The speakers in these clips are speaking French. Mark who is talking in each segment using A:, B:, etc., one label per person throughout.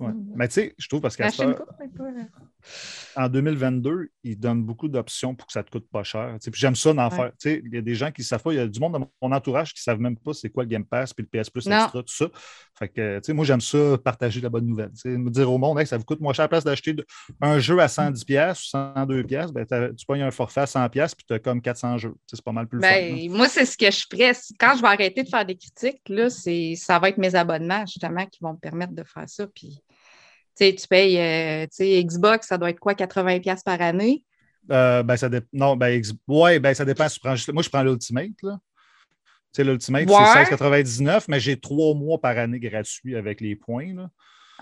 A: Ouais. Mais tu sais, je trouve parce qu'à
B: pas-
A: en 2022, ils donnent beaucoup d'options pour que ça te coûte pas cher. Tu sais, puis J'aime ça d'en
B: Ouais.
A: faire. Tu sais, Il y a des gens qui ne savent pas. Il y a du monde dans mon entourage qui ne savent même pas c'est quoi le Game Pass puis le PS Plus
B: Non.
A: Extra, tout ça. Fait que, tu sais, moi, j'aime ça, partager la bonne nouvelle. Tu sais, Me dire au monde, Hey, ça vous coûte moins cher à la place d'acheter un jeu à 110$ pièces ou 102$, piastres, ben, tu pognes un forfait à 100$ piastres, puis tu as comme 400 jeux. Tu sais, C'est pas mal plus fun.
B: Ben, moi, c'est ce que je ferais. Quand je vais arrêter de faire des critiques, là, ça va être mes abonnements, justement, qui vont me permettre de faire ça. Puis, sais, tu payes, euh, sais, Xbox, ça doit être quoi, 80$ par année?
A: Euh, ben, ça dé- Non, ben, ex- ouais, ben, ça dépend. prends juste- Moi, je prends l'Ultimate. l'Ultimate,
B: Ouais.
A: c'est 16,99, mais j'ai trois mois par année gratuits avec les points. Là.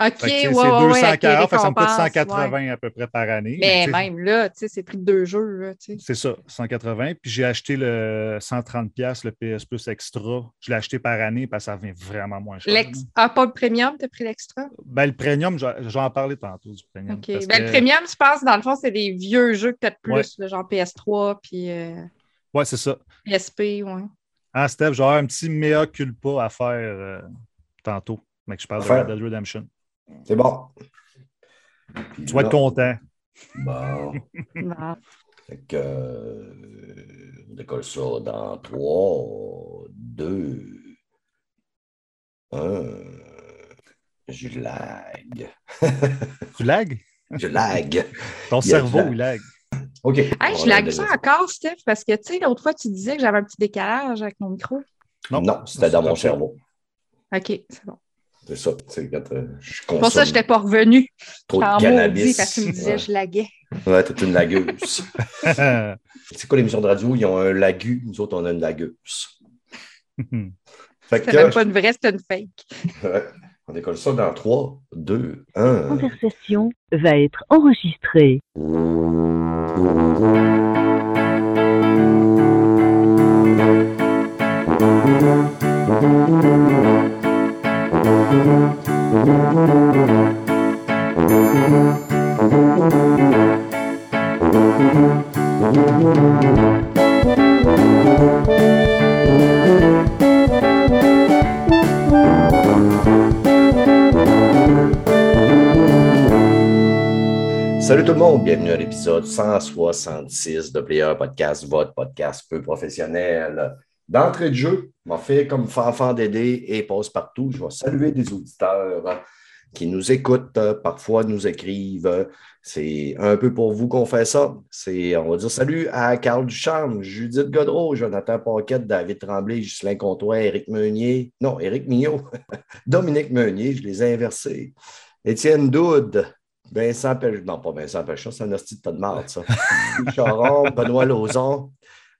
B: OK, ouais,
A: c'est
B: ouais, ouais,
A: 240,
B: avec les
A: fait ça me coûte
B: récompenses,
A: 180
B: ouais.
A: à peu près par année.
B: Mais même là, tu sais, c'est plus de deux jeux.
A: C'est ça, 180. Puis j'ai acheté le 130$, piastres, le PS Plus Extra. Je l'ai acheté par année parce que ça revient vraiment moins cher.
B: L'ex- Ah, pas le premium, tu as pris l'extra?
A: Ben, le premium, je je vais en parler tantôt du premium.
B: OK.
A: parce
B: Ben,
A: que-
B: Le premium, je pense, dans le fond, c'est des vieux jeux que tu as de plus,
A: Ouais.
B: là, genre PS3 puis euh,
A: Ouais, c'est ça.
B: PSP, ouais.
A: Ah, Steph, j'ai un petit mea culpa à faire euh, tantôt. Mais que je parle de Red Dead Redemption.
C: C'est bon. Puis
A: Tu vas être content.
C: Bon.
B: Non.
C: Fait que, euh, on décolle ça dans 3, 2, 1. Je lag.
A: Tu lags?
C: Je lag.
A: Ton
C: Il
A: cerveau, il lag.
C: OK.
B: Hey, je lag ça encore, Steph, parce que, tu sais, l'autre fois, tu disais que j'avais un petit décalage avec mon micro.
C: Non, c'était dans mon cerveau.
B: OK, c'est bon.
C: C'est ça. C'est quand euh, je
B: C'est pour ça
C: consomme
B: que je n'étais pas revenu.
C: trop
B: en
C: de
B: maudit
C: cannabis.
B: parce que tu me disais
C: Ouais,
B: je laguais.
C: ouais t'es une lagueuse. C'est quoi l'émission de radio? Ils ont un lagu. Nous autres, on a une lagueuse.
B: C'était même
C: que,
B: pas une vraie, c'était une fake.
C: ouais, on décolle ça dans 3, 2, 1.
D: conversation va être enregistrée.
C: Salut tout le monde, bienvenue à l'épisode 166 de Player Podcast, votre podcast peu professionnel. D'entrée de jeu, je m'en fais comme fanfan d'aider et passe partout. Je vais saluer des auditeurs qui nous écoutent, parfois nous écrivent. C'est un peu pour vous qu'on fait ça. C'est, on va dire salut à Carl Ducharme, Judith Godreau, Jonathan Paquette, David Tremblay, Ghislain Comtois, Éric Meunier, non, Éric Mignot, Dominique Meunier, je les ai inversés. Étienne Doude, Vincent Pelchon, non pas Vincent Pelchon, c'est un hostie de marde, ça. Charon, Benoît Lauzon,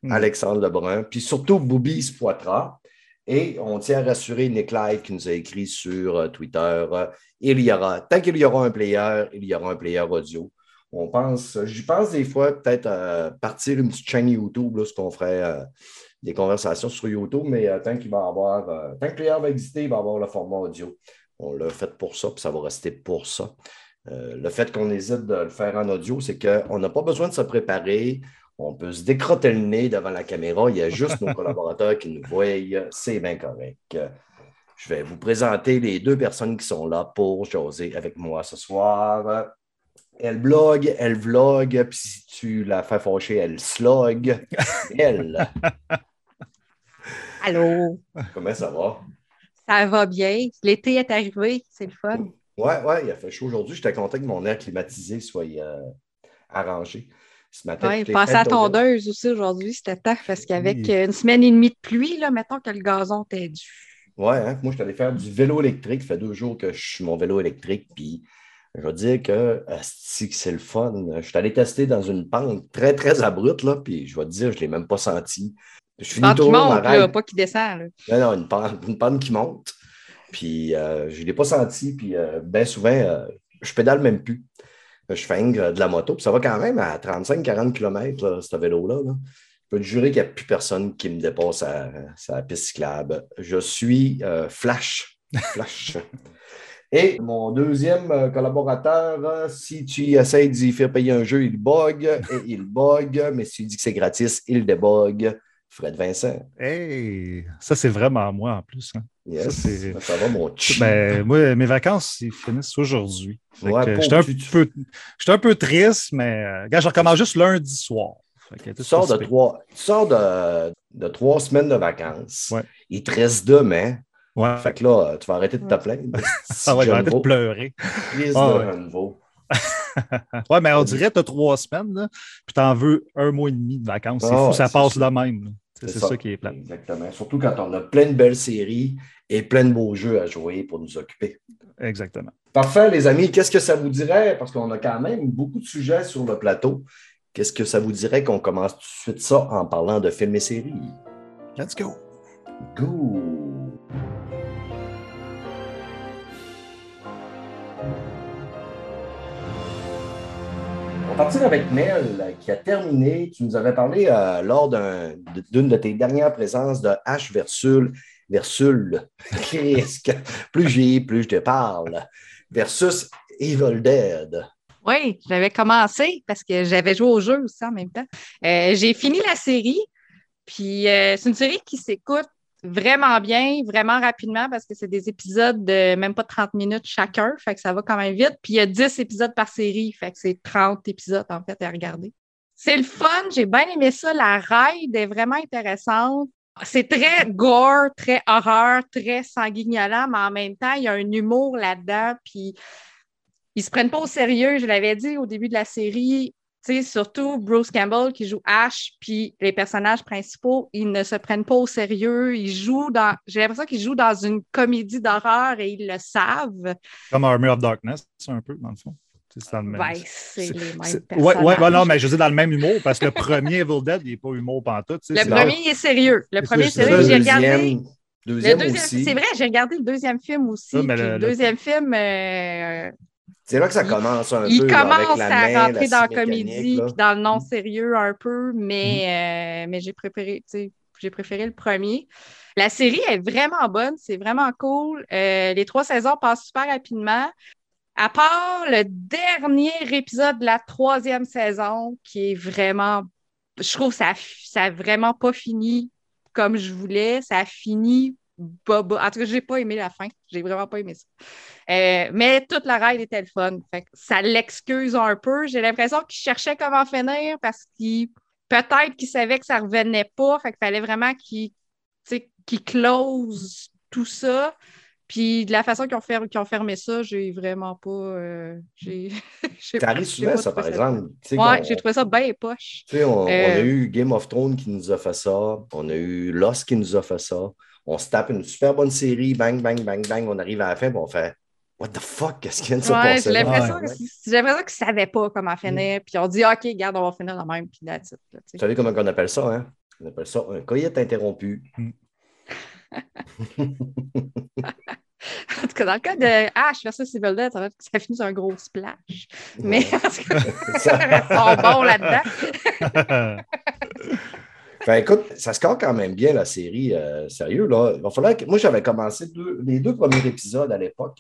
A: Hmm.
C: Alexandre Lebrun, puis surtout Boubi Poitras. Et on tient à rassurer Nick Live qui nous a écrit sur euh, Twitter euh, il y aura, tant qu'il y aura un player, il y aura un player audio. On pense, j'y pense des fois, peut-être partir une petite chaîne YouTube, là, qu'on ferait euh, des conversations sur YouTube, mais tant qu'il va avoir, tant que le player va exister, il va avoir le format audio. On l'a fait pour ça, puis ça va rester pour ça. Le fait qu'on hésite de le faire en audio, c'est qu'on n'a pas besoin de se préparer. On peut se décrotter le nez devant la caméra. Il y a juste nos collaborateurs qui nous voient. C'est bien correct. Je vais vous présenter les deux personnes qui sont là pour jaser avec moi ce soir. Elle blogue, elle vlog, puis si tu la fais fâcher, elle slog. Elle,
B: Allô?
C: comment ça va?
B: Ça va bien. L'été est arrivé, c'est le fun.
C: Ouais, ouais, il a fait chaud aujourd'hui. J'étais content que mon air climatisé soit euh, arrangé. Ce matin, les
B: passer à tondeuse aussi aujourd'hui, c'était temps parce qu'avec
A: Oui.
B: euh, une semaine et demie de pluie, là, mettons que le gazon était dû.
C: Hein, moi, je suis allé faire du vélo électrique. Ça fait deux jours que je suis mon vélo électrique. Puis, je veux dire que c'est le fun. Je suis allé tester dans une pente très, très abrupte. Là, puis, je vais te dire, je ne l'ai même pas senti. Je finis tour,
B: monte, là, pas qui descend. là.
C: Non, non, une pente, une pente qui monte. Puis, euh, je ne l'ai pas senti. Puis, euh, bien souvent, euh, je pédale même plus. Je fais euh, de la moto. Puis, ça va quand même à 35-40 km, ce vélo-là. là. Je peux te jurer qu'il n'y a plus personne qui me dépasse à, à la piste cyclable. Je suis euh, flash. Flash. Et mon deuxième euh, collaborateur, si tu essaies d'y faire payer un jeu, il bug et il bug, mais si tu dis que c'est gratis, il débug. Fred Vincent.
A: Hey, ça, c'est vraiment moi en plus. hein.
C: Yes.
A: Ça,
C: va, mon chum.
A: Ben, moi, mes vacances, ils finissent aujourd'hui.
C: Ouais,
A: J'étais un, peu- j'étais un peu triste, mais euh, regarde, je recommence juste lundi soir. Que,
C: Tu sors, de trois, tu sors de, de trois semaines de vacances.
A: Ouais.
C: Il te reste demain.
A: Ouais.
C: Fait que là, tu vas arrêter de te plaindre.
A: Ah ouais, j'ai arrêté de pleurer.
C: Prise
A: Ah
C: de
A: ouais. Ouais, mais on dirait que tu as trois semaines, là, puis tu en veux un mois et demi de vacances. C'est
C: Ah
A: fou,
C: ouais,
A: ça passe
C: ça.
A: de même. C'est c'est ça. qui est plat.
C: Exactement. Surtout quand on a plein de belles séries et plein de beaux jeux à jouer pour nous occuper.
A: Exactement.
C: Parfait, les amis. Qu'est-ce que ça vous dirait? Parce qu'on a quand même beaucoup de sujets sur le plateau. Qu'est-ce que ça vous dirait qu'on commence tout de suite ça en parlant de films et séries?
A: Let's go.
C: Go! Partir avec Mel, qui a terminé. Tu nous avais parlé euh, lors d'un- d'une de tes dernières présences de H versus, versus plus j'y plus je te parle, versus Evil Dead.
B: Oui, j'avais commencé parce que j'avais joué au jeu aussi en même temps. Euh, j'ai fini la série, puis euh, c'est une série qui s'écoute vraiment bien, vraiment rapidement parce que c'est des épisodes de même pas 30 minutes chacun, fait que ça va quand même vite. Puis il y a 10 épisodes par série, fait que c'est 30 épisodes en fait à regarder. C'est le fun, j'ai bien aimé ça. La ride est vraiment intéressante. C'est très gore, très horreur, très sanguignolant, mais en même temps, il y a un humour là-dedans, puis ils se prennent pas au sérieux. Je l'avais dit au début de la série, sais, surtout Bruce Campbell qui joue Ash, puis les personnages principaux, ils ne se prennent pas au sérieux. Ils jouent dans, j'ai l'impression qu'ils jouent dans une comédie d'horreur et ils le savent.
A: Comme Army of Darkness, c'est un peu, dans le fond. C'est dans le même.
B: Ben, c'est
A: c'est-
B: les mêmes personnages.
A: Ouais, non, mais je veux dire dans le même humour, parce que le premier Evil Dead, il n'est pas humour pantoute.
B: Le premier il est sérieux. Le
A: C'est
B: premier
A: c'est
B: sérieux. J'ai regardé.
C: deuxième,
B: Le
C: deuxième
B: c'est vrai, j'ai regardé le deuxième film aussi.
A: Le-
B: deuxième film, euh,
C: C'est là que ça
B: Il-
C: commence un
B: il
C: peu. là, avec
B: commence
C: la
B: à
C: main,
B: rentrer
C: la
B: dans la comédie
C: là.
B: puis dans le non sérieux un peu, mais, euh, mais j'ai préféré, tu sais, j'ai préféré le premier. La série est vraiment bonne, c'est vraiment cool. Euh, les trois saisons passent super rapidement. À part le dernier épisode de la troisième saison, qui est vraiment, je trouve que ça, ça a vraiment pas fini comme je voulais. Ça a fini boba. En tout cas, j'ai pas aimé la fin. J'ai vraiment pas aimé ça. Euh, mais toute la ride était le fun. Fait que ça l'excuse un peu. J'ai l'impression qu'il cherchait comment finir parce qu'il peut-être qu'il savait que ça revenait pas. Fait qu'il fallait vraiment qu'il qu'il close tout ça. Puis de la façon qu'ils ont, fer- qu'ils ont fermé ça, j'ai vraiment pas. euh, j'ai,
C: Ça arrive souvent, ça, par exemple.
B: Ouais, j'ai trouvé ça bien poche.
C: On a
B: Euh,
C: eu Game of Thrones qui nous a fait ça. On a eu Lost qui nous a fait ça. On se tape une super bonne série, bang, bang, bang, bang. On arrive à la fin, puis on fait What the fuck, qu'est-ce qui vient de se
B: Ouais,
C: passer?
B: j'ai l'impression
C: Ouais.
B: que c'est- j'ai l'impression qu'ils ne savaient pas comment finir. Puis ils ont dit OK, regarde, on va finir la même, puis that's it, là, tu sais.
C: Vous savez comment on appelle ça, hein? On appelle ça un coït interrompu.
B: En tout cas, dans le cas de Ash versus Evil Dead, ça, va- ça finit sur un gros splash. Mais en tout cas,
C: Ça-
B: sont bons là-dedans.
C: Fait, écoute, ça score quand même bien la série. euh, sérieux, là. Il va falloir que... Moi, j'avais commencé deux- les deux premiers épisodes à l'époque.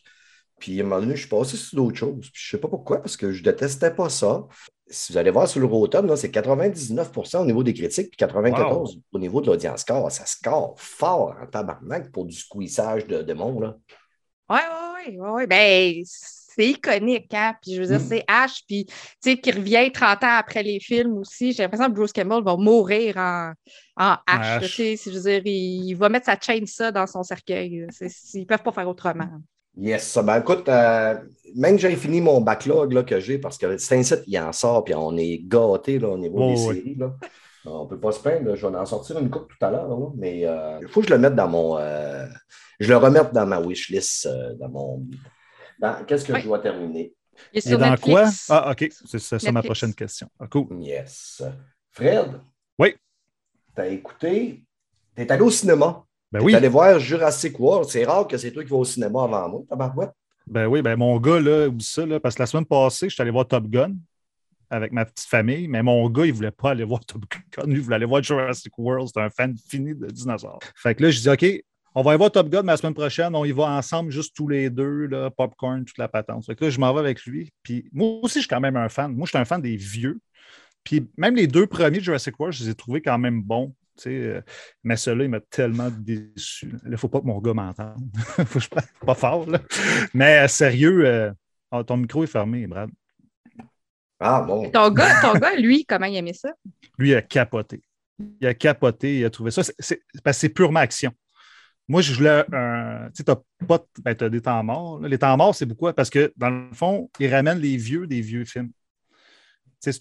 C: Puis à un moment donné, je suis passé sur d'autres choses. Puis je ne sais pas pourquoi, parce que je détestais pas ça. Si vous allez voir sur le Rotom, c'est 99 au niveau des critiques, puis 94 au niveau de l'audience score. Ça score fort en tabarnak pour du squeezage de démons. Là.
B: Oui, oui, oui. Ouais, ben, c'est iconique, hein. Puis je veux dire,
C: Mm.
B: c'est Ash, puis tu sais, qui revient 30 ans après les films aussi. J'ai l'impression que Bruce Campbell va mourir en, en Ash. là,
A: Ash.
B: tu sais, je veux dire, il, il va mettre sa chaîne ça dans son cercueil. Ils ne peuvent pas faire autrement.
C: Yes, ça. Ben, écoute, euh, même que j'ai fini mon backlog là, que j'ai, parce que c'est un site, il en sort, puis on est gâtés là, au niveau
A: Oh,
C: des
A: oui.
C: séries. Là. On ne peut pas se plaindre. là. Je vais en sortir une coupe tout à l'heure, là, mais euh, il faut que je le mette dans mon. euh, je le remette dans ma wishlist, euh, dans mon. Dans- Qu'est-ce que
B: Oui.
C: je dois terminer?
A: Et dans
B: Netflix?
A: quoi? Ah, OK. C'est ça, ma prochaine question. Ah, cool.
C: Yes. Fred?
A: Oui.
C: T'as écouté? T'es allé au cinéma?
A: Ben
C: T'es
A: oui.
C: allé voir Jurassic World? C'est rare que c'est toi qui vas au cinéma avant moi. tabarouette.
A: Ben oui, ben mon gars, là, oublie ça, là, parce que la semaine passée, je suis allé voir Top Gun avec ma petite famille, mais mon gars, il voulait pas aller voir Top Gun. Lui, il voulait aller voir Jurassic World. C'est un fan fini de dinosaures. Fait que là, je dis, OK, on va aller voir Top Gun, mais la semaine prochaine, on y va ensemble, juste tous les deux, là, popcorn, toute la patente. Fait que là, je m'en vais avec lui. Puis moi aussi, je suis quand même un fan. Moi, je suis un fan des vieux. Puis même les deux premiers de Jurassic World, je les ai trouvés quand même bons. euh, mais celui-là, il m'a tellement déçu. Il ne faut pas que mon gars m'entende. faut que je pas fort. Là. Mais euh, sérieux, euh, ah, ton micro est fermé, Brad.
C: Ah bon.
B: Ton gars, ton gars, lui, comment il aimait ça?
A: Lui, il a capoté. Il a capoté, il a trouvé ça. C'est, parce que c'est purement action. Moi, je voulais un. Tu sais, pas ben, as des temps morts. Les temps morts, c'est beaucoup parce que, dans le fond, ils ramènent les vieux des vieux films.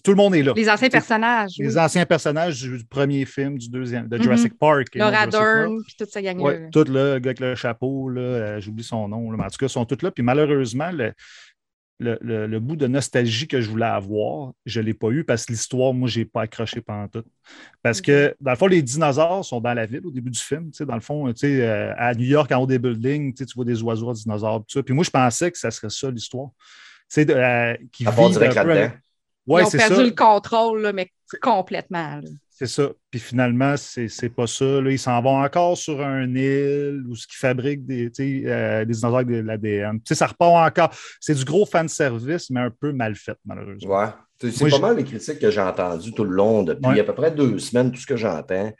A: tout le monde est là.
B: Les anciens personnages.
A: Les anciens personnages du premier film, du deuxième, de Jurassic mm-hmm. Park.
B: Laura Dern, puis toute sa gang
A: Oui, tout là, le gars avec le chapeau, là, euh, j'oublie son nom. mais en tout cas, ils sont tous là. Puis malheureusement, le, le, bout de nostalgie que je voulais avoir, je ne l'ai pas eu parce que l'histoire, moi, je n'ai pas accroché pendant tout. Parce que, dans le fond, les dinosaures sont dans la ville au début du film. Dans le fond, euh, à New York, en haut des buildings, tu vois des oiseaux, des dinosaures, tout ça. Puis moi, je pensais que ça serait ça, l'histoire. Euh, qui. Ouais,
B: Ils ont perdu le contrôle, mais complètement.
A: C'est ça. Puis finalement, c'est pas ça. Là, ils s'en vont encore sur un île où ce qui fabrique des, euh, des dinosaures avec de l'ADN. Ça repart encore. C'est du gros fan service, mais un peu mal fait, malheureusement.
C: Ouais. C'est pas mal les critiques que j'ai entendues tout le long. Depuis à peu près deux semaines, tout ce que j'entends,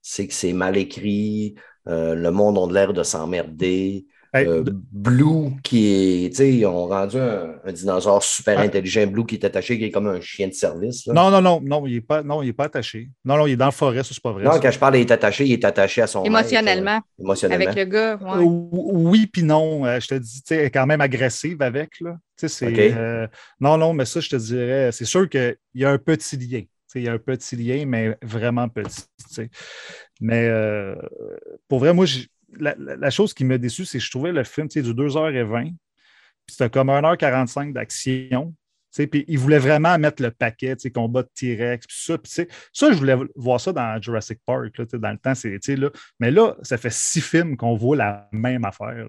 C: c'est que c'est mal écrit, euh, le monde a l'air de s'emmerder. Euh, Blue, qui est, tu sais, ils ont rendu un, dinosaure super intelligent. Blue qui est attaché, qui est comme un chien de service.
A: Non, non, non, non, il n'est pas, non, pas attaché. Non, non, il est dans la forêt, ça, c'est pas vrai.
C: Non, quand je parle, il est attaché, il est attaché à son.
B: Émotionnellement.
C: Euh, émotionnellement.
B: Avec le gars.
A: oui, puis non. Euh, je te dis, tu sais, quand même agressive avec, là. Tu sais, c'est. non, non, mais ça, je te dirais, c'est sûr qu'il y a un petit lien. Il y a un petit lien, mais vraiment petit. Mais pour vrai, moi, la, chose qui m'a déçu, c'est que je trouvais le film du 2h20, puis c'était comme 1h45 d'action. Puis il voulait vraiment mettre le paquet, combat de T-Rex, puis ça. ça, je voulais voir ça dans Jurassic Park, là, dans le temps, c'est là. Mais là, ça fait six films qu'on voit la même affaire.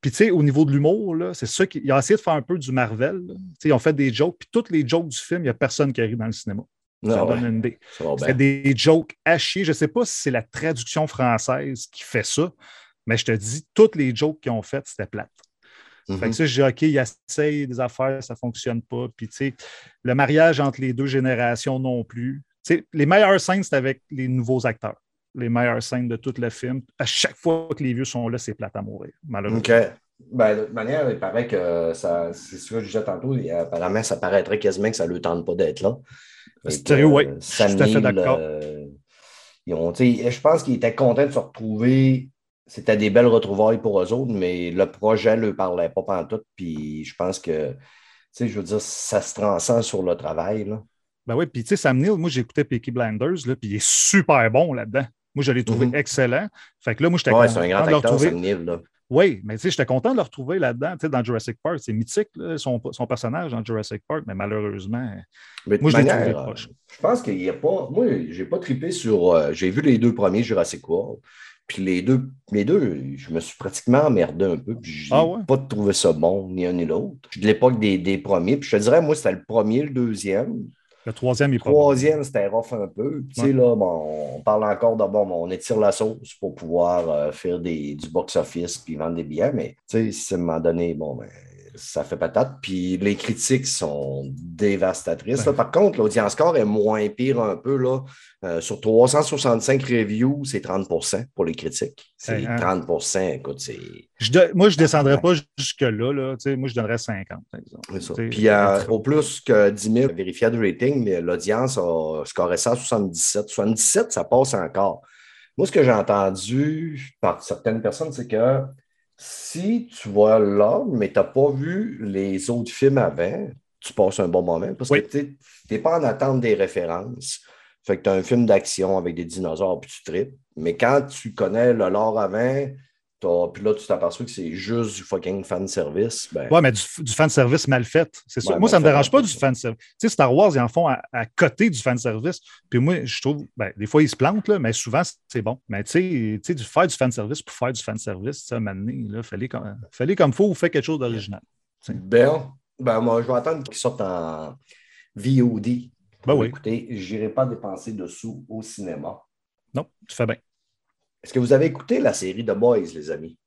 A: Puis au niveau de l'humour, c'est ça qu'ils ont essayé de faire un peu du Marvel. Ils ont fait des jokes, puis toutes les jokes du film, il n'y a personne qui arrive dans le cinéma. Ça donne une idée. C'est des jokes à chier. Je ne sais pas si c'est la traduction française qui fait ça, mais je te dis, toutes les jokes qu'ils ont faites, c'était plate. Fait que mm-hmm. ça, je dis, OK, ils essayent des affaires, ça ne fonctionne pas. Puis, tu sais, le mariage entre les deux générations non plus. Tu sais, les meilleures scènes, c'est avec les nouveaux acteurs. Les meilleures scènes de tout le film. À chaque fois que les vieux sont là, c'est plate à mourir, malheureusement.
C: OK. Ben, de toute manière, il paraît que ça, c'est ce que je disais tantôt, apparemment, ça paraîtrait quasiment que ça ne lui tente pas d'être là.
A: Stéréo, oui. Je suis tout à fait d'accord.
C: Euh, je pense qu'ils étaient contents de se retrouver. C'était des belles retrouvailles pour eux autres, mais le projet ne leur parlait pas pendant tout. Puis je pense que, je veux dire, ça se transcende sur le travail. Là.
A: Ben oui, puis tu sais, Sam Neill, moi j'écoutais Peaky Blinders, là, puis il est super bon là-dedans. Moi, je l'ai trouvé mm-hmm. excellent. Fait que là, moi, j'étais
C: ouais, content un grand de acteur, Sam Neill, là.
A: Oui, mais tu sais, j'étais content de le retrouver là-dedans, dans Jurassic Park. C'est mythique, son, personnage dans Jurassic Park, mais malheureusement, moi, je l'ai trouvé proche.
C: Je pense qu'il n'y a pas. Moi, j'ai pas trippé sur. Euh, j'ai vu les deux premiers Jurassic World. Puis les deux, les deux, je me suis pratiquement emmerdé un peu. Puis je n'ai ah pas trouvé ça bon, ni un ni l'autre. Je de l'époque des, des, premiers. Puis je te dirais, moi, c'était le premier, le deuxième.
A: Le troisième, il
C: Le troisième, c'était rough un peu. Tu sais, là, bon, on parle encore de bon, on étire la sauce pour pouvoir euh, faire des, du box-office puis vendre des billets, mais tu sais, à un moment donné, bon, ben, ça fait patate. Puis les critiques sont dévastatrices. Par contre, l'audience score est moins pire un peu. Là. Euh, sur 365 reviews, c'est 30% pour les critiques. C'est 30 hein. écoute, c'est.
A: moi, je ne descendrais pas jusque-là. Là. Moi, je donnerais 50, par
C: exemple. Puis euh, au plus que 10 000 vérifiés de rating, l'audience a scoré ça à 77. 77, ça passe encore. Moi, ce que j'ai entendu par certaines personnes, c'est que si tu vois là, mais tu n'as pas vu les autres films avant, tu passes un bon moment parce que tu n'es pas en attente des références. Fait que tu as un film d'action avec des dinosaures puis tu tripes. Mais quand tu connais le lore avant, puis là, tu t'aperçois que c'est juste du fucking fan service. Ben...
A: Ouais, mais du, fan service mal fait. C'est moi, ça ne me dérange pas du fan service. Tu sais, Star Wars, ils en font à, côté du fan service. Puis moi, je trouve, ben, des fois, ils se plantent, là, mais souvent, c'est bon. Mais tu sais, du faire du fan service pour faire du fan service, ça, maintenant, il fallait comme, fallait comme faut ou fait quelque chose d'original.
C: Ben, ben, moi, je vais attendre qu'ils sortent en VOD.
A: Ben oui.
C: Écoutez, je n'irai pas dépenser de sous au cinéma.
A: Non, tu fais bien.
C: Est-ce que vous avez écouté la série The Boys, les amis?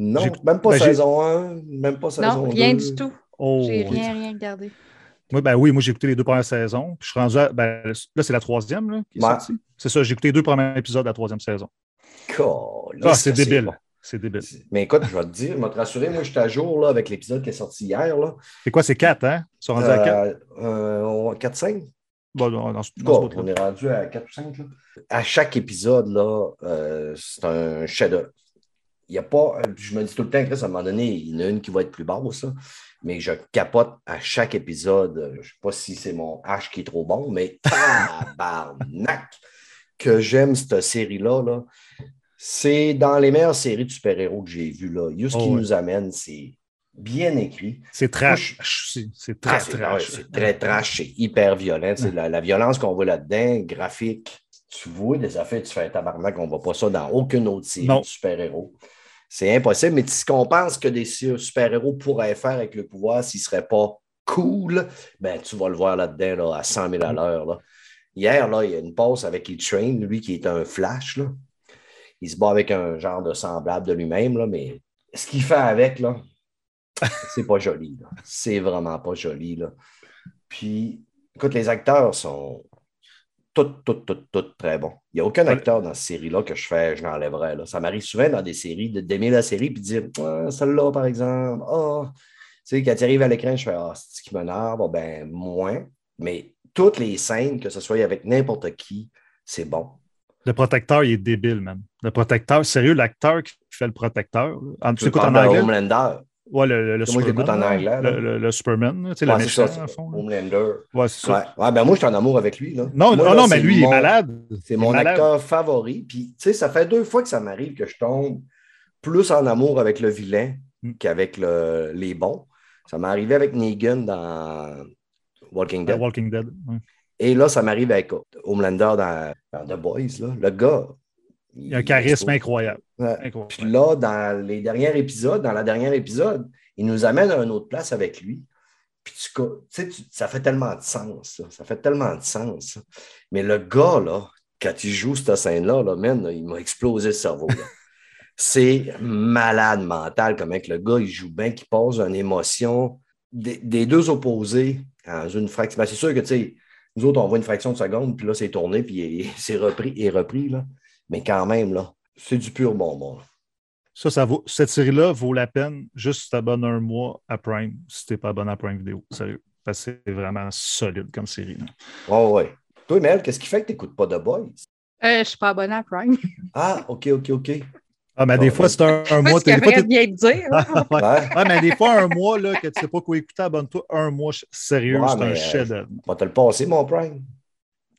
C: Non, même pas ben, saison 1, même pas saison 2.
B: Non, rien du tout. Oh, J'ai rien, rien regardé.
A: Moi, ben oui, moi j'ai écouté les deux premières saisons. Puis je suis rendu à. Ben, là, c'est la troisième là, qui est
C: Ouais.
A: sortie. C'est ça, j'ai écouté les deux premiers épisodes de la troisième saison. Ah, c'est débile.
C: bon.
A: C'est débile.
C: Mais écoute, je vais te dire, je vais te rassurer, moi, je suis à jour là, avec l'épisode qui est sorti hier. Là.
A: C'est quoi, c'est 4, hein? Ils sont rendus à 4?
C: Euh, euh, 4-5?
A: Bon, dans, dans,
C: on est rendu à 4 ou 5. Là. À chaque épisode, là, euh, c'est un chef-d'œuvre. Il n'y a pas. Je me dis tout le temps, Chris, à un moment donné, il y en a une qui va être plus basse, là, mais je capote à chaque épisode. Je ne sais pas si c'est mon H qui est trop bon, mais tabarnak que j'aime cette série-là. Là. C'est dans les meilleures séries de super-héros que j'ai vues. Là. Ce
A: Oh,
C: qui
A: ouais.
C: nous amène, c'est bien écrit.
A: C'est trash. C'est
C: Ah,
A: très
C: c'est
A: trash.
C: c'est très trash, c'est hyper violent. Sais, La, la violence qu'on voit là-dedans, graphique, tu vois des affaires, tu fais un tabarnak, on ne voit pas ça dans aucune autre série de super-héros. C'est impossible, mais ce qu'on pense que des super-héros pourraient faire avec le pouvoir s'ils ne seraient pas cool, ben, tu vas le voir là-dedans là, à 100 000 à l'heure. là. Hier, là, il y a une pause avec E-Train, lui qui est un flash. Là. Il se bat avec un genre de semblable de lui-même, là, mais ce qu'il fait avec, là, c'est pas joli. là. C'est vraiment pas joli. Là. Puis, écoute, les acteurs sont tous, tous, tous, tous très bons. Il n'y a aucun acteur dans cette série-là que je fais, je l'enlèverais. là. Ça m'arrive souvent dans des séries de- d'aimer la série puis de dire Ah, celle-là, par exemple, ah, tu sais, quand tu arrives à l'écran, je fais Ah, c'est ce qui m'énerve, Ah, ben, moins. Mais toutes les scènes, que ce soit avec n'importe qui, c'est bon.
A: Le protecteur, il est débile, man. Le protecteur, sérieux, l'acteur qui fait le protecteur. Ah, tu écoutes en anglais?
C: Homelander.
A: Ouais, le, le, le
C: Moi, je l'écoute
A: Superman.
C: en anglais.
A: Le, le- le Superman, tu sais, le
C: Ouais, c'est
A: méchant,
C: ça,
A: en
C: c'est
A: fond.
C: Homelander.
A: Ouais, c'est ça.
C: Ouais. Ouais, ben moi, je suis en amour avec lui. Là.
A: Non,
C: Moi,
A: non,
C: là,
A: non, mais lui, il est malade.
C: C'est mon
A: malade.
C: acteur favori. Puis, tu sais, ça fait deux fois que ça m'arrive que je tombe plus en amour avec le vilain
A: Mm.
C: qu'avec le- les bons. Ça m'est arrivé avec Negan dans Walking Dead.
A: Walking Dead. ouais.
C: Et là, ça m'arrive avec Homelander dans, dans The Boys. Là. Le gars.
A: Il a un charisme incroyable.
C: Puis là, dans les derniers épisodes, dans la dernière épisode, il nous amène à une autre place avec lui. Puis tu, sais, tu- ça fait tellement de sens. Ça, Ça fait tellement de sens. ça. Mais le gars, là, quand il joue cette scène-là, là, man, il m'a explosé le cerveau. C'est malade mental comment que le gars, il joue bien, qu'il pose une émotion des, des deux opposés dans une fraction. Ben, c'est sûr que, tu sais, nous autres, on voit une fraction de seconde, puis là, c'est tourné, puis c'est repris et repris, là. Mais quand même, là, c'est du pur bonbon.
A: Ça, ça vaut, cette série-là vaut la peine juste si tu abonnes un mois à Prime, si tu n'es pas abonné à Prime Vidéo. Sérieux. Parce que c'est vraiment solide comme série. là.
C: Oh, ouais. Toi, Mel, qu'est-ce qui fait que tu n'écoutes pas The Boys?
B: Euh, je ne suis pas abonnée à Prime.
C: Ah, OK, OK, OK.
A: Ah, mais des fois, c'est un, un
B: Moi,
A: mois.
B: ce
A: t'es-
B: que
A: des fois,
B: bien te dire.
A: Ah, ouais.
C: Ouais.
A: Ouais, mais des fois, un mois là, que tu ne sais pas quoi écouter, abonne-toi un mois. Sérieux,
C: Ouais,
A: c'est un
C: euh,
A: chef-d'œuvre.
C: On va te le passer, mon Prime.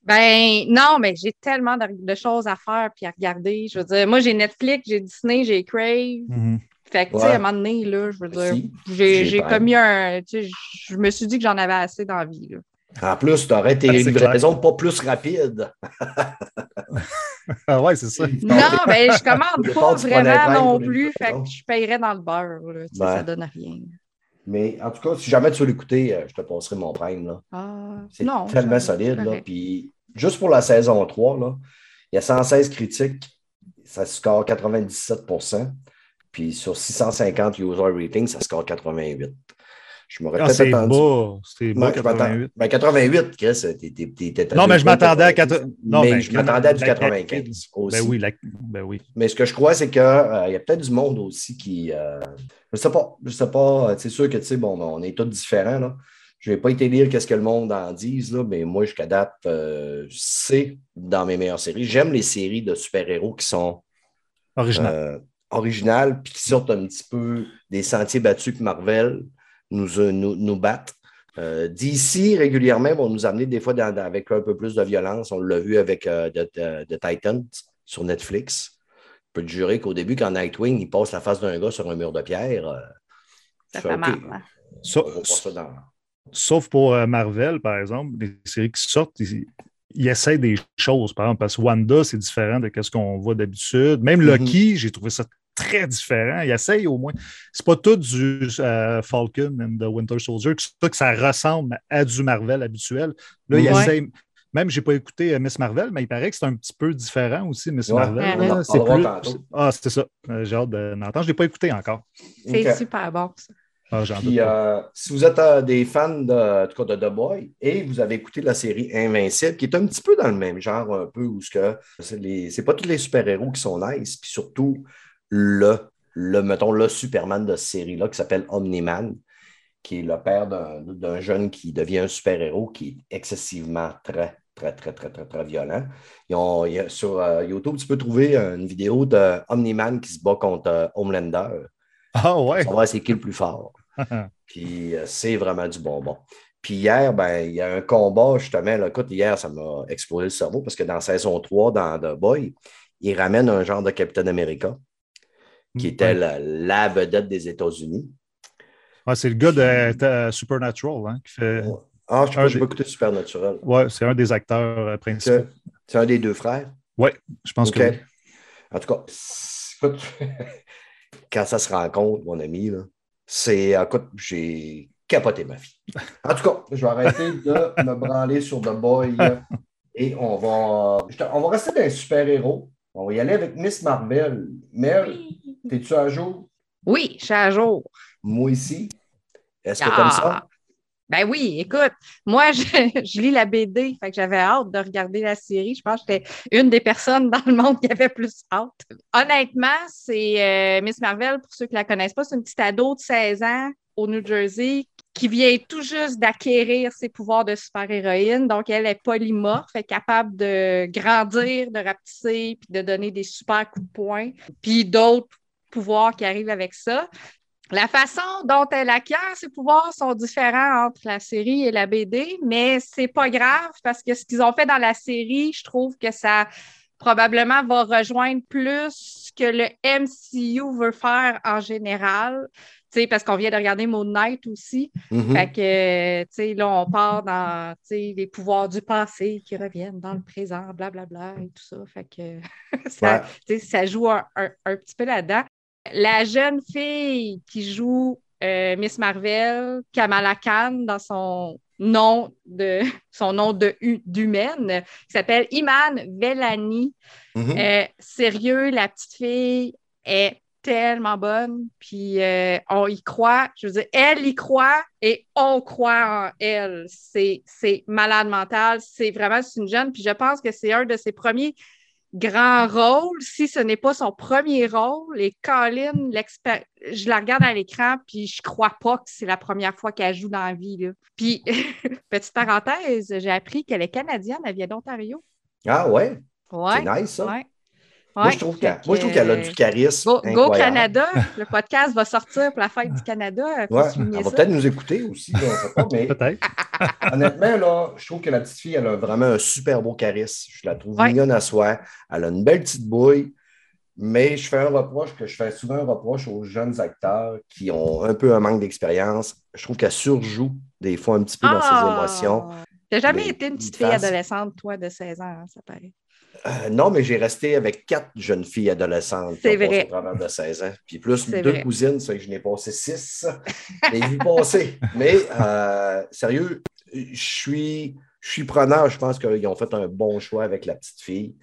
B: Ben non, mais j'ai tellement de, de choses à faire puis à regarder. Je veux dire, moi, j'ai Netflix, j'ai Disney, j'ai Crave.
A: Mhm.
B: Fait que, tu sais, à un moment donné, là, je veux dire,
C: Si,
B: j'ai commis un. Tu sais, je me suis dit que j'en avais assez dans la vie. Là.
C: En plus, tu aurais tes livraisons pas plus rapides.
A: Ah ouais, c'est ça.
B: Non, mais je commande pas vraiment non plus. Fait que je paierais dans le beurre. Là, tu sais,
C: Ouais.
B: Ça donne rien.
C: Mais en tout cas, si jamais tu veux l'écouter, euh, je te passerai mon Prime. Là.
B: Ah,
C: C'est
B: non,
C: tellement solide. Là. Puis, juste pour la saison 3, là, il y a 116 critiques. Ça score 97% Puis sur 650 user ratings, ça score 88. Je m'aurais
A: Ah,
C: peut-être
A: c'est
C: attendu.
A: C'est
C: je m'attends-
A: 88.
C: Ben, 88, Chris, t'es-
A: Non, mais je m'attendais à
C: 90.
A: 80. Non,
C: mais je m'attendais à du
A: la-
C: 95 aussi.
A: Ben oui, la- ben oui.
C: Mais ce que je crois, c'est qu'il y a peut-être du monde aussi qui. euh, je sais pas. Je sais pas. euh, C'est sûr que, tu sais, bon, on est tous différents. Là. Je n'ai pas été lire qu'est-ce que le monde en dise, là, mais moi, jusqu'à date, euh, c'est dans mes meilleures séries. J'aime les séries de super-héros qui sont
A: Original.
C: euh, originales puis qui sortent un petit peu des sentiers battus que Marvel nous, euh, nous, nous battent. Euh, DC, régulièrement, vont nous amener des fois dans- dans- avec un peu plus de violence. On l'a vu avec euh, The, The- The Titans sur Netflix. Je peux te jurer qu'au début, quand Nightwing il passe la face d'un gars sur un mur de pierre, euh,
B: Ça fait
C: fais,
B: mal. Hein?
A: Ça-
C: on voit pas ça dans-
A: Sauf pour euh, Marvel, par exemple, les séries qui sortent, ils, ils essaient des choses, par exemple, parce que Wanda, c'est différent de ce qu'on voit d'habitude. Même
C: Mhm.
A: Loki, j'ai trouvé ça très différent. Ils essayent au moins. C'est pas tout du euh, Falcon and the Winter Soldier, ça, que ça ressemble à du Marvel habituel. Là, ils
B: Ouais.
A: essayent. Même, j'ai pas écouté euh, Miss Marvel, mais il paraît que c'est un petit peu différent aussi, Miss
C: Ouais,
A: Marvel. C'est plus... Ah, c'est ça. J'ai hâte de l'entendre. Je l'ai pas écouté encore.
B: C'est super bon, ça.
A: Ah,
C: Puis, euh, si vous êtes euh, des fans de, en tout cas, de The Boy et vous avez écouté la série Invincible, qui est un petit peu dans le même genre, un peu, où ce que c'est pas tous les super-héros qui sont nice, puis surtout le, le, mettons, le Superman de cette série-là qui s'appelle Omni-Man, qui est le père d'un jeune qui devient un super-héros qui est excessivement très, très, très, très, très, très violent. Ils ont- il y a- sur euh, YouTube, tu peux trouver une vidéo de Omni-Man qui se bat contre Homelander.
A: Ah ouais.
C: Voir c'est qui le plus fort. Puis euh, c'est vraiment du bonbon. Puis hier, ben, il y a un combat, justement. Là, écoute, hier, ça m'a explosé le cerveau parce que dans saison 3, dans The Boy, il ramène un genre de Captain America qui était
A: Ouais.
C: la, la vedette des États-Unis.
A: Ouais, c'est le gars de euh, Supernatural hein, qui fait.
C: Ah, je
A: Un
C: pas, écouté Supernatural.
A: Ouais, c'est un des acteurs euh, principaux.
C: C'est un des deux frères?
A: Je pense que oui.
C: En tout cas, écoute, quand ça se rencontre, mon ami, là, c'est. Écoute, j'ai capoté ma vie. En tout cas, je vais arrêter de me branler sur The Boy et on va, on va rester dans les super-héros. On va y aller avec Miss Marvel. Mel, t'es-tu à jour?
B: Oui, je suis à jour.
C: Moi ici. Est-ce que
B: Ah!
C: t'aimes ça?
B: Ben oui, écoute, moi, je, lis la BD, fait que j'avais hâte de regarder la série. Je pense que j'étais une des personnes dans le monde qui avait plus hâte. Honnêtement, c'est euh, Miss Marvel, pour ceux qui la connaissent pas, c'est une petite ado de 16 ans au New Jersey qui vient tout juste d'acquérir ses pouvoirs de super-héroïne. Donc, elle est polymorphe, est capable de grandir, de rapetisser, puis de donner des super coups de poing, puis d'autres pouvoirs qui arrivent avec ça. La façon dont elle acquiert ses pouvoirs sont différents entre la série et la BD, mais c'est pas grave parce que ce qu'ils ont fait dans la série, je trouve que ça probablement va rejoindre plus ce que le MCU veut faire en général. Tu sais, parce qu'on vient de regarder Moon Knight aussi.
C: Mhm.
B: Fait que, tu sais, là, on part dans, tu sais, les pouvoirs du passé qui reviennent dans le présent, blablabla et tout ça. Fait que ça,
C: Ouais.
B: ça joue un, un- un petit peu là-dedans. La jeune fille qui joue euh, Miss Marvel, Kamala Khan, dans son nom de son nom de hu- d'humaine, qui s'appelle Iman Velani.
C: Mhm.
B: Euh, sérieux, la petite fille est tellement bonne, puis euh, on y croit. Je veux dire, elle y croit et on croit en elle. C'est, malade mental. C'est vraiment une jeune, puis je pense que c'est un de ses premiers grands rôles, si ce n'est pas son premier rôle. Et Colin, je la regarde à l'écran, puis je crois pas que c'est la première fois qu'elle joue dans la vie. Là. Puis, petite parenthèse, j'ai appris qu'elle est canadienne, elle vient d'Ontario.
C: Ah ouais,
B: Ouais.
C: c'est nice ça.
B: Ouais.
C: Moi,
B: Ouais.
C: je trouve qu'elle moi, je trouve qu'elle a du charisme.
B: Go, Go. Canada, le podcast va sortir pour la fête du Canada.
C: Ouais, elle va peut-être nous écouter aussi, là, on sait pas, mais
A: Peut-être.
C: honnêtement, là, je trouve que la petite fille, elle a vraiment un super beau charisme. Je la trouve
B: Ouais.
C: mignonne à soi. Elle a une belle petite bouille. Mais je fais un reproche que je fais souvent un reproche aux jeunes acteurs qui ont un peu un manque d'expérience. Je trouve qu'elle surjoue des fois un petit peu dans ses
B: Ah!
C: émotions.
B: T'as jamais
C: Mais
B: été une
C: une
B: petite fille
C: face.
B: adolescente, toi, de 16 ans, hein, ça paraît.
C: Euh, non, mais j'ai resté avec quatre jeunes filles adolescentes.
B: C'est vrai.
C: au de 16 ans. Puis plus deux
B: vrai.
C: cousines, ça je n'ai passé six. Les vues passées. Mais euh, sérieux, je suis, je suis preneur. Je pense qu'ils ont fait un bon choix avec la petite fille.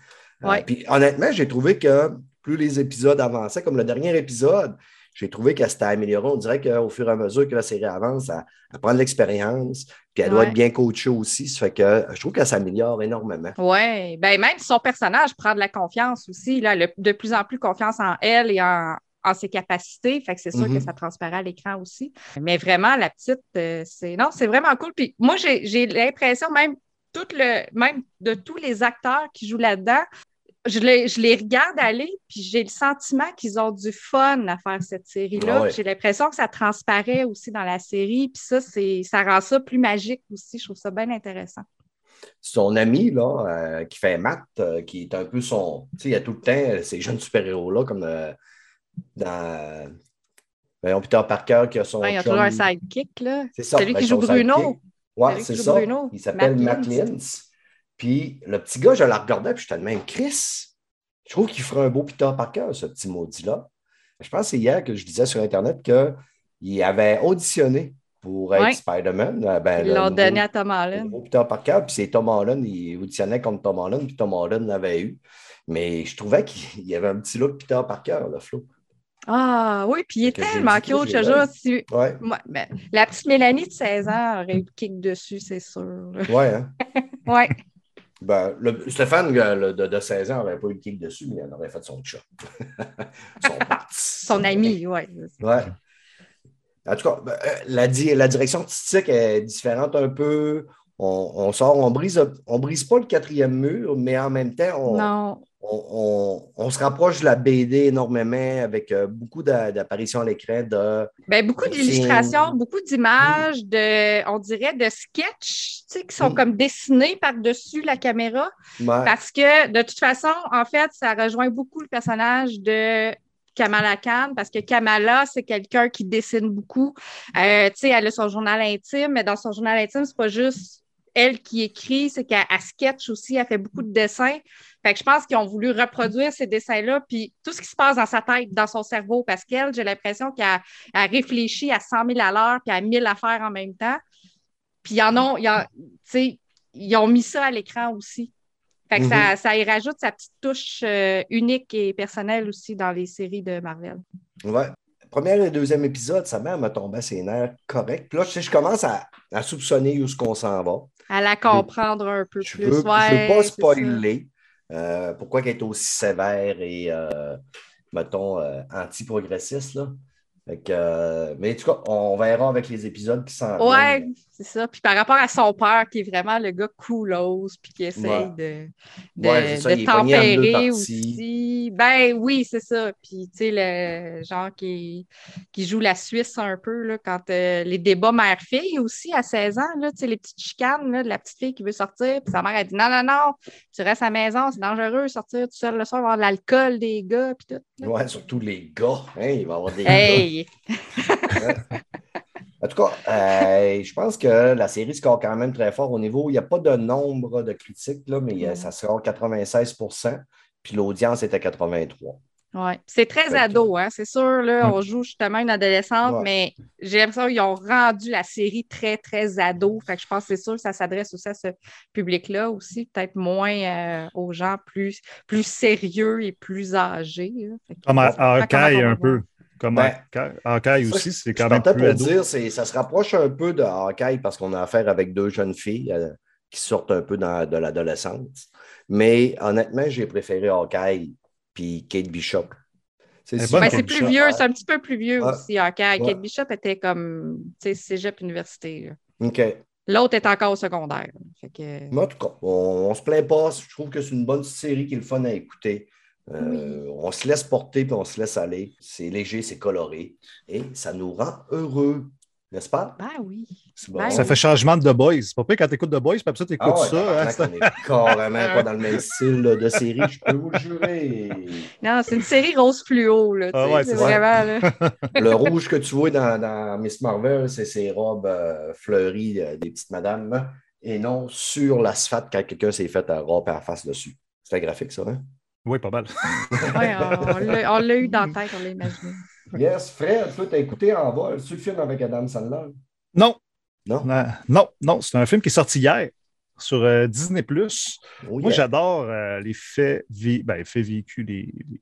C: Euh,
B: Ouais.
C: puis honnêtement, j'ai trouvé que plus les épisodes avançaient, comme le dernier épisode, j'ai trouvé qu'elle s'était améliorée. On dirait qu'au fur et à mesure que la série avance, elle, elle prend de l'expérience. Puis elle doit être bien coachée aussi. Ça fait que je trouve qu'elle s'améliore énormément.
B: Oui, ben même son personnage prend de la confiance aussi. Là, elle a de plus en plus confiance en elle et en, en ses capacités. Fait que c'est sûr
C: Mhm.
B: que ça transparaît à l'écran aussi. Mais vraiment, la petite, euh, c'est. Non, c'est vraiment cool. Puis moi, j'ai j'ai l'impression, même tout le même de tous les acteurs qui jouent là-dedans, je les, je les regarde aller, puis j'ai le sentiment qu'ils ont du fun à faire cette série-là.
C: Ah ouais.
B: J'ai l'impression que ça transparaît aussi dans la série, puis ça, c'est, ça rend ça plus magique aussi. Je trouve ça bien intéressant.
C: son ami là, euh, qui fait Matt, euh, qui est un peu son. Tu sais, il y a tout le temps euh, ces jeunes super-héros-là, comme euh, dans. Voyons, Peter Parker qui a son.
B: Ouais, il y a toujours un sidekick, là.
C: C'est ça.
B: Celui
C: ben,
B: qui joue Bruno. qui
C: c'est ça.
B: Bruno.
C: Il s'appelle
B: Matt
C: Matt
B: Lintz.
C: Puis le petit gars, je la regardais, puis j'étais de même, Chris, je trouve qu'il ferait un beau Peter Parker, ce petit maudit-là. Je pense que c'est hier que je disais sur Internet qu'il avait auditionné pour être
B: Ouais.
C: Spider-Man. Euh, ben,
B: Ils
C: le
B: l'ont donné à Tom
C: le
B: Holland.
C: Peter Parker, puis c'est Tom Holland, il auditionnait contre Tom Holland, puis Tom Holland l'avait eu. Mais je trouvais qu'il y avait un petit look Peter Parker, là, Flo.
B: Ah oui, puis il est tellement cute, je te jure. si-
C: Ouais,
B: moi, ben, la petite Mélanie de 16 ans aurait eu le kick dessus, c'est sûr.
C: ouais, hein?
B: Ouais.
C: Ben, le, Stéphane euh, le- de, de 16 ans n'aurait pas eu le kick dessus, mais il en aurait fait son chat. son.
B: Son ami, ouais.
C: Ouais. En tout cas, ben, euh, la, di- la direction artistique est différente un peu. On, on sort, on brise, on brise pas le quatrième mur, mais en même temps, on,
B: Non.
C: On, on- on se rapproche de la BD énormément avec euh, beaucoup d'a- d'apparitions à l'écran de.
B: Ben, beaucoup d'illustrations, beaucoup d'images, de, on dirait de sketchs, tu sais, qui sont
C: Mm.
B: comme dessinés par-dessus la caméra.
C: Ouais,
B: Parce que, de toute façon, en fait, ça rejoint beaucoup le personnage de Kamala Khan, parce que Kamala, c'est quelqu'un qui dessine beaucoup. Euh, tu sais, elle a son journal intime, mais dans son journal intime, c'est pas juste elle qui écrit, c'est qu'elle elle sketch aussi, elle fait beaucoup de dessins. Fait que je pense qu'ils ont voulu reproduire ces dessins-là, puis tout ce qui se passe dans sa tête, dans son cerveau, parce qu'elle, j'ai l'impression qu'elle elle réfléchit à 100 000 à l'heure, puis à 1000 affaires en même temps. Puis ils en ont, ils en- tu sais, ils ont mis ça à l'écran aussi. Fait que ça, ça y rajoute sa petite touche euh, unique et personnelle aussi dans les séries de Marvel.
C: ouais. Premier et deuxième épisode, ça m'a tombé à ses nerfs correct. Puis là, je, commence à, à soupçonner où est-ce qu'on s'en va.
B: À la comprendre un peu
C: Je
B: plus.
C: je veux pas spoiler euh, pourquoi elle est aussi sévère et, euh, mettons, euh, anti-progressiste. là? Fait que, mais en tout cas, on verra avec les épisodes qui s'en
B: Ouais,
C: viennent.
B: C'est ça. Puis par rapport à son père, qui est vraiment le gars coolos, puis qui essaye
C: Ouais.
B: de, de,
C: Ouais, ça,
B: tempérer aussi. Ben oui, c'est ça. Puis tu sais, le genre qui, qui joue la Suisse un peu, là, quand euh, les débats mère-fille aussi à 16 ans, là, tu sais, les petites chicanes là, de la petite fille qui veut sortir, puis sa mère a dit non, non, non, tu restes à la maison, c'est dangereux, sortir tout seul le soir, avoir de l'alcool des gars, puis tout. là.
C: Ouais, surtout les gars. Hein, il va y avoir des
B: Hey!
C: En tout cas, euh, je pense que la série score quand même très fort au niveau. Il n'y a pas de nombre de critiques, là, mais
B: Mm.
C: ça score 96% puis l'audience était 83
B: Ouais. C'est très
C: Fait que-
B: ado, hein? c'est sûr. Là,
A: Ouais.
B: On joue justement une adolescente,
C: Ouais.
B: mais j'ai l'impression qu'ils ont rendu la série très, très ado. Fait que je pense que c'est sûr que ça s'adresse aussi à ce public-là aussi, peut-être moins euh, aux gens plus, plus sérieux et plus âgés.
A: Comme
B: va
A: un
B: voir.
A: peu. Comme
C: Ben,
A: aussi, c'est
C: Je
A: quand même
C: partais
A: plus
C: pour
A: ado.
C: dire, c'est, ça se rapproche un peu de Hawkeye parce qu'on a affaire avec deux jeunes filles euh, qui sortent un peu dans, de l'adolescence. Mais honnêtement, j'ai préféré Hawkeye puis Kate Bishop. C'est
B: Ben, plus
A: Bishop.
B: vieux, c'est un petit peu plus vieux aussi, Hawkeye.
C: Ouais.
B: Kate Bishop était comme, tu sais, cégep université. là.
C: OK.
B: L'autre est encore au secondaire. Fait que...
C: Mais en tout cas, on ne se plaint pas. Je trouve que c'est une bonne série qui est le fun à écouter. Euh, On se laisse porter puis on se laisse aller. C'est léger, c'est coloré. Et ça nous rend heureux, n'est-ce pas?
B: Ben oui.
C: Bon.
B: Ben
A: Ça fait changement de The Boys. C'est pas pire quand tu écoutes The Boys, puis après ça, tu
C: Ah
A: écoutes
C: ouais,
A: ça. hein,
C: on est carrément pas dans le même style de série, je peux vous le jurer.
B: Non, c'est une série rose fluo, là.
A: Ah ouais,
B: c'est vraiment, là.
C: Le rouge que tu vois dans, dans Miss Marvel, c'est ses robes euh, fleuries euh, des petites madames, et non sur l'asphalte quand quelqu'un s'est fait un robe à la face dessus. C'est graphique, ça, hein?
A: Oui, pas mal.
B: Ouais, on, on l'a- eu dans la tête, on l'a imaginé.
C: Yes, Fred, toi, t'as écouté en vol sur le film avec Adam Sandler?
A: Non,
C: Non?
A: non, non, non, c'est un film qui est sorti hier sur euh, Disney+.
C: Oh,
A: Moi,
C: yeah.
A: j'adore euh, les faits, vi- ben, faits vécus. Les... les-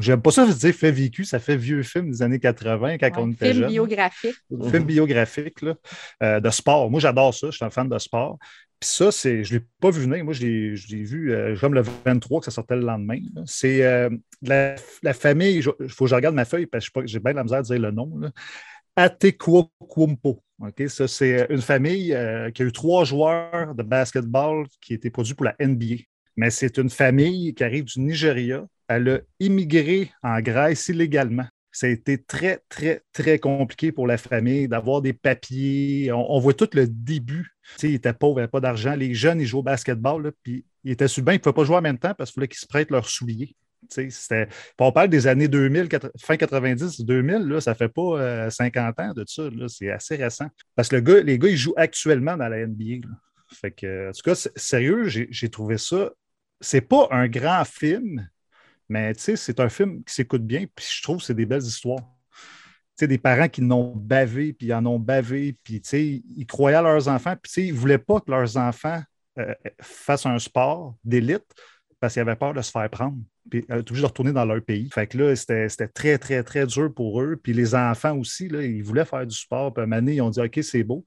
A: J'aime pas ça dire faits vécus, ça fait vieux film des années 80 quand on était
B: film
A: jeune.
B: biographique.
A: Film biographique là, euh, de sport. Moi, j'adore ça. Je suis un fan de sport. Puis ça, c'est, je ne l'ai pas vu venir. Moi, je l'ai, je l'ai vu euh, comme le 23 que ça sortait le lendemain. C'est euh, la, la famille, il faut que je regarde ma feuille parce que j'ai bien la misère à dire le nom. là. Ça, c'est une famille euh, qui a eu trois joueurs de basketball qui étaient produits pour la NBA. Mais c'est une famille qui arrive du Nigeria. Elle a immigré en Grèce illégalement. Ça a été très, très, très compliqué pour la famille d'avoir des papiers. On, voit tout le début. Tu sais, ils étaient pauvres, ils n'avaient pas d'argent. Les jeunes, ils jouaient au basketball, puis ils étaient sur le ils ne pouvaient pas jouer en même temps parce qu'il fallait qu'ils se prêtent leurs souliers. On parle des années 2000, quatre- fin 90, 2000, là, ça fait pas euh, 50 ans de ça. C'est assez récent. Parce que le gars, les gars, ils jouent actuellement dans la NBA. que, en tout cas, sérieux, j'ai trouvé ça. C'est pas un grand film, mais c'est un film qui s'écoute bien, puis je trouve que c'est des belles histoires. Tu des parents qui n'ont bavé, puis ils en ont bavé, puis tu sais, ils croyaient à leurs enfants, puis tu sais, ils ne voulaient pas que leurs enfants euh, fassent un sport d'élite parce qu'ils avaient peur de se faire prendre. puis être obligés de retourner dans leur pays. Fait que là, c'était très, très, très dur pour eux. Puis les enfants aussi, ils voulaient faire du sport. Puis à un moment ils ont dit OK, c'est beau.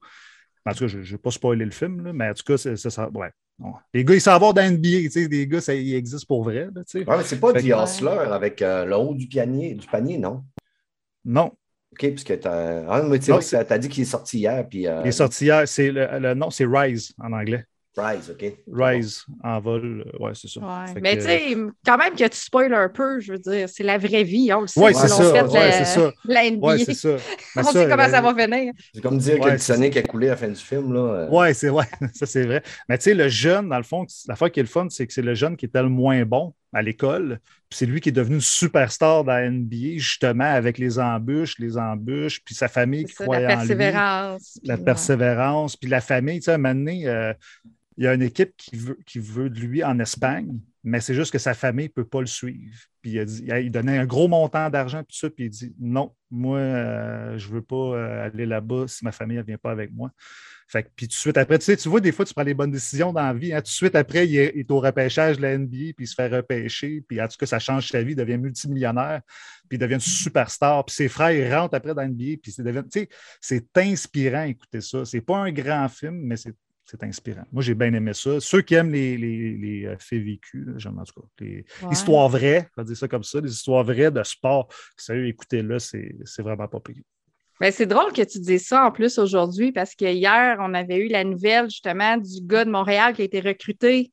A: En tout cas, je ne vais pas spoiler le film, mais en tout cas, c'est ça. Ouais. Les gars, ils savent avoir dans NBA, tu sais, des gars, ça, ils existent pour vrai. Là, tu sais.
C: Ouais, mais c'est pas The Hustler avec euh, le haut du panier, du panier, non?
A: Non.
C: OK, parce que tu as, ah, as, dit qu'il est sorti hier. Puis, euh...
A: Il est sorti hier. C'est le, le nom, c'est Rise en anglais.
C: Rise, OK?
A: Rise en vol, ouais, c'est ça.
B: Ouais. Mais tu sais, quand même que tu spoil un peu, je veux dire, c'est la vraie vie, on le sait.
A: Oui, c'est ça. Ouais, c'est ça.
B: La NBA.
A: Ouais, c'est ça.
B: on sait comment ça va venir.
C: C'est comme dire que le Sonic a coulé à la fin du film. Là.
A: Oui, c'est ouais, ça c'est vrai. Mais tu sais, le jeune, dans le fond, la fois qui est le fun, c'est que c'est le jeune qui était le moins bon à l'école. Puis c'est lui qui est devenu une superstar dans la NBA, justement, avec les embûches, les embûches, puis sa famille qui croyait
B: en lui. La persévérance.
A: La persévérance, puis la famille, tu sais, à un moment donné, euh, il y a une équipe qui veut, qui veut de lui en Espagne, mais c'est juste que sa famille ne peut pas le suivre. Puis il, donnait un gros montant d'argent, puis ça, puis il dit non, moi, euh, je ne veux pas euh, aller là-bas si ma famille ne vient pas avec moi. Fait que, puis tout de suite après, tu sais, tu vois, des fois, tu prends les bonnes décisions dans la vie. Hein. tout de suite après, il est, au repêchage de la NBA, puis il se fait repêcher, puis en tout cas, ça change sa vie, il devient multimillionnaire, puis il devient superstar. Puis ses frères, ils rentrent après dans la NBA, puis c'est inspirant d'écouter ça. C'est pas un grand film, mais c'est c'est inspirant. Moi, j'ai bien aimé ça. Ceux qui aiment les, les, euh, faits vécus, j'aime en tout cas. Les histoires vraies, on va dire ça comme ça, les histoires vraies de sport. Sérieux, écoutez-le, c'est vraiment pas pire.
B: Ben, c'est drôle que tu dises ça en plus aujourd'hui parce que hier, on avait eu la nouvelle justement du gars de Montréal qui a été recruté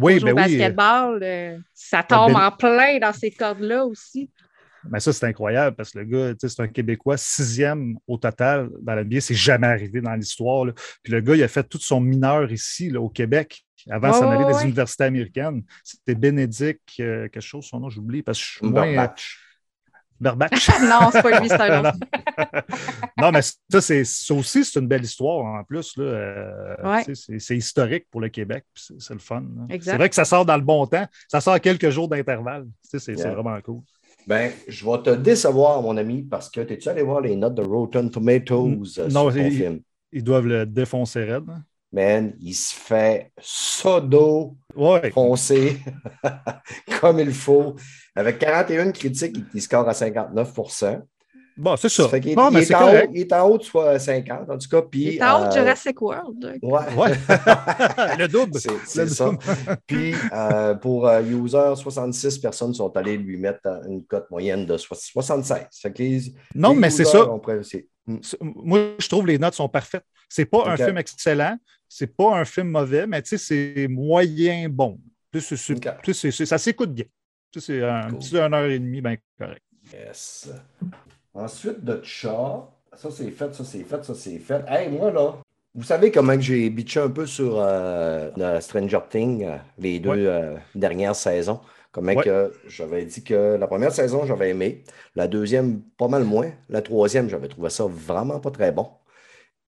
A: oui, ben
B: au basketball. Euh, ça tombe en plein dans ces cordes-là aussi.
A: Mais ça, c'est incroyable parce que le gars, c'est un Québécois, sixième au total dans la NBA. C'est jamais arrivé dans l'histoire. Puis le gars, il a fait tout son mineur ici, là, au Québec, avant de s'en aller des universités américaines. C'était Bénédicte, euh, quelque chose, son nom, j'oublie parce que je suis moins. Berbach.
B: non, c'est pas lui, c'est un autre.
A: non, mais ça, ça aussi, c'est une belle histoire en plus. Là. Euh, c'est historique pour le Québec, c'est le fun. C'est vrai que ça sort dans le bon temps. Ça sort à quelques jours d'intervalle. C'est vraiment cool.
C: Ben, je vais te décevoir, mon ami, parce que es-tu allé voir les notes de Rotten Tomatoes?
A: Euh, non, ils, ils, doivent le défoncer raide. Hein.
C: Man, il se fait sodo ouais. foncer comme il faut. Avec 41 critiques, il score à 59
A: Bon, c'est ça.
C: il, est en haut, il, est en haut, de 50, en tout cas. Puis,
B: il est en haut de euh, Jurassic World.
C: Ouais.
A: le double.
C: C'est ça. Puis, euh, pour euh, user, 66 personnes sont allées lui mettre une cote moyenne de 76.
A: non, mais c'est ça. Hmm. Moi, je trouve que les notes sont parfaites. C'est pas un film excellent, c'est pas un film mauvais, mais tu sais, c'est moyen bon. ça s'écoute bien. C'est un petit une heure et demie, bien correct.
C: Yes. Ensuite de chat, ça c'est fait, ça c'est fait, ça c'est fait. Hey, moi là, vous savez comment j'ai bitché un peu sur euh, Stranger Things, euh, les deux euh, dernières saisons? Comment que j'avais dit que la première saison, j'avais aimé. La deuxième, pas mal moins. La troisième, j'avais trouvé ça vraiment pas très bon.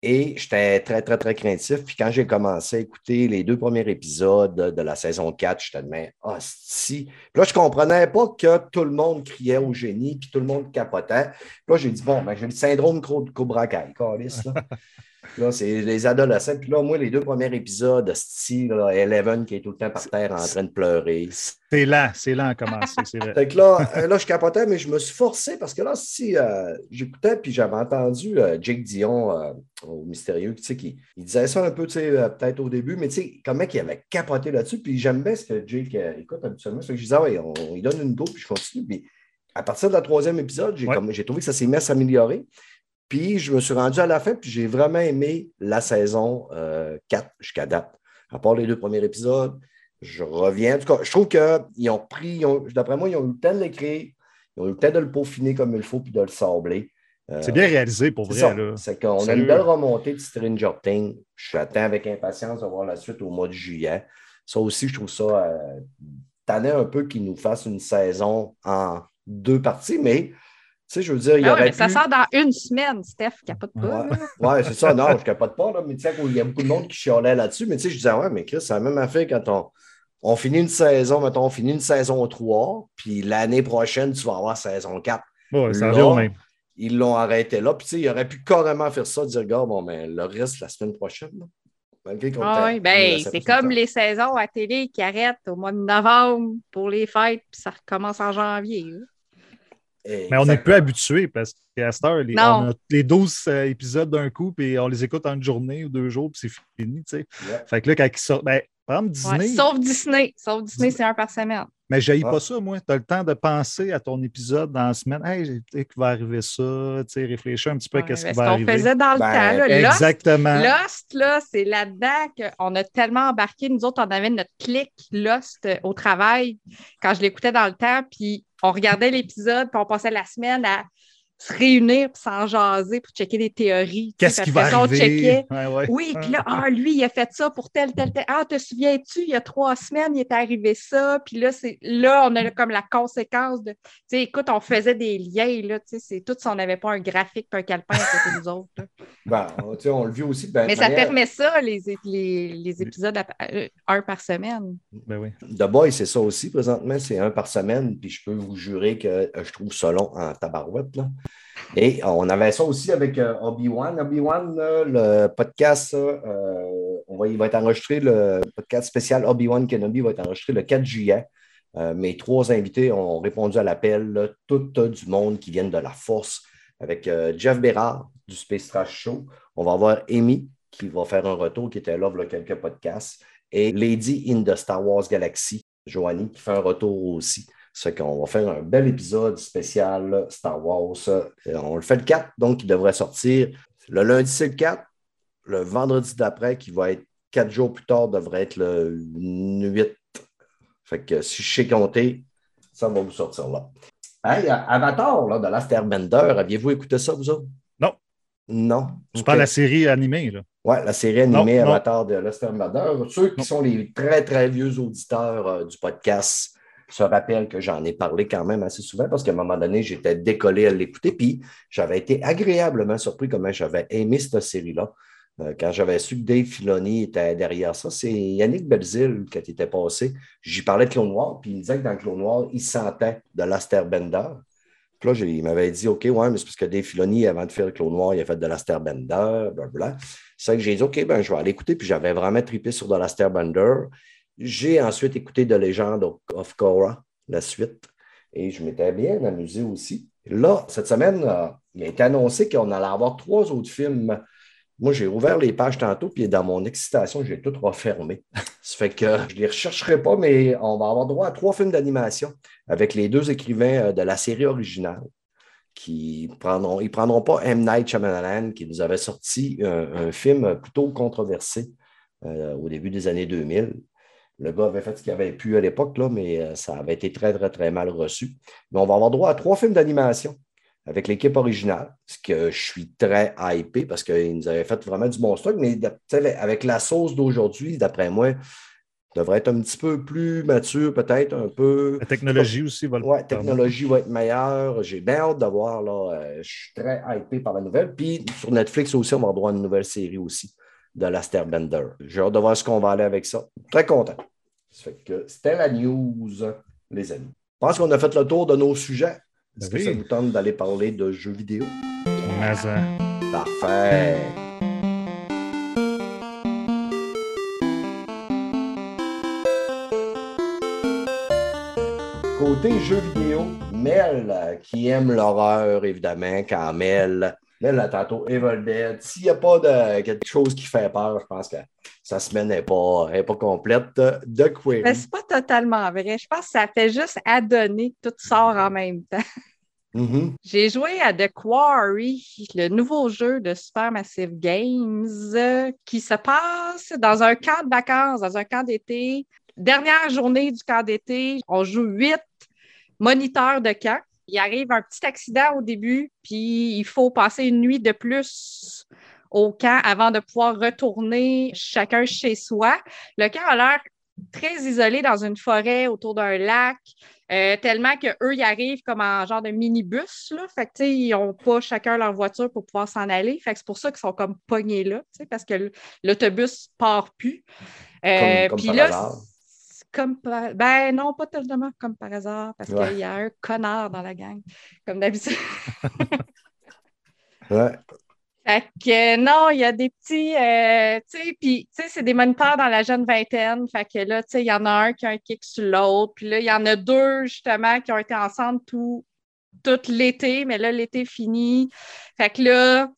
C: Et j'étais très, très, très craintif. Puis quand j'ai commencé à écouter les deux premiers épisodes de, la saison 4, j'étais de ah, si. Puis là, je ne comprenais pas que tout le monde criait au génie, puis tout le monde capotait. Puis là, j'ai dit, bon, ben, j'ai le syndrome de Cobra Kai, Là, c'est les adolescents. Puis là, moi, les deux premiers épisodes, style Eleven qui est tout le temps par terre en train de pleurer.
A: C'est lent, c'est lent à commencer, c'est vrai.
C: fait que là, euh, là, je capotais, mais je me suis forcé parce que là, si euh, j'écoutais, puis j'avais entendu euh, Jake Dion au Mystérieux, tu sais, qui il disait ça un peu, tu sais, peut-être au début, mais tu sais, comment il avait capoté là-dessus. Puis j'aime bien ce que Jake écoute habituellement. Que je disais, ah ouais, on, il donne une go, puis je continue. Puis à partir de la troisième épisode, j'ai trouvé que ça s'est mis à s'améliorer. Puis je me suis rendu à la fin, puis j'ai vraiment aimé la saison 4 euh, jusqu'à date. À part les deux premiers épisodes, je reviens. En tout cas, je trouve qu'ils ont pris, d'après moi, ils ont eu le temps de l'écrire, ils ont eu le temps de le peaufiner comme il faut, puis de le sabler.
A: Euh, c'est bien réalisé pour vrai.
C: C'est qu'on a une belle remontée de Stranger Things. Je j'attends avec impatience de voir la suite au mois de juillet. Ça aussi, je trouve ça euh, un peu qu'ils nous fassent une saison en deux parties, mais sais, je veux dire, il y ah mais
B: Ça sort dans une semaine, Steph, capote pas.
C: Ouais, ouais c'est ça, non, je capote pas, là, mais tu sais, il y a beaucoup de monde qui chialait là-dessus, mais tu sais, je disais, ouais, mais Chris, c'est la même affaire quand on, on finit une saison, mettons, on finit une saison 3, puis l'année prochaine, tu vas avoir saison 4.
A: Ouais, ça revient même.
C: Ils l'ont arrêté là, puis tu sais, il aurait pu carrément faire ça, dire, gars, bon, mais le reste, la semaine prochaine, là.
B: Ah oui, ben, c'est comme les saisons à télé qui arrêtent au mois de novembre pour les fêtes, puis ça recommence en janvier.
C: Temps.
A: Mais on n'est plus habitué parce qu'à cette heure, les, on a les 12 euh, épisodes d'un coup, puis on les écoute en une journée ou deux jours, puis c'est fini. tu sais.
C: Yeah.
A: Fait que là, quand ils sortent, ben, par exemple,
B: Ouais,
A: Disney,
B: sauf Disney. Sauf Disney, c'est un par semaine.
A: Mais je
C: Ah.
A: pas ça, moi. Tu as le temps de penser à ton épisode dans la semaine. Hey, j'ai- tu sais, qu'il va arriver ça, tu sais, réfléchir un petit peu à
B: Ouais,
A: ce qui
B: ce
A: va
B: qu'on
A: arriver.
B: faisait dans le
C: Ben,
B: temps. Là, Lost,
A: Exactement.
B: Lost, là, c'est là-dedans qu'on a tellement embarqué. Nous autres, on avait notre clic Lost euh, au travail quand je l'écoutais dans le temps, puis on regardait l'épisode, puis on passait la semaine à se réunir, puis s'en jaser pour checker des théories.
A: Qu'est-ce
B: puis
A: qui va
B: après ça, on
A: arriver?
B: checkait.
A: Ouais, ouais.
B: Oui, puis là, ah, lui, il a fait ça pour tel, tel, tel. Ah, te souviens-tu, il y a trois semaines, il est arrivé ça. Puis là, c'est là, on a comme la conséquence de. Tu sais, écoute, on faisait des liens, là. Tu sais, c'est tout si on n'avait pas un graphique puis un calepin à nous autres.
C: Ben, tu sais, on le vit aussi. ben,
B: Mais ça
C: manière-
B: permet ça, les, les, les épisodes à- euh, un par semaine.
A: Ben oui.
C: The Boy, c'est ça aussi présentement, c'est un par semaine, puis je peux vous jurer que euh, je trouve ça long en tabarouette. là. Et on avait ça aussi avec euh, Obi-Wan. Obi-Wan, le podcast, euh, on va, il va être enregistré, le podcast spécial Obi-Wan Kenobi va être enregistré le 4 juillet. Euh, mes trois invités ont répondu à l'appel, tout euh, du monde qui viennent de la force, avec euh, Jeff Bérard du Space Trash Show. On va avoir Amy qui va faire un retour, qui était là il quelques podcasts et Lady in the Star Wars Galaxy, Joanie, qui fait un retour aussi. C'est qu'on va faire un bel épisode spécial Star Wars. Euh, On le fait le 4, donc il devrait sortir. Le lundi, c'est le 4. Le vendredi d'après, qui va être quatre jours plus tard, devrait être le 8. Fait que si je sais compter, ça va vous sortir là. Hey, Avatar, là, de Last Airbender, aviez-vous écouté ça, vous autres?
A: Non.
C: Non.
A: Tu
C: Ok.
A: parles de la série animée, là.
C: Oui, la série animée
A: Non, non.
C: Avatar de Lester Madder. Ceux qui
A: Non.
C: sont les très, très vieux auditeurs euh, du podcast se rappellent que j'en ai parlé quand même assez souvent parce qu'à un moment donné, j'étais décollé à l'écouter. Puis j'avais été agréablement surpris comment j'avais aimé cette série-là. Euh, quand j'avais su que Dave Filoni était derrière ça, c'est Yannick Belzil qui était passé. J'y parlais de Clone Noir, puis il me disait que dans Clone Noir, il sentait de Lester Bender. Puis là, il m'avait dit, OK, ouais, mais c'est parce que Dave Filoni, avant de faire le Clone Noir, il a fait de Lester Bender, blablabla. C'est ça que j'ai dit, OK, ben, je vais aller écouter. Puis j'avais vraiment trippé sur The Last Airbender. J'ai ensuite écouté The Legend of- Korra, la suite. Et je m'étais bien amusé aussi. Là, cette semaine, euh, il a été annoncé qu'on allait avoir trois autres films. Moi, j'ai ouvert les pages tantôt, puis dans mon excitation, j'ai tout refermé. ça fait que je ne les rechercherai pas, mais on va avoir droit à trois films d'animation avec les deux écrivains euh, de la série originale qui prendront, ils prendront pas M. Night Shyamalan, qui nous avait sorti un, un film plutôt controversé euh, au début des années 2000. Le gars avait fait ce qu'il avait pu à l'époque, là, mais euh, ça avait été très, très, très mal reçu. Mais on va avoir droit à trois films d'animation avec l'équipe originale, ce que je suis très hypé parce qu'ils nous avaient fait vraiment du bon stock, mais avec la sauce d'aujourd'hui, d'après moi, devrait être un petit peu plus mature, peut-être un peu.
A: La technologie aussi va le
C: Oui,
A: permettre.
C: technologie va être meilleure. J'ai bien hâte de voir. Là. Euh, je suis très hypé par la nouvelle. Puis sur Netflix aussi, on va avoir droit à une nouvelle série aussi de Lester Bender. J'ai hâte de voir ce qu'on va aller avec ça. Très content. Ça fait que c'était la news, les amis. Je pense qu'on a fait le tour de nos sujets. Est-ce que
A: Oui.
C: ça vous tente d'aller parler de jeux vidéo?
A: Mais, euh,
C: Parfait. Côté jeux vidéo, Mel, euh, qui aime l'horreur, évidemment, quand Mel, Mel a tantôt Evil Dead. S'il n'y a pas de quelque chose qui fait peur, je pense que sa semaine n'est pas, est pas complète. De Query.
B: Mais c'est pas totalement vrai. Je pense que ça fait juste adonner que tout sort en même temps.
C: Mhm.
B: J'ai joué à The Quarry, le nouveau jeu de Supermassive Games euh, qui se passe dans un camp de vacances, dans un camp d'été. Dernière journée du camp d'été, on joue huit moniteurs de camp. Il arrive un petit accident au début, puis il faut passer une nuit de plus au camp avant de pouvoir retourner chacun chez soi. Le camp a l'air très isolé dans une forêt autour d'un lac. Euh, tellement qu'eux, ils arrivent comme en genre de minibus, là. Fait que, tu sais, ils n'ont pas chacun leur voiture pour pouvoir s'en aller. Fait que c'est pour ça qu'ils sont comme pognés là, parce que l'autobus part plus. Euh, puis là, comme par... Ben non, pas tellement comme par hasard, parce
C: Ouais.
B: qu'il y a un connard dans la gang, comme d'habitude.
C: Ouais.
B: Fait que non, il y a des petits, euh, tu sais, puis tu sais, c'est des moniteurs dans la jeune vingtaine. Fait que là, tu sais, il y en a un qui a un kick sur l'autre. Puis là, il y en a deux, justement, qui ont été ensemble tout, tout l'été, mais là, l'été fini. Fait que là,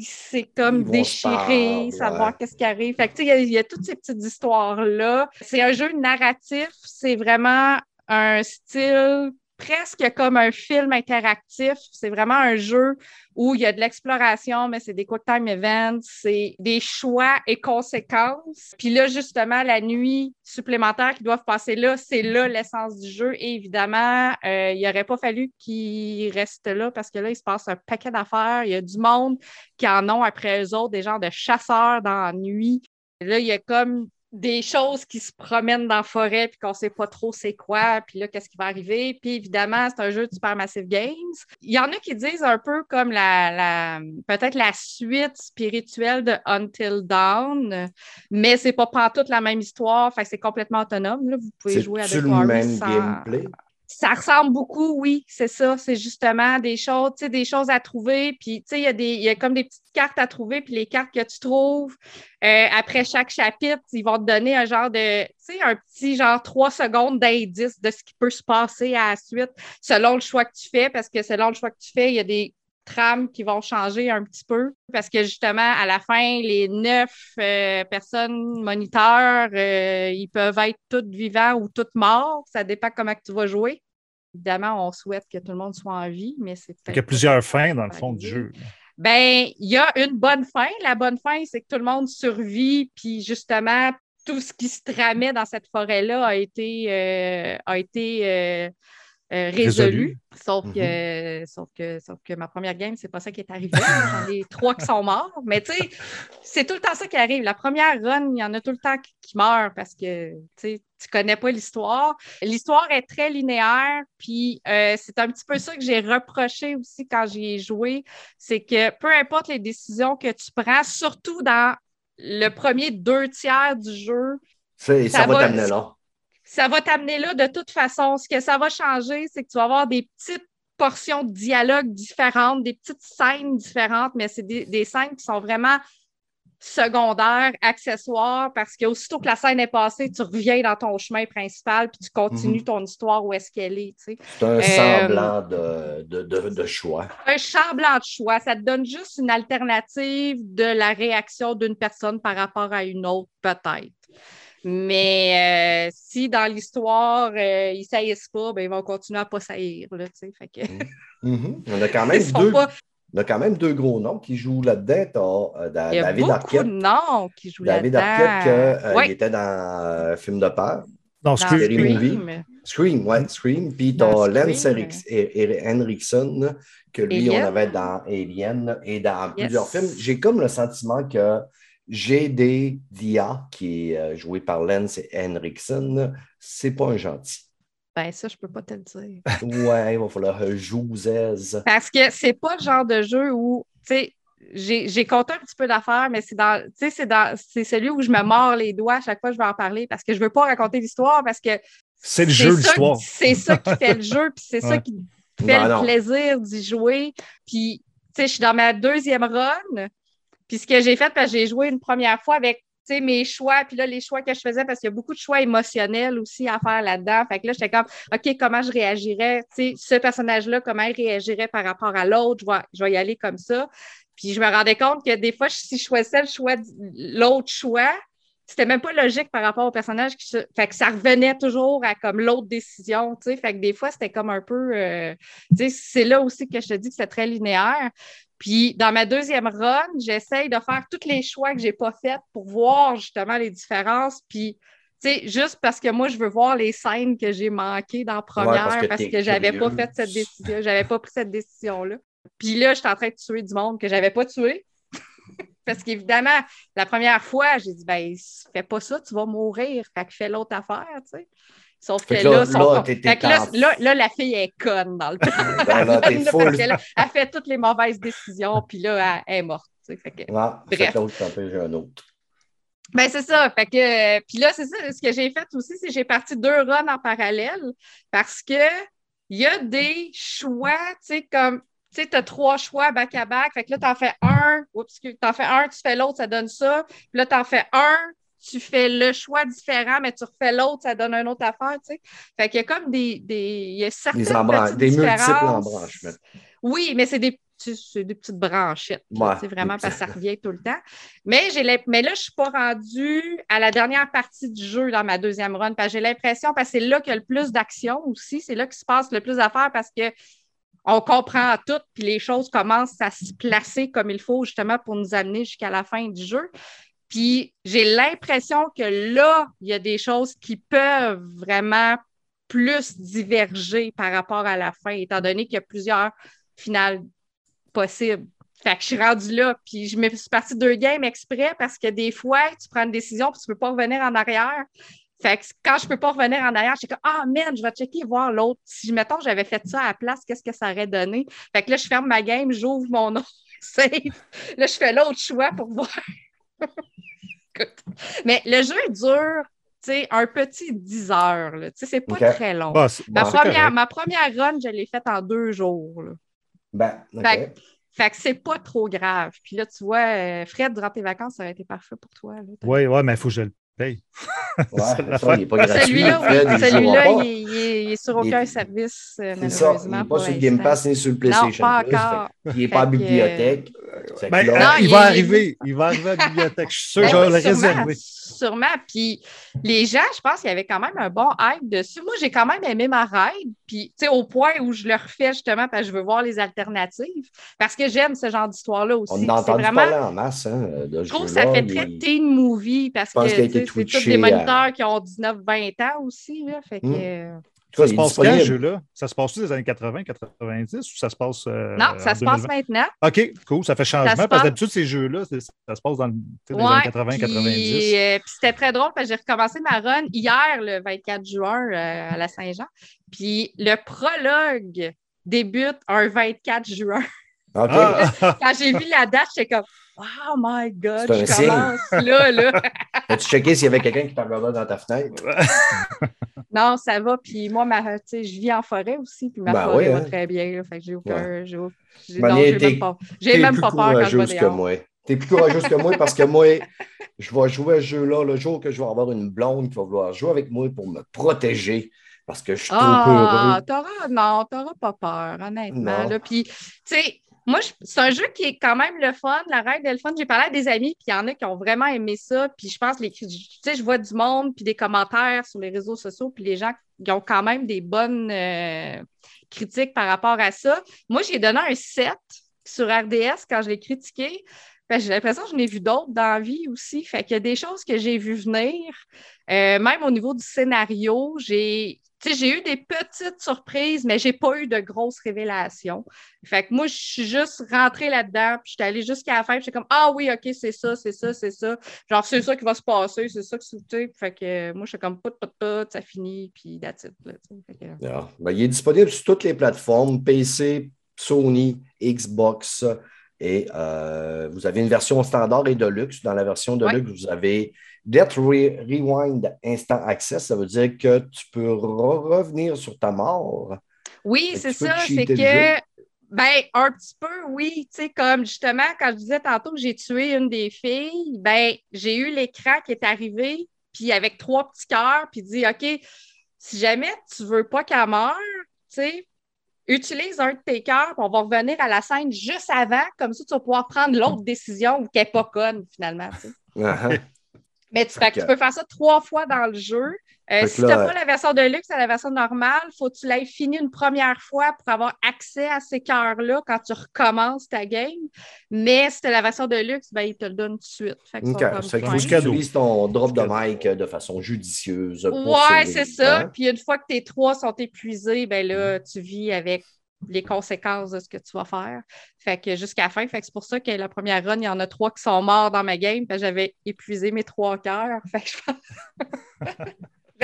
B: c'est comme déchiré, savoir qu'est-ce qui arrive. Fait que, tu sais, il y, a toutes ces petites histoires-là. C'est un jeu narratif, c'est vraiment un style presque comme un film interactif. C'est vraiment un jeu où il y a de l'exploration, mais c'est des quick time events, c'est des choix et conséquences. Puis là, justement, la nuit supplémentaire qu'ils doivent passer là, c'est là l'essence du jeu. Et évidemment, euh, il n'aurait pas fallu qu'ils restent là parce que là, il se passe un paquet d'affaires. Il y a du monde qui en ont après eux autres, des genres de chasseurs dans la nuit. Là, il y a comme des choses qui se promènent dans la forêt puis qu'on sait pas trop c'est quoi, puis là, qu'est-ce qui va arriver. Puis évidemment, c'est un jeu de Supermassive Games. Il y en a qui disent un peu comme la, la peut-être la suite spirituelle de Until Dawn, mais c'est pas toute la même histoire, fait c'est complètement autonome. Là. Vous pouvez jouer avec
C: le même gameplay?
B: Ça ressemble beaucoup, oui, c'est ça. C'est justement des choses, tu sais, des choses à trouver. Puis, tu sais, il y, a y a comme des petites cartes à trouver. Puis les cartes que tu trouves, euh, après chaque chapitre, ils vont te donner un genre de, tu sais, un petit genre trois secondes d'indice de ce qui peut se passer à la suite selon le choix que tu fais. Parce que selon le choix que tu fais, il y a des trames qui vont changer un petit peu parce que justement, à la fin, les neuf euh, personnes moniteurs, euh, ils peuvent être toutes vivants ou toutes morts. Ça dépend comment tu vas jouer. Évidemment, on souhaite que tout le monde soit en vie, mais c'est
A: Il y a plusieurs fins dans le fond du jeu.
B: Ben, il y a une bonne fin. La bonne fin, c'est que tout le monde survit, puis justement, tout ce qui se tramait dans cette forêt-là a été, euh, a été euh, résolu. Sauf, que, mm-hmm. sauf, que, sauf que ma première game, c'est pas ça qui est arrivé. J'en ai trois qui sont morts. Mais tu sais, c'est tout le temps ça qui arrive. La première run, il y en a tout le temps qui, meurent parce que tu connais pas l'histoire. L'histoire est très linéaire. Puis euh, c'est un petit peu ça que j'ai reproché aussi quand j'y ai joué. C'est que peu importe les décisions que tu prends, surtout dans le premier deux tiers du jeu,
C: ça, ça, va t'amener là
B: ça va t'amener là de toute façon. Ce que ça va changer, c'est que tu vas avoir des petites portions de dialogue différentes, des petites scènes différentes, mais c'est des, scènes qui sont vraiment secondaires, accessoires, parce qu'aussitôt que la scène est passée, tu reviens dans ton chemin principal, puis tu continues mhm. ton histoire où est-ce qu'elle est.
C: C'est un euh, semblant de, choix.
B: Un semblant de choix. Ça te donne juste une alternative de la réaction d'une personne par rapport à une autre, peut-être. Mais euh, si dans l'histoire, euh, ils ne saillissent pas, ben, ils vont continuer à ne pas saillir. Là, fait
C: mm. mm-hmm. On a quand même deux. On a quand même deux gros noms qui jouent là-dedans.
B: Euh, Il y a David beaucoup de noms qui jouent là-dedans.
C: David Arquette, qui était dans film de peur.
A: Dans Scream.
C: Scream, ouais, Scream. Puis tu as Lance Henriksen, que lui, on avait dans Alien et dans plusieurs films. J'ai comme le sentiment que GD Dia, qui est euh, joué par Lance Henriksen, c'est pas un gentil.
B: Ben, ça, je peux pas te le dire.
C: ouais, il va falloir jouer
B: Parce que c'est pas le genre de jeu où, tu sais, j'ai compté un petit peu d'affaires, mais c'est dans, c'est dans, c'est celui où je me mords les doigts à chaque fois que je vais en parler parce que je veux pas raconter l'histoire parce que
A: c'est le jeu l'histoire.
B: C'est ça qui fait le jeu, puis c'est ça qui fait le plaisir d'y jouer. Puis, tu sais, je suis dans ma deuxième run, puis ce que j'ai fait, parce que j'ai joué une première fois avec mes choix, puis là, les choix que je faisais, parce qu'il y a beaucoup de choix émotionnels aussi à faire là-dedans. Fait que là, j'étais comme, OK, comment je réagirais? Sais, ce personnage-là, comment il réagirait par rapport à l'autre? Je vais, je vais y aller comme ça. Puis je me rendais compte que des fois, si je choisissais le choix, l'autre choix, c'était même pas logique par rapport au personnage. Fait que ça revenait toujours à comme l'autre décision, tu sais. Fait que des fois, c'était comme un peu... Euh, tu sais, c'est là aussi que je te dis que c'est très linéaire. Puis dans ma deuxième run, j'essaye de faire tous les choix que je n'ai pas faits pour voir justement les différences. Puis, tu sais, juste parce que moi, je veux voir les scènes que j'ai manquées dans la première parce que, je n'avais pas fait cette décision, j'avais pas pris cette décision-là. Puis là, je suis en train de tuer du monde que je n'avais pas tué. parce qu'évidemment, la première fois, j'ai dit, ben, fais pas ça, tu vas mourir. Fait que fais l'autre affaire, tu sais. Sauf que, là, là, la fille est conne dans le plan. Ben, elle fait toutes les mauvaises décisions, puis là, elle, est morte. Fait que,
C: bref. un autre.
B: Ben, c'est ça. Fait que, puis là, c'est ça. Ce que j'ai fait aussi, c'est que j'ai parti deux runs en parallèle parce que il y a des choix, tu sais, comme tu sais, as trois choix back-à-back. Fait que là, tu en fais un, oups, tu en fais un, tu fais l'autre, ça donne ça. Puis là, tu en fais un, tu fais le choix différent, mais tu refais l'autre, ça donne une autre affaire, tu sais. Fait qu'il y a comme des, des il y a certaines
C: Des, embran-
B: petites
C: des multiples
B: différences.
C: embranchements.
B: Oui, mais c'est des, des petites branchettes.
C: Ouais,
B: c'est vraiment parce que ça revient tout le temps. Mais, mais là, je ne suis pas rendue à la dernière partie du jeu dans ma deuxième run. Parce que j'ai l'impression, parce que c'est là qu'il y a le plus d'action aussi, c'est là qu'il se passe le plus d'affaires parce que on comprend tout, puis les choses commencent à se placer comme il faut, justement, pour nous amener jusqu'à la fin du jeu. Puis j'ai l'impression que là, il y a des choses qui peuvent vraiment plus diverger par rapport à la fin, étant donné qu'il y a plusieurs finales possibles. Fait que je suis rendue là, puis je me suis partie deux games exprès parce que des fois, tu prends une décision puis tu ne peux pas revenir en arrière. Fait que quand je ne peux pas revenir en arrière, je suis comme Ah merde, je vais checker voir l'autre. Si mettons j'avais fait ça à la place, qu'est-ce que ça aurait donné? Fait que là, je ferme ma game, j'ouvre mon autre save. Là, je fais l'autre choix pour voir. Écoute. Mais le jeu dure, tu sais, un petit 10 heures. là. Tu sais, c'est pas très long.
A: Bah,
B: ma,
A: bah,
B: première, ma première run, je l'ai faite en deux jours. là.
C: Ben.
B: Fait, fait que c'est pas trop grave. Puis là, tu vois, euh, Fred, durant tes vacances, ça aurait été parfait pour toi. là.
A: Oui, ouais, mais il faut que je le
C: Ouais, ça, il n'est pas gratuit.
B: Celui-là, oui,
C: Fred, il pas.
B: il, est- il il sur
C: Il
B: aucun
C: est-
B: service, euh,
C: C'est ça, il
B: malheureusement.
C: n'est pas sur le Game. Pass ni sur le PlayStation
B: pas
C: Plus.
B: encore.
C: qu'il n'est pas en
B: Fait que,
C: bibliothèque.
A: Ben,
C: là,
B: Non,
A: il,
B: il
A: va
B: est-
A: arriver. Il va arriver à la bibliothèque. Je suis sûr que je
B: Ben
A: vais le réserver.
B: Sûrement. Puis les gens, je pense qu'il y avait quand même un bon hype dessus. Moi, j'ai quand même aimé ma ride. Puis, tu sais, au point où je le refais justement parce que je veux voir les alternatives. Parce que j'aime ce genre d'histoire-là aussi.
C: on
B: c'est
C: entendu
B: vraiment.
C: parler en masse hein, de
B: Je trouve que ça fait
C: Il-
B: très teen movie parce que c'est tous des
C: à-
B: moniteurs qui ont 19-20 ans aussi. Là, fait que,
C: Hmm.
A: Ça se passe quand, ce jeu-là? Ça se passe-tu des années 80, 90 ou ça se passe. euh,
B: Non, ça se passe
A: 2020?
B: maintenant.
A: OK, cool. Ça fait changement parce que d'habitude, ces jeux-là, ça se passe dans les
B: Ouais,
A: années 80,
B: puis,
A: 90.
B: euh, puis c'était très drôle parce que j'ai recommencé ma run hier, le 24 juin, euh, à la Saint-Jean. Puis le prologue débute un 24 juin.
A: Ah,
B: Quand j'ai vu la date, j'étais comme Oh my God, je
C: signe.
B: commence là, là.
C: As-tu checké s'il y avait quelqu'un qui te regardait dans ta fenêtre?
B: non, ça va. Puis moi, ma, tu sais, je vis en forêt aussi, puis ma
C: Ben
B: forêt
C: oui,
B: va
C: hein.
B: très bien. là. fait que j'ai aucun. j'ai
C: Ben,
B: même pas, j'ai
C: T'es
B: même
C: plus
B: pas peur quand je vais
C: que moi. T'es plus courageuse que moi parce que moi, je vais jouer à ce jeu-là le jour que je vais avoir une blonde qui va vouloir jouer avec moi pour me protéger parce que je suis trop
B: Ah, t'auras, non, t'auras pas peur, honnêtement. Puis, tu sais, moi, je- c'est un jeu qui est quand même le fun. La règle est le fun. J'ai parlé à des amis, puis il y en a qui ont vraiment aimé ça. Puis je pense, les, tu sais, je vois du monde, puis des commentaires sur les réseaux sociaux, puis les gens qui ont quand même des bonnes euh, critiques par rapport à ça. Moi, j'ai donné un 7 sur RDS quand je l'ai critiqué. J'ai l'impression que j'en ai vu d'autres dans la vie aussi. Fait qu'il y a des choses que j'ai vues venir. Euh, même au niveau du scénario, j'ai j'ai eu des petites surprises, mais j'ai pas eu de grosses révélations. Fait que moi, je suis juste rentrée là-dedans, puis je suis allée jusqu'à la fin, puis j'étais comme Ah oui, OK, c'est ça, c'est ça, c'est ça. Genre, c'est ça qui va se passer, c'est ça que c'est. Fait que euh, moi, je suis comme Pout, pout, pout, ça finit, puis that's it. Là. Fait que,
C: Ah. Ben, il est disponible sur toutes les plateformes, PC, Sony, Xbox. Et euh, vous avez une version standard et Deluxe. Dans la version Deluxe, vous avez Death Re- Rewind Instant Access. Ça veut dire que tu peux re- revenir sur ta mort.
B: Oui, c'est ça. C'est que, ben, un petit peu, oui. Tu sais, comme justement, quand je disais tantôt que j'ai tué une des filles, ben, j'ai eu l'écran qui est arrivé, puis avec trois petits cœurs, puis dit, OK, si jamais tu veux pas qu'elle meure, tu sais, utilise un de tes cœurs, puis on va revenir à la scène juste avant, comme ça, tu vas pouvoir prendre l'autre décision ou qu'elle n'est pas conne, finalement, tu sais. Mais tu,
C: Fait
B: fait que
C: que-
B: tu peux faire ça trois fois dans le jeu. Euh, si tu n'as pas la version de luxe à la version normale, il faut que tu l'aies fini une première fois pour avoir accès à ces cœurs-là quand tu recommences ta game. Mais si tu as la version de luxe, ben, il te le donne tout de suite. Fait que
C: OK.
B: ça va comme
C: Ça fait qu'il
B: fin.
C: faut que tu
A: cadeau.
C: utilises ton drop de mic de façon judicieuse. pour
B: Ouais, c'est ça.
C: temps.
B: Puis une fois que tes trois sont épuisés, ben là, tu vis avec les conséquences de ce que tu vas faire. Fait que jusqu'à la fin, fait que c'est pour ça que la première run, il y en a trois qui sont morts dans ma game, parce que j'avais épuisé mes trois cœurs. Fait que je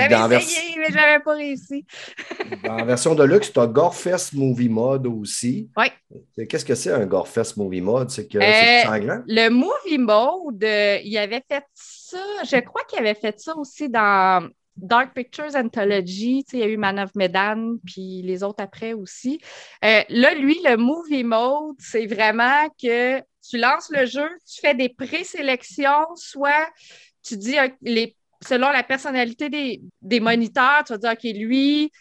B: J'avais essayé, mais j'avais pas réussi.
C: Dans la version de luxe, tu as Gorefest Movie Mode aussi.
B: Oui.
C: Qu'est-ce que c'est un Gorefest Movie Mode? C'est que
B: Euh,
C: c'est sanglant?
B: Le movie mode, euh, il avait fait ça, je crois qu'il avait fait ça aussi dans Dark Pictures Anthology, il y a eu Man of Medan, puis les autres après aussi. Euh, là, lui, le movie mode, c'est vraiment que tu lances le jeu, tu fais des présélections, soit tu dis selon la personnalité des, des moniteurs, tu vas dire, OK, lui,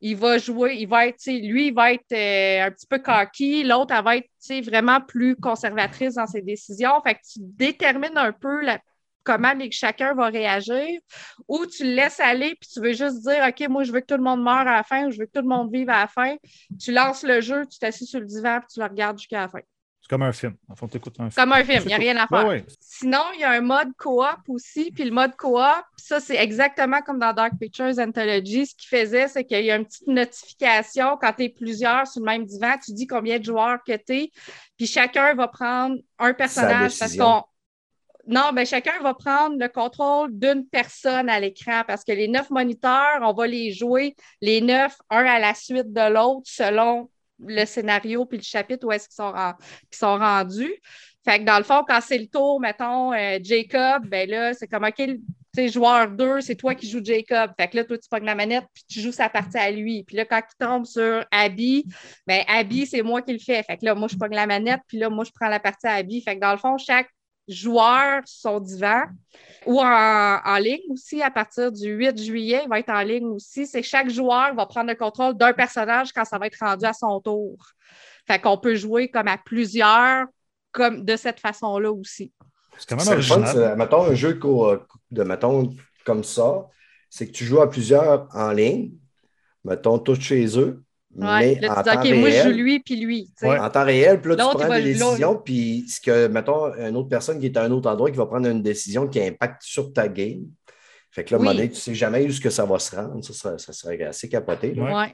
B: il va jouer, il va être, lui, il va être euh, un petit peu cocky, l'autre, elle va être vraiment plus conservatrice dans ses décisions. Fait que tu détermines un peu la, comment chacun va réagir, ou tu le laisses aller, puis tu veux juste dire, OK, moi, je veux que tout le monde meure à la fin, ou je veux que tout le monde vive à la fin. Tu lances le jeu, tu t'assis sur le divan, puis tu le regardes jusqu'à la fin.
A: C'est comme un film. En fond, un film.
B: Comme un film, il n'y a rien à faire. Sinon, il y a un mode coop aussi. Puis le mode coop, ça, c'est exactement comme dans Dark Pictures Anthology. Ce qu'il faisait, c'est qu'il y a une petite notification quand tu es plusieurs sur le même divan. Tu dis combien de joueurs que tu es. Puis chacun va prendre un personnage parce qu'on. Non, mais chacun va prendre le contrôle d'une personne à l'écran parce que les neuf moniteurs, on va les jouer les neuf, un à la suite de l'autre selon le scénario puis le chapitre où est-ce qu'ils sont, rendus. Fait que dans le fond, quand c'est le tour, mettons, euh, Jacob, ben là, c'est comme, OK, sais, joueur 2, c'est toi qui joues Jacob. Fait que là, toi, tu pognes la manette, puis tu joues sa partie à lui. Puis là, quand il tombe sur Abby, ben Abby, c'est moi qui le fais. Fait que là, moi, je pogne la manette, puis là, moi, je prends la partie à Abby. Fait que dans le fond, chaque joueur son divan ou en, ligne aussi à partir du 8 juillet, il va être en ligne aussi. C'est chaque joueur va prendre le contrôle d'un personnage quand ça va être rendu à son tour. Fait qu'on peut jouer comme à plusieurs comme de cette façon-là aussi.
C: C'est quand même original. mettons un jeu de mettons comme ça, c'est que tu joues à plusieurs en ligne, mettons tous chez eux,
B: mais en temps réel, moi, je joue lui puis lui.
C: En temps réel, puis là, tu prends des décisions, puis ce que, mettons, une autre personne qui est à un autre endroit qui va prendre une décision qui impacte sur ta game. Fait que là, oui. tu ne sais jamais où que ça va se rendre. Ça serait, ça serait assez capoté.
B: Oui. moi,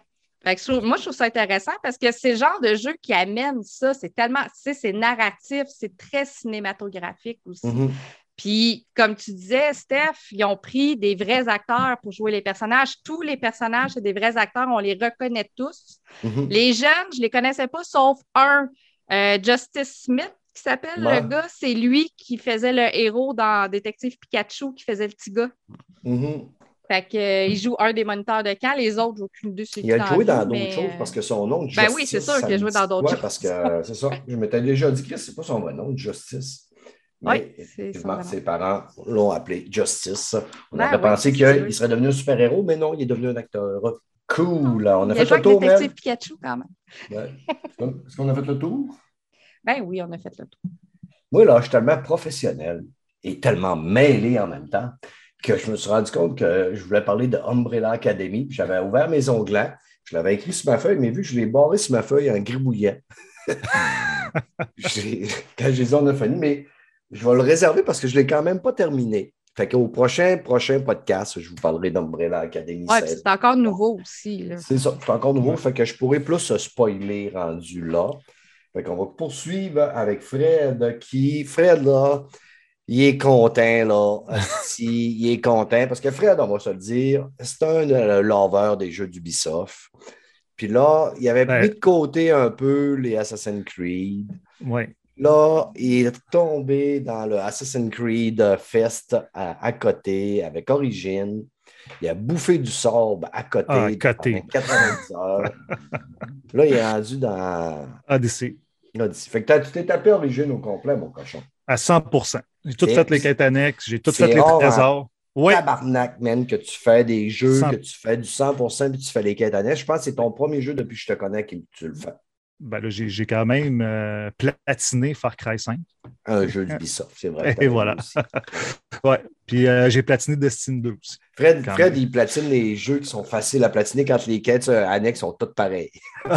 B: je trouve ça intéressant parce que c'est le genre de jeu qui amène ça. C'est tellement, tu sais, c'est narratif, c'est très cinématographique aussi. Mm-hmm. Puis, comme tu disais, Steph, ils ont pris des vrais acteurs pour jouer les personnages. Tous les personnages, c'est des vrais acteurs, on les reconnaît tous. Mm-hmm. Les jeunes, je ne les connaissais pas, sauf un, euh, Justice Smith, qui s'appelle le gars. C'est lui qui faisait le héros dans Détective Pikachu, qui faisait le petit gars.
C: Mm-hmm.
B: Fait qu'il euh, joue un des moniteurs de camp, les autres, aucune de
C: Il a joué dans d'autres choses parce que son nom,
B: Justice. Ben oui, c'est sûr qu'il a joué dans d'autres choses.
C: Parce que c'est ça. Je m'étais déjà dit que c'est pas son vrai nom, Justice.
B: Oui,
C: ses parents l'ont appelé Justice. On ben avait pensé qu'il serait devenu un super-héros, mais non, il est devenu un acteur. Cool. On a fait le tour.
B: Détective Pikachu, quand même.
C: Est-ce qu'on a fait le tour?
B: Ben oui, on a fait le tour.
C: Moi, là, je suis tellement professionnel et tellement mêlé en même temps que je me suis rendu compte que je voulais parler de Umbrella Academy. J'avais ouvert mes onglets, je l'avais écrit sur ma feuille, mais vu que je l'ai barré sur ma feuille en gribouillant, quand j'ai dit on a fini, mais je vais le réserver parce que je ne l'ai quand même pas terminé. Fait qu'au prochain, prochain podcast, je vous parlerai d'Umbrella Academy.
B: Oui, c'est encore nouveau aussi.
C: C'est ça, c'est encore nouveau. Fait que je pourrais plus se spoiler rendu là. Fait qu'on va poursuivre avec Fred qui, Fred, là, il est content, là. si, il est content parce que Fred, on va se le dire, c'est un euh, lover des jeux d'Ubisoft. Puis là, il avait mis de côté un peu les Assassin's Creed.
A: Oui.
C: Là, il est tombé dans le Assassin's Creed Fest à, côté avec Origin. Il a bouffé du sable à côté.
A: Ah, côté.
C: 90 heures. là, il est rendu dans.
A: Odyssey.
C: Odyssey. Fait que tu t'es tapé Origin au complet, mon cochon.
A: À 100% J'ai tout fait les quêtes annexes, j'ai tout fait les trésors.
C: Oui. Tabarnak, man, que tu fais des jeux, que tu fais du 100% puis tu fais les quêtes annexes. Je pense que c'est ton premier jeu depuis que je te connais que tu le fais
A: ben j'ai quand même euh, platiné Far Cry 5.
C: Un jeu d'Ubisoft, c'est vrai.
A: Et voilà. ouais. Puis euh, j'ai platiné Destiny 2 aussi.
C: Fred, Fred il platine les jeux qui sont faciles à platiner quand les quêtes euh, annexes sont toutes pareilles.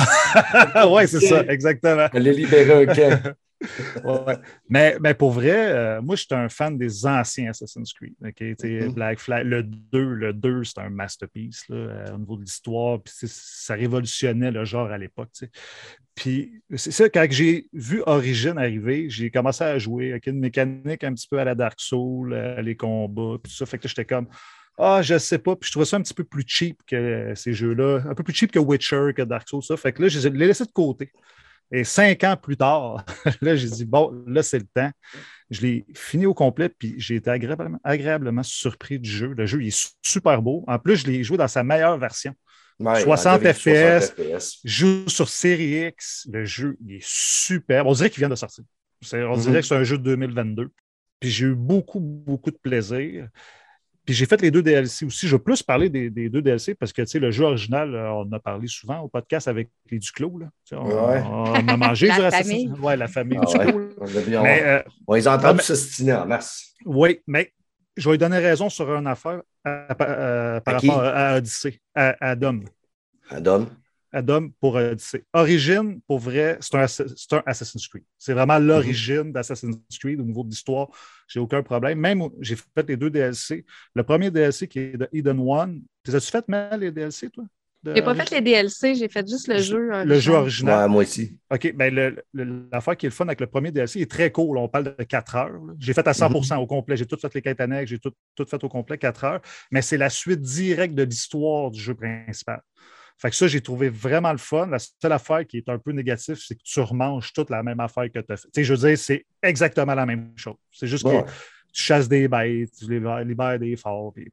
A: oui, c'est ça, exactement.
C: Les libérer un camp.
A: mais, mais, pour vrai, moi, je suis un fan des anciens Assassin's Creed. Mm-hmm. Black Flag, le 2, le 2, c'est un masterpiece là, au niveau de l'histoire. ça révolutionnait le genre à l'époque. Puis c'est ça, quand j'ai vu Origin arriver, j'ai commencé à jouer avec une mécanique un petit peu à la Dark Souls, euh, les combats, tout ça. Fait que j'étais comme Ah, je sais pas. Puis je trouvais ça un petit peu plus cheap que ces jeux-là, un peu plus cheap que Witcher, que Dark Souls, ça. Fait que là, je les ai laissés de côté. Et cinq ans plus tard, là, j'ai dit, bon, là, c'est le temps. Je l'ai fini au complet, puis j'ai été agréablement, agréablement, surpris du jeu. Le jeu il est super beau. En plus, je l'ai joué dans sa meilleure version. 60 FPS, joue sur Series X. Le jeu il est super. On dirait qu'il vient de sortir. On dirait mhm. que c'est un jeu de 2022. Puis j'ai eu beaucoup, beaucoup de plaisir. Puis j'ai fait les deux DLC aussi. Je veux plus parler des, deux DLC parce que le jeu original, euh, on en a parlé souvent au podcast avec les Duclos. Là. On, on, a mangé
B: la famille.
A: Oui, la famille ah, Duclos.
C: On, mais, euh, on les entend s'ostiner en masse.
A: Oui, mais je vais lui donner raison sur une affaire par rapport à Odyssey, à, à Dom.
C: À Dom?
A: Adam pour Odyssey. Origine, pour vrai, c'est un, un, Assassin's Creed. C'est vraiment mhm. l'origine d'Assassin's Creed au niveau de l'histoire. J'ai aucun problème. Même, j'ai fait les deux DLC. Le premier DLC qui est de Eden One. As-tu fait mal les DLC, toi?
B: Je n'ai pas fait les DLC, j'ai fait juste le jeu.
A: Original. Le jeu original.
C: moi aussi.
A: OK, ben l'affaire qui est le fun avec le premier DLC est très cool. On parle de 4 heures. J'ai fait à 100 mhm. au complet. J'ai tout fait les quêtes annexes, j'ai tout, tout fait au complet 4 heures. Mais c'est la suite directe de l'histoire du jeu principal. Fait que ça, j'ai trouvé vraiment le fun. La seule affaire qui est un peu négative, c'est que tu remanges toute la même affaire que tu as fait. Tu sais, je veux dire, c'est exactement la même chose. C'est juste que tu chasses des bêtes, tu libères des forts, puis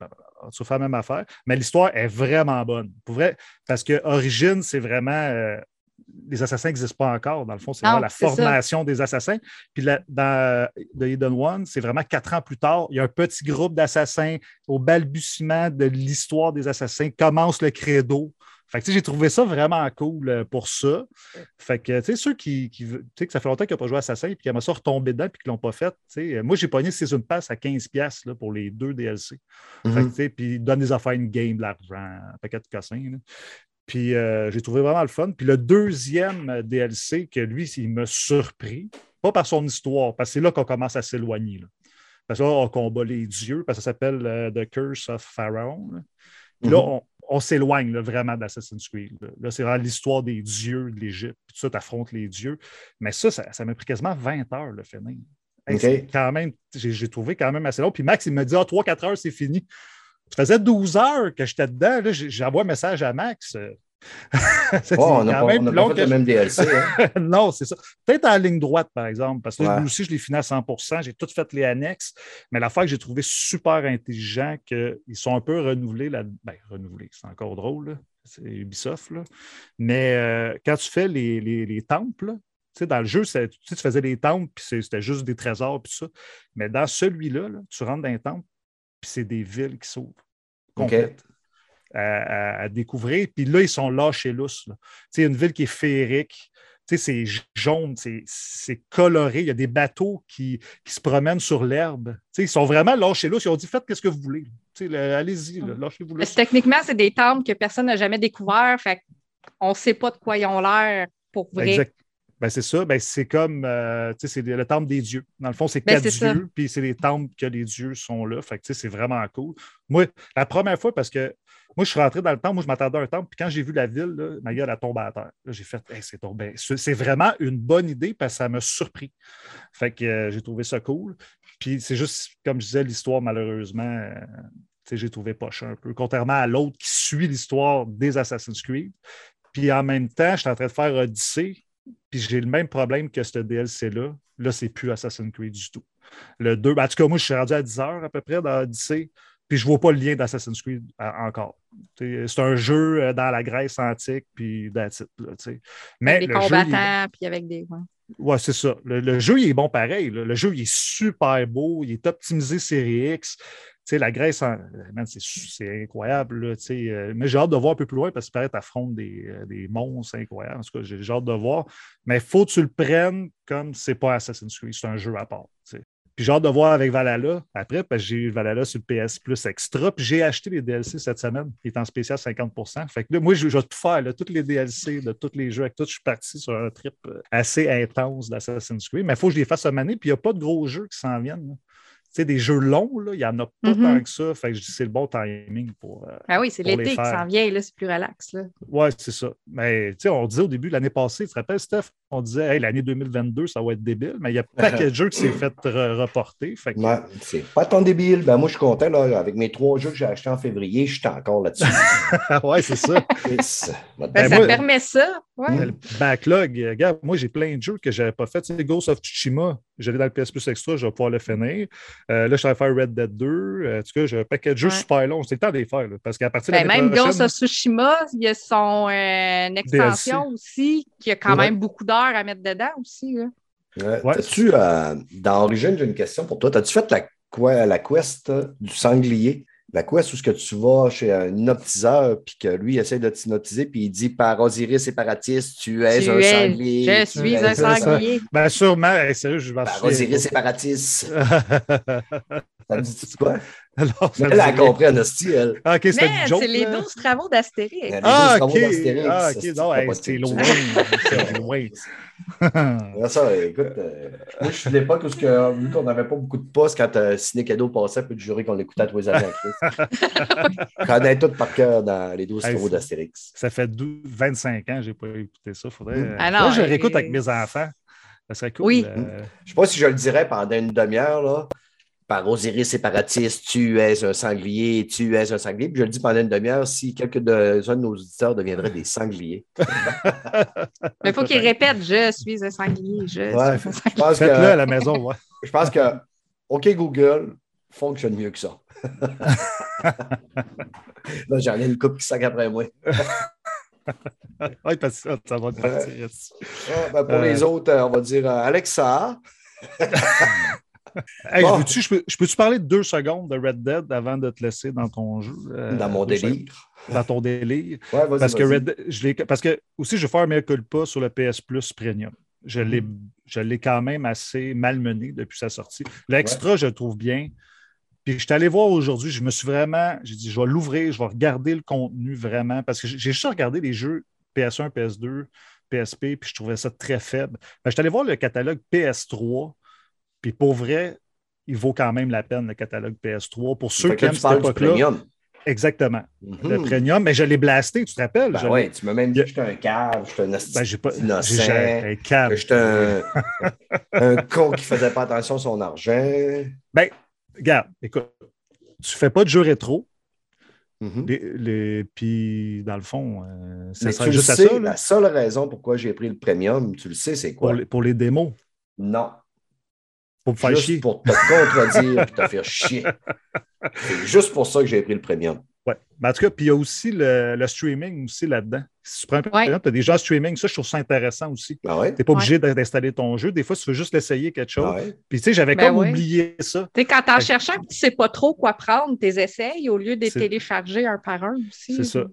A: tu fais la même affaire. Mais l'histoire est vraiment bonne. Pour vrai, parce que Origine, c'est vraiment. Euh, les assassins n'existent pas encore. Dans le fond, c'est vraiment la formation des assassins. Puis dans The Hidden One, c'est vraiment quatre ans plus tard. Il y a un petit groupe d'assassins au balbutiement de l'histoire des assassins. Commence le credo fait que j'ai trouvé ça vraiment cool euh, pour ça. Fait que, tu sais, ceux qui, qui tu sais, que ça fait longtemps qu'ils n'ont pas joué à Assassin et qui aimeraient ça retomber dedans et qui ne l'ont pas fait, tu sais, euh, moi, j'ai pogné Season Pass à 15$ là, pour les deux DLC. Fait que, mm-hmm. tu sais, puis ils donnent des affaires une game, de l'argent, un paquet de cassins. Puis euh, j'ai trouvé vraiment le fun. Puis le deuxième DLC, que lui, il m'a surpris, pas par son histoire, parce que c'est là qu'on commence à s'éloigner. Parce que là, on combat les dieux, parce que ça s'appelle The Curse of Pharaoh. Là, mm-hmm. on, on s'éloigne vraiment d'Assassin's Creed. Là, c'est vraiment l'histoire des dieux de l'Égypte. Tout ça, tu affrontes les dieux. Mais ça, ça m'a pris quasiment 20 heures, le finir. quand même, j'ai, trouvé quand même assez long. Puis Max, il me dit Ah, 3-4 heures, c'est fini. Ça faisait 12 heures que j'étais dedans. Là, j'envoie un message à Max. Euh,
C: on n'a pas, fait le même DLC. Hein.
A: non, c'est ça. Peut-être en ligne droite, par exemple, parce que moi aussi, je l'ai fini à 100% J'ai tout fait les annexes. Mais l'affaire que j'ai trouvé super intelligent, qu'ils sont un peu renouvelés. La... Ben, renouvelés, c'est encore drôle. C'est Ubisoft. Là. Mais euh, quand tu fais les, les, les temples, dans le jeu, tu, tu faisais des temples, puis c'était juste des trésors, puis ça. Mais dans celui-là, tu rentres dans un temple, puis c'est des villes qui s'ouvrent. Complètes à, découvrir. Puis là, ils sont lâchés lousses. sais, Une ville qui est féerique. C'est jaune, c'est coloré. Il y a des bateaux qui, qui se promènent sur l'herbe. Ils sont vraiment lâchés lousses. Ils ont dit faites ce que vous voulez. Allez-y, lâchez-vous
B: Techniquement, c'est des temples que personne n'a jamais découvert. Fait on ne sait pas de quoi ils ont l'air pour vrai.
A: Ben, c'est ça. Ben, c'est comme euh, c'est le temple des dieux. Dans le fond, c'est ben, quatre dieux, puis c'est les temples que les dieux sont là. Fait c'est vraiment cool. Moi, la première fois, parce que moi, je suis rentré dans le temple, moi, je m'attendais à un temple, puis quand j'ai vu la ville, là, ma gueule a tombé à terre. j'ai fait, c'est tombé. C'est vraiment une bonne idée parce que ça m'a surpris. Fait que euh, j'ai trouvé ça cool. Puis c'est juste, comme je disais, l'histoire, malheureusement, euh, j'ai trouvé poche un peu. Contrairement à l'autre qui suit l'histoire des Assassin's Creed. Puis en même temps, je suis en train de faire Odyssey, puis j'ai le même problème que ce DLC-là. Là, c'est plus Assassin's Creed du tout. Le 2, ben, en tout cas, moi, je suis rendu à 10 heures à peu près dans Odyssey. Puis je ne vois pas le lien d'Assassin's Creed euh, encore. C'est un jeu euh, dans la Grèce antique, puis that's
B: Mais avec des combattants, puis avec des.
A: Ouais, c'est ça. Le, jeu, il est bon pareil. Le jeu, il est super beau. Il est optimisé série X. la Grèce, c'est incroyable. Euh, mais j'ai hâte de voir un peu plus loin parce que paraît affronte des, des monstres incroyables. En tout cas, j'ai hâte de voir. Mais il faut que tu le prennes comme c'est pas Assassin's Creed. C'est un jeu à part. Puis j'ai hâte de voir avec Valhalla après, parce que j'ai eu Valhalla sur le PS Plus Extra. Puis j'ai acheté les DLC cette semaine, qui est en spécial 50% Fait que là, moi, je, vais tout faire, là, tous les DLC de tous les jeux avec tout. Je suis parti sur un trip euh, assez intense d'Assassin's Creed. Mais il faut que je les fasse cette année. Puis il n'y a pas de gros jeux qui s'en viennent. Tu sais, des jeux longs, il n'y en a pas mm-hmm. tant que ça. Fait que c'est le bon timing pour. Euh,
B: ah oui, c'est l'été qui s'en vient, là, c'est plus relax.
A: Oui, c'est ça. Mais tu sais, on disait au début, l'année passée, tu te rappelles, Steph, on disait hey, l'année 2022, ça va être débile, mais il y a pas de jeux qui s'est fait reporter. Fait
C: que... c'est pas tant débile. Ben, moi, je suis content. Là, avec mes trois jeux que j'ai achetés en février, je suis encore là-dessus.
A: oui, c'est ça.
B: ben, ben ça permet ça. Ouais.
A: Le backlog, regarde, moi, j'ai plein de jeux que je n'avais pas fait. Tu sais, Ghost of Tsushima, j'allais dans le PS Plus Extra, je vais pouvoir le finir. Euh, là, je suis allé faire Red Dead 2. Euh, en tout cas, j'ai un paquet de jeux super longs. C'est le temps de les faire. parce qu'à partir
B: ben, Même Ghost of Tsushima, il y a son euh, extension aussi, qui a quand même beaucoup d'heures à mettre dedans aussi.
C: tu euh, dans Origin, j'ai une question pour toi. As-tu fait la, la quest du sanglier? La quest où ce que tu vas chez un hypnotiseur, puis que lui essaie de t'hypnotiser, puis il dit par Osiris séparatiste, tu es un sanglier.
B: Je suis un sanglier.
A: Ben, sûrement, sérieux, je vais
C: Par Osiris séparatiste. ça me dit quoi? Alors, elle a compris, Anastie, elle.
A: Ah,
B: okay, c'est les 12 travaux d'Astérix.
A: Ah, OK. Ah, OK. Non, c'est loin. C'est loin.
C: ça, écoute, euh, moi, je suis de l'époque où, que, vu qu'on n'avait pas beaucoup de postes, quand euh, Ciné Cadeau passait, peut jurer qu'on l'écoutait à tous les années On connaît tout par cœur dans les 12 travaux d'Astérix.
A: Ça fait 25 ans que je n'ai pas écouté ça. Faudrait, mm. ah je réécoute avec mes enfants. Ça serait cool.
B: Oui.
A: Euh...
C: Je ne sais pas si je le dirais pendant une demi-heure, là par Osiris séparatiste, tu es un sanglier, tu es un sanglier. Puis je le dis pendant une demi-heure, si quelques de, de nos auditeurs deviendraient des sangliers.
B: Mais il faut qu'ils répètent Je suis un sanglier. Je,
C: ouais,
A: je pense que, à la maison. Ouais.
C: Je pense que OK Google fonctionne mieux que ça. Là, j'en ai une coupe qui sac après moi.
A: oui, parce que ça, va te partir.
C: ben pour les euh. autres, on va dire
A: je peux-tu peux parler de deux secondes de Red Dead avant de te laisser dans ton jeu?
C: Euh, dans mon délire.
A: Dans ton délire.
C: Ouais,
A: parce, que Red, je parce que aussi, je vais faire un culpa sur le PS Plus Premium. Je l'ai mm. quand même assez malmené depuis sa sortie. L'extra, je le trouve bien. Puis je suis allé voir aujourd'hui, je me suis vraiment, j'ai dit, je vais l'ouvrir, je vais regarder le contenu vraiment, parce que j'ai juste regardé les jeux PS1, PS2, PSP, puis je trouvais ça très faible. je suis allé voir le catalogue PS3, puis pour vrai, il vaut quand même la peine le catalogue PS3. Pour ceux qui aiment cette époque-là. Exactement. Le mhm. premium, mais je l'ai blasté, tu te rappelles?
C: Ben oui, tu m'as même dit que j'étais un cave, j'étais un ben, pas, innocent,
A: un cave.
C: j'étais un, un con qui ne faisait pas attention à son argent.
A: Ben, regarde, écoute, tu ne fais pas de jeu rétro. Mhm. les, puis, dans le fond, euh,
C: c'est juste ça. La seule raison pourquoi j'ai pris le premium, tu le sais, c'est quoi?
A: pour les démos.
C: Non.
A: Pour
C: juste pour te contredire et te faire chier. C'est juste pour ça que j'ai pris le premium.
A: Oui. en tout cas, puis il y a aussi le, streaming aussi là-dedans. Si tu prends un peu tu as des gens streaming, ça, je trouve ça intéressant aussi.
C: Ah ouais?
A: Tu n'es pas obligé d'installer ton jeu. Des fois, tu veux juste l'essayer quelque chose. Ah puis tu sais, j'avais ben comme oublié ça.
B: Tu sais, quand tu en cherches un tu ne sais pas trop quoi prendre, tu essayes au lieu de les télécharger un par un aussi.
A: C'est ça.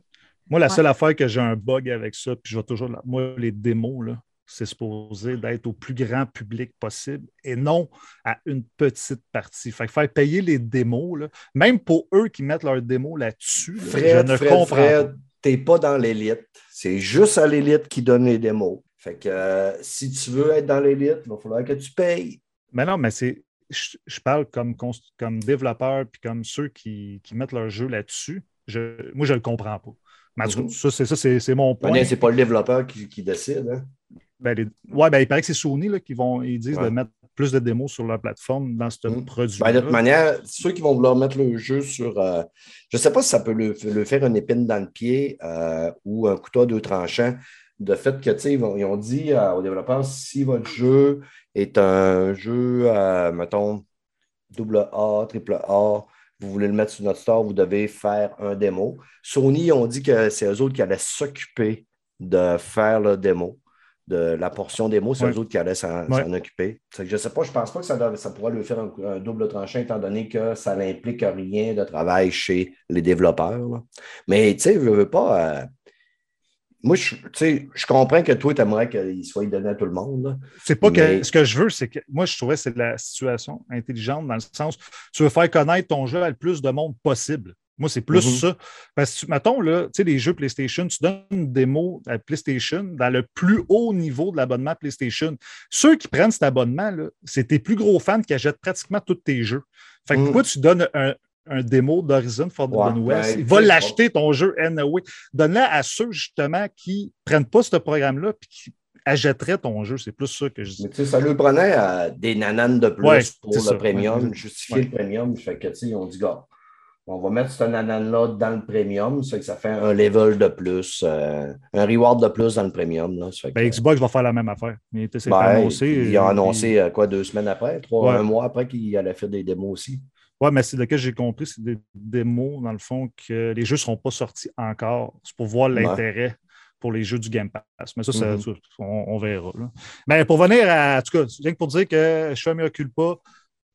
A: Moi, la seule affaire que j'ai un bug avec ça, puis je vais toujours. Moi, les démos, là, c'est supposé d'être au plus grand public possible et non à une petite partie. Fait que faire payer les démos, même pour eux qui mettent leurs démos là-dessus, je ne comprends pas.
C: Tu n'es pas dans l'élite. C'est juste à l'élite qui donne les démos. Fait que euh, si tu veux être dans l'élite, il va falloir que tu payes.
A: Mais non, mais c'est. Je, parle comme, comme développeur puis comme ceux qui, mettent leur jeu là-dessus. moi, je ne le comprends pas. Mais mm ça, c'est mon point.
C: C'est pas le développeur qui, qui décide. Hein?
A: Ben, ouais, ben, il paraît que c'est Sony là, qui vont, ils disent de mettre plus de démos sur leur plateforme dans ce mmh. produit.
C: Ben, de toute manière, ceux qui vont vouloir mettre le jeu sur. Euh, je ne sais pas si ça peut le, faire une épine dans le pied euh, ou un couteau à deux tranchants. De fait que, sais, ils, ont dit euh, aux développeurs si votre jeu est un jeu, mettons, double A, triple A, vous voulez le mettre sur notre store, vous devez faire un démo. Sony ont dit que c'est eux autres qui allaient s'occuper de faire le démo de la portion des mots, c'est eux autres qui allaient s'en occuper. je ne sais pas, je ne pense pas que ça, ça pourrait lui faire un, double tranchant, étant donné que ça n'implique rien de travail chez les développeurs. Mais tu sais, je ne veux pas. Euh, moi, je, je comprends que toi, tu aimerais qu'il soit donné à tout le monde.
A: C'est pas que ce que je veux, c'est que moi, je trouvais que c'est la situation intelligente dans le sens tu veux faire connaître ton jeu à le plus de monde possible. Moi, c'est plus mm-hmm. ça. Parce que, mettons, là, tu sais, les jeux PlayStation, tu donnes une démo à PlayStation dans le plus haut niveau de l'abonnement PlayStation. Ceux qui prennent cet abonnement, c'est tes plus gros fans qui achètent pratiquement tous tes jeux. Fait que mm. pourquoi tu donnes un, démo d'Horizon Forbidden West? Ben, Il va l'acheter ton jeu anyway. Donne-le à ceux, justement, qui ne prennent pas ce programme-là puis qui achèterais ton jeu. C'est plus ça que je dis.
C: Mais tu sais, ça lui prenait euh, des nananes de plus
A: Ouais,
C: pour le
A: ça.
C: premium,
A: Ouais.
C: justifier
A: Ouais.
C: le premium. Fait que, tu sais, on dit, gars, on va mettre cette nanane-là dans le premium. Ça fait que ça fait un level de plus, euh, un reward de plus dans le premium. Là. Ça
A: Ben, Xbox va faire la même affaire. Il
C: Ben,
A: annoncé.
C: il a
A: euh,
C: annoncé euh, quoi, deux semaines après, trois,
A: Ouais.
C: un mois après qu'il allait faire des démos aussi.
A: Oui, mais c'est de que j'ai compris, c'est des démos, dans le fond, que les jeux ne seront pas sortis encore. C'est pour voir
C: Ouais.
A: l'intérêt pour les jeux du Game Pass. Mais ça, ça-
C: Mhm.
A: ça, on, on verra. là. Mais pour venir à. En tout cas, rien que pour dire que je suis un culpa,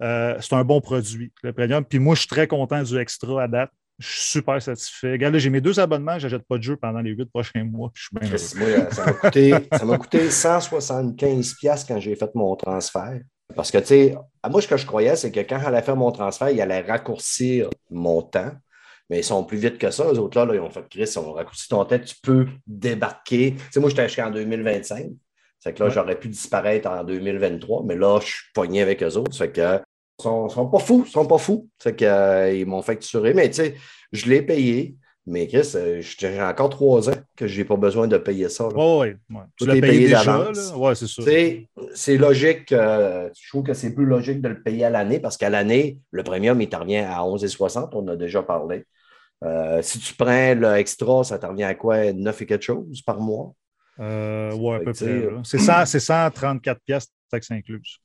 A: euh, c'est un bon produit, le premium. Puis moi, je suis très content du extra à date. Je suis super satisfait. Regarde, là, j'ai mes deux abonnements, je n'achète pas de jeu pendant les huit prochains mois. Puis je suis bien
C: Chris,
A: heureux.
C: moi, ça m'a coûté, ça m'a coûté 175$ piastres quand j'ai fait mon transfert. Parce que, tu sais, moi, ce que je croyais, c'est que quand j'allais faire mon transfert, il allait raccourcir mon temps. Mais ils sont plus vite que ça. Les autres, là, là, ils ont fait Chris, ils ont raccourci ton temps. Tu peux débarquer. Tu sais, moi, j'étais jusqu'en 2025. C'est que là,
A: Ouais.
C: j'aurais pu disparaître en 2023. Mais là, je suis pogné avec eux autres. C'est que sont, sont pas fous. Ils sont pas fous. C'est que, euh, m'ont facturé. Mais tu sais, je l'ai payé. Mais Chris, euh, j'ai encore trois ans que je n'ai pas besoin de payer ça.
A: ouais, ouais. Tu l'as payé,
C: payé d'avance.
A: Ouais, c'est
C: sais, c'est logique. euh, je trouve que c'est plus logique de le payer à l'année parce qu'à l'année, le premium, il te revient à 11,60. On a déjà parlé. Euh, si tu prends le extra, ça te revient à quoi? 9 et quelque chose par mois?
A: Ouais, à peu près.
C: sais,
A: là. C'est 100 c'est 134 pièces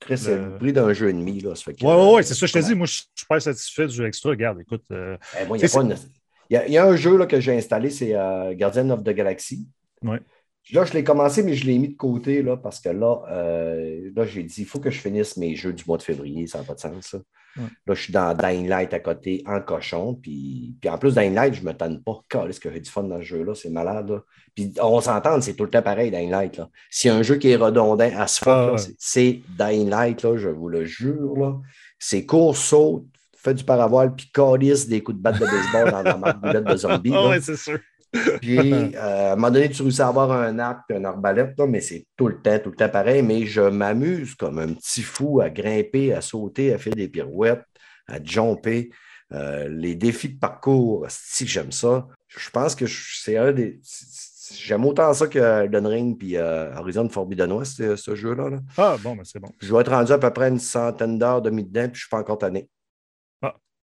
C: Chris, c'est
A: Le-
C: le prix d'un jeu et demi. Là, ça fait que,
A: Oui, oui,
C: euh,
A: oui, c'est ça, je te dis. Moi, je suis super satisfait du extra. Regarde, écoute. euh,
C: Eh, moi, il y a
A: C'est-
C: pas une- il y a- il y a un jeu là, que j'ai installé, c'est euh, Guardian of the Galaxy.
A: Ouais.
C: Là, je l'ai commencé, mais je l'ai mis de côté là, parce que là, euh, là j'ai dit il faut que je finisse mes jeux du mois de février, ça n'a pas de sens. Ça. Là, je suis dans Dying Light à côté en cochon. Puis, puis en plus, Dying Light, je ne me tanne pas. Est-ce que j'ai du fun dans ce jeu-là? C'est malade. là. Puis on s'entend, c'est tout le temps pareil, Dying Light. là. A un jeu qui est redondant à ce
A: Ah, ouais.
C: c'est- Dying Light, là, je vous le jure. Là. C'est court, saute, fait du paravoile, puis calisse des coups de batte de baseball dans la marboulette de zombie.
A: Ah
C: là.
A: ouais, c'est sûr.
C: Puis, euh, à un moment donné, tu réussis à avoir un arc et une arbalète, là, mais c'est tout le temps, tout le temps pareil. Mais je m'amuse comme un petit fou à grimper, à sauter, à faire des pirouettes, à jumper. Euh, les défis de parcours, si j'aime ça. Je pense que c'est un des. J'aime autant ça que Elden Ring puis euh, Horizon Forbidden West, ce, ce jeu-là. là.
A: Ah, bon, ben c'est bon.
C: Je vais être rendu à peu près une centaine d'heures de dedans, puis je suis pas encore tanné.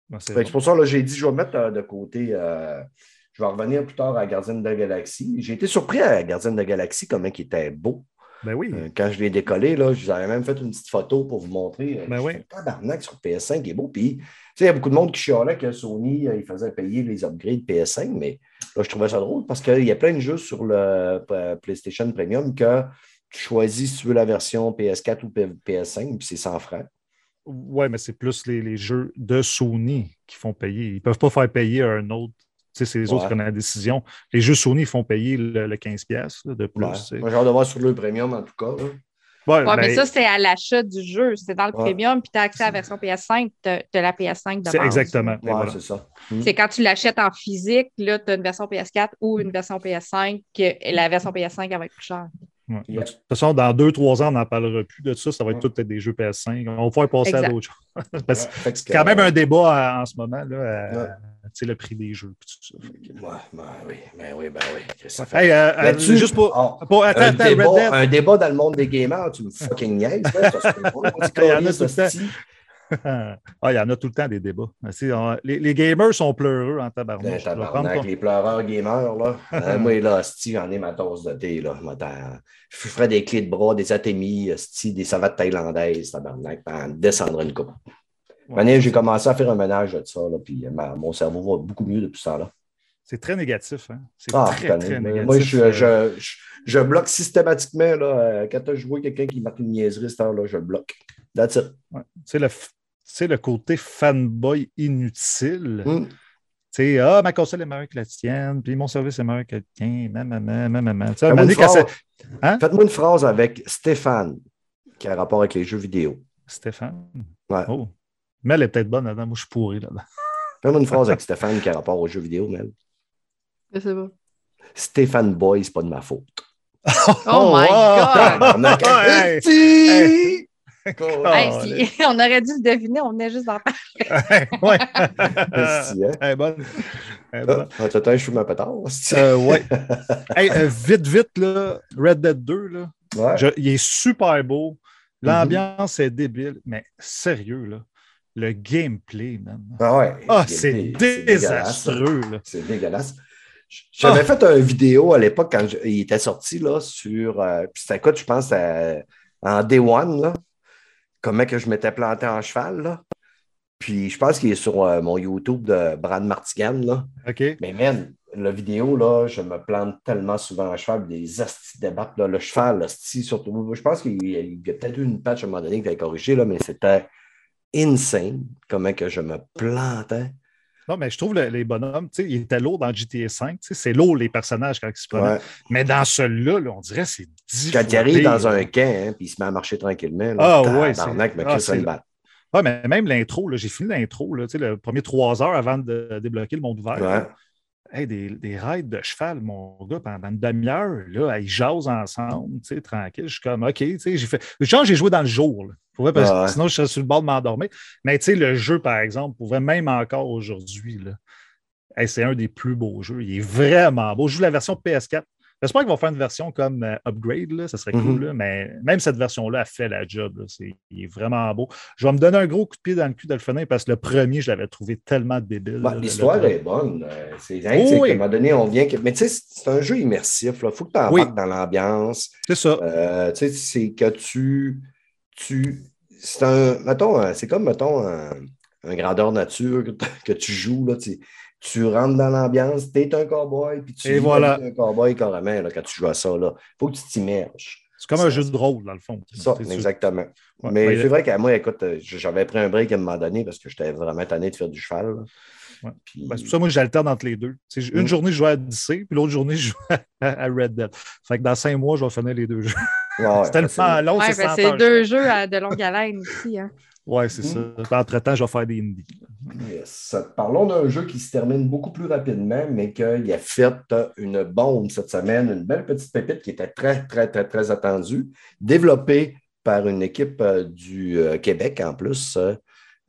A: Ben, c'est bon.
C: C'est pour ça que j'ai dit, je vais mettre euh, de côté. euh, je vais revenir plus tard à Gardien de la Galaxie. J'ai été surpris à Gardien de la Galaxie, comment il était beau.
A: Ben oui.
C: Euh, quand je l'ai décollé, là, je vous avais même fait une petite photo pour vous montrer. Euh,
A: Ben oui.
C: Tabarnak sur PS5, il est beau. Puis, tu sais, il y a beaucoup de monde qui chialait que Sony, euh, il faisait payer les upgrades PS5, mais là, je trouvais ça drôle parce qu'il y a plein de jeux sur le euh, PlayStation Premium que tu choisis si tu veux la version PS4 ou P- PS5, puis c'est 100 francs.
A: Ouais, mais c'est plus les, les jeux de Sony qui font payer. Ils ne peuvent pas faire payer un autre. C'est les autres qui prennent la décision. Les jeux Sony font payer le, le 15$ piastres, là, de plus.
C: Ouais. Moi, j'ai hâte de voir sur le Premium, en tout cas. là.
A: Ouais,
B: Ouais, mais
A: ben,
B: ça, c'est à l'achat du jeu. C'est dans le
C: Ouais.
B: premium, puis tu as accès à la version PS5, tu as, la PS5 de
A: c'est exactement.
C: Ouais,
A: voilà.
C: c'est ça.
B: C'est quand tu l'achètes en physique, là, tu as une version PS4 ou une version PS5, que la version PS5 elle va être plus chère.
A: Ouais.
C: Yeah.
A: De toute façon, dans deux, trois ans, on n'en parlera plus de ça. Ça va être
C: Ouais.
A: tout être des jeux PS5. On va pouvoir passer à d'autres choses. Parce
C: que-
A: c'est quand même un débat à- en ce moment, là, à- sais, le prix des jeux. puis tout ça. Fait que-
C: Ouais, ben oui, ben oui, ben oui. Ça fait-
A: Hey, euh, euh, juste pour.
C: oh,
A: pour attends,
C: un,
A: attends,
C: débat, un débat dans le monde des gamers, tu me fucking niaises. là, ça se peut pas, mon petit
A: Il y en a tout le temps. ah, il y en a tout le temps des débats. On- les, les gamers sont pleureux en tabarnak.
C: Ben, tabarnak,
A: ton-
C: les pleureurs gamers, là. Euh, moi, là, hostie, j'en ai ma tasse de thé, là. Je ferais des clés de bras, des atémies, des savates thaïlandaises, tabarnak, puis en descendre une coupe.
A: Ouais,
C: j'ai commencé à faire un ménage de ça, là, puis ma- mon cerveau va beaucoup mieux depuis ça, là.
A: C'est très négatif. Hein? C'est
C: Ah,
A: très, très négatif.
C: Moi, je,
A: euh,
C: je, je, je bloque systématiquement, là, euh, quand je vois quelqu'un qui marque une niaiserie, cette heure-là, je le bloque. That's it.
A: ouais. C'est le, le côté fanboy inutile.
C: Hmm.
A: Tu sais, ah, ma console est meilleure que la tienne, puis mon service est meilleur que le tien, maman, maman, maman. Un
C: Faites-moi une phrase-
A: Hein?
C: Une phrase avec Stéphane, qui a rapport avec les jeux vidéo.
A: Stéphane?
C: Ouais.
A: Oh. Elle est peut-être bonne là-dedans. Moi, je suis pourri là-dedans.
C: Fais-moi une phrase avec Stéphane qui a rapport aux jeux vidéo, Mel.
B: Je sais pas.
C: Stéphane Boy, c'est pas de ma faute.
B: Oh, my God!
C: Tabarnak.
A: Hey!
B: Hey,
A: Oh,
B: si- on aurait dû le deviner, on venait juste d'en parler.
A: ouais.
C: Esti, hein?
A: Est bonne. Est bonne.
C: Ah, temps, je suis ma pétard.
A: Euh, ouais. Hey, euh, vite, vite, là, Red Dead 2, là,
C: Ouais.
A: Je- il est super beau. L'ambiance est débile, mais sérieux, là. Le gameplay, man.
C: Ah ouais.
A: Ah,
C: C'est-
A: désastreux, là.
C: C'est dégueulasse. J'avais
A: Ah.
C: fait une vidéo à l'époque quand je- il était sorti là, sur. euh, puis c'était quoi, je pense, à- en Day One, là, comment que je m'étais planté en cheval. Là? Puis je pense qu'il est sur euh, mon YouTube de Brad Martigan. Là.
A: OK?
C: Mais man, la vidéo, là, je me plante tellement souvent en cheval, des astis débattent. Là, le cheval, asti, surtout. Je pense qu'il il y a peut-être eu une patch à un moment donné qui avait corrigé, là, mais c'était insane comment que je me plantais.
A: Non, mais je trouve le- les bonhommes, tu sais, il était lourd dans GTA V. tu sais, C'est lourd, les personnages, quand ils se.
C: Ouais.
A: Mais dans celui-là, là, on dirait que c'est dix
C: Quand il arrive dans un camp, hein, puis il se met à marcher tranquillement. Là,
A: Ah, ouais, c'est-
C: mais
A: ah, c'est-. Ouais, mais même l'intro, j'ai fini l'intro, là, tu sais, le premier trois heures avant de débloquer le monde ouvert.
C: Ouais.
A: là. Hey, des, des rides de cheval, mon gars, pendant une demi-heure, là, ils jasent ensemble, tu sais, tranquille. Je suis comme, OK, tu sais, j'ai fait. Genre, j'ai joué dans le jour, là. Parce que
C: Ah
A: sinon, je serais sur le bord de m'endormir. Mais tu sais, le jeu, par exemple, pour vrai, même encore aujourd'hui, hey, c'est un des plus beaux jeux. Il est vraiment beau. Je joue la version PS4. J'espère qu'ils vont faire une version comme euh, Upgrade, là, ça serait cool,
C: Mhm.
A: là, mais même cette version-là a fait la job. là. Il est vraiment beau. Je vais me donner un gros coup de pied dans le cul de le finir parce que le premier, je l'avais trouvé tellement débile.
C: Bah, L'histoire est bonne. euh, C'est
A: Oh, oui.
C: un moment donné, on vient. Mais tu sais, c'est un jeu immersif. Il faut que tu
A: Oui.
C: embarques dans l'ambiance.
A: C'est ça.
C: Euh, tu sais, c'est que tu. Tu c'est un. Mettons, un- c'est comme, mettons, un, un grandeur nature que, tu joues. Là, tu, tu rentres dans l'ambiance, tu es un cowboy, puis tu vis
A: voilà.
C: d'un cowboy carrément là, quand tu joues à ça. Il faut que tu t'immerges.
A: C'est comme un jeu de rôle, dans le fond.
C: Ça, exactement.
A: Ouais,
C: Mais
A: ouais,
C: c'est vrai qu'à moi, écoute, euh, j'avais pris un break à un moment donné parce que j'étais vraiment tanné de faire du cheval. là.
A: Ouais.
C: Puis-
A: Ben, c'est pour ça, moi, j'alterne entre les deux. Une
C: Mm.
A: journée, je joue à DC, puis l'autre journée, je joue à, Red Dead. Fait que dans cinq mois, je vais finir les deux jeux.
C: Ouais,
A: c'est tellement long,
B: Ouais,
A: c'est
B: ben,
A: 100
B: c'est
A: heures.
B: deux jeux à de longue haleine aussi. Hein.
A: Ouais, c'est ça.
C: Mm.
A: Entre-temps, je vais faire des indies.
C: Yes. Parlons d'un jeu qui se termine beaucoup plus rapidement, mais qu'il a fait une bombe cette semaine, une belle petite pépite qui était très, très, très, très attendue, développée par une équipe euh, du euh, Québec en plus.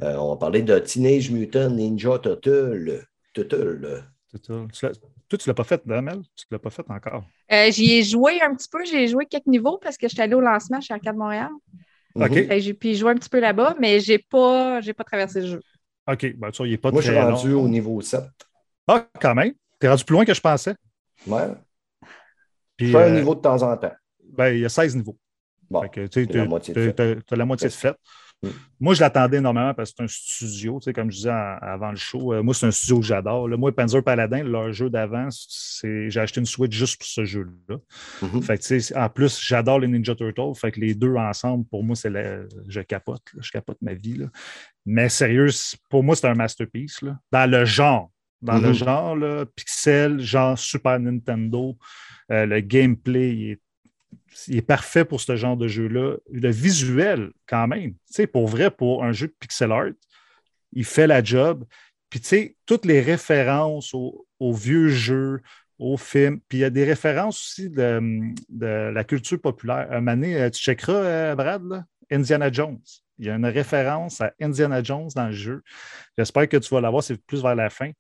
C: Euh, on va parler de Teenage Mutant Ninja Turtle. Turtle.
A: Tu Toi, tu l'as pas fait, hein, Mel? Tu l'as pas fait encore?
B: Euh, J'y ai joué un petit peu, j'ai joué quelques niveaux parce que j'étais allée au lancement chez Arcade Montréal.
A: OK.
C: Mhm.
B: Que J'ai pu jouer un petit peu là-bas, mais j'ai pas, j'ai pas traversé le jeu.
A: OK. Ben, ça, il n'est pas
C: Moi, je suis rendu
A: long.
C: au niveau 7.
A: Ah, quand même. Tu es rendu plus loin que je pensais.
C: Ouais.
A: Puis,
C: Je fais un
A: euh,
C: niveau de temps en temps.
A: ben, il y a 16 niveaux.
C: Bon,
A: tu
C: c'est la
A: t'as-
C: moitié de fait. Mm.
A: Moi, je l'attendais énormément parce que c'est un studio, tu sais, comme je disais en- avant le show. Euh, moi, c'est un studio que j'adore. Moi, Panzer Paladin, leur jeu d'avant, j'ai acheté une Switch juste pour ce jeu-là.
C: Mhm.
A: Fait que, tu sais, en plus, j'adore les Ninja Turtles. Fait que les deux ensemble, pour moi, c'est la- je capote. là. Je capote ma vie. là. Mais sérieux, pour moi, c'est un masterpiece. là. Dans le genre. Dans le
C: Mhm.
A: genre, là, pixel, genre Super Nintendo. Euh, le gameplay, il est il est parfait pour ce genre de jeu-là. Le visuel, quand même, tu sais, pour vrai, pour un jeu de pixel art, il fait la job. Puis, tu sais, toutes les références aux, vieux jeux, aux films, puis il y a des références aussi de, la culture populaire. Un donné, euh, tu checkeras, euh, Brad, Indiana Jones. Il y a une référence à Indiana Jones dans le jeu. J'espère que tu vas l'avoir, c'est plus vers la fin.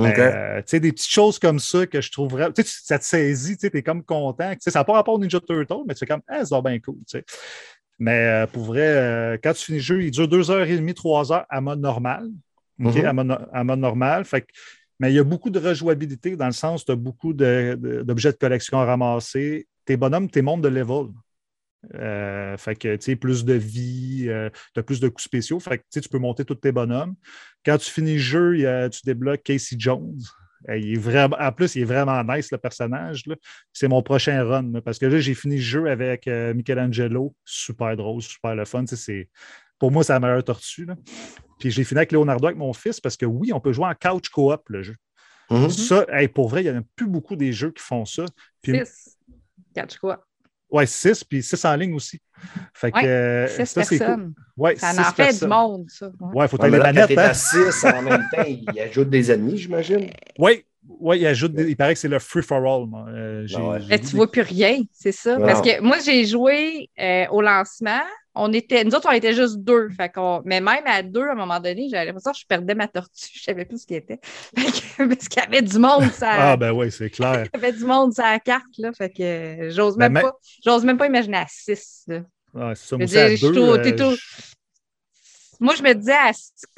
A: Euh, tu sais, des petites choses comme ça que je trouve vraiment. Tu sais, ça te saisit, tu es comme content. Tu sais, ça n'a pas rapport au Ninja Turtle, mais tu fais comme, ah, c'est bien cool. tu sais. Mais euh, pour vrai, euh, quand tu finis le jeu, il dure deux heures et demie, trois heures à mode normal. OK,
C: Mhm.
A: à, mode, à mode normal. Fait que- mais il y a beaucoup de rejouabilité dans le sens où tu as beaucoup de- de- d'objets de, collection à ramasser. Tes bonhommes, tes mondes de level. Euh, fait que, tu sais, plus de vie, tu as plus de coups spéciaux. Fait que, tu peux monter tous tes bonhommes. Quand tu finis le jeu, il y a- tu débloques Casey Jones. Euh, Il est vraiment, en plus, il est vraiment nice, le personnage. C'est mon prochain run. là, parce que là, j'ai fini le jeu avec euh, Michelangelo. Super drôle, super le fun. Pour moi, c'est la meilleure tortue. là. Puis j'ai fini avec Leonardo avec mon fils parce que oui, on peut jouer en couch coop le jeu.
C: Mhm.
A: Ça, hey, pour vrai, il n'y en a plus beaucoup des jeux qui font ça. Puis,
B: Six. Catch quoi?
A: Ouais, 6, puis 6 en ligne aussi. Fait que,
B: Ouais,
A: euh,
B: Six
A: ça, c'est cool.
B: personnes.
A: Ouais,
B: Ça
A: six
B: en fait
A: personnes.
B: du monde, ça. Ouais.
A: Faut
C: Ouais,
A: aller manettes.
C: t'es
A: hein.
C: à 6 en même temps, il ajoute des ennemis, j'imagine.
A: Oui, ouais, il ajoute des- il paraît que c'est le free for all. moi. Euh,
B: Mais tu vois plus rien, c'est ça.
C: Non.
B: Parce que moi, j'ai joué euh, au lancement, on était, nous autres, on était juste deux. Fait mais même à deux, à un moment donné, j'avais l'impression que je perdais ma tortue. Je savais plus ce qu'il était. parce qu'il y avait du monde, ça.
A: Ah, ben oui, c'est clair.
B: Il y avait du monde sur la carte, là. Fait que j'ose ben, même, pas, j'ose même pas imaginer à six, là.
A: Ah, c'est ça, moi, à deux,
B: moi, je me disais,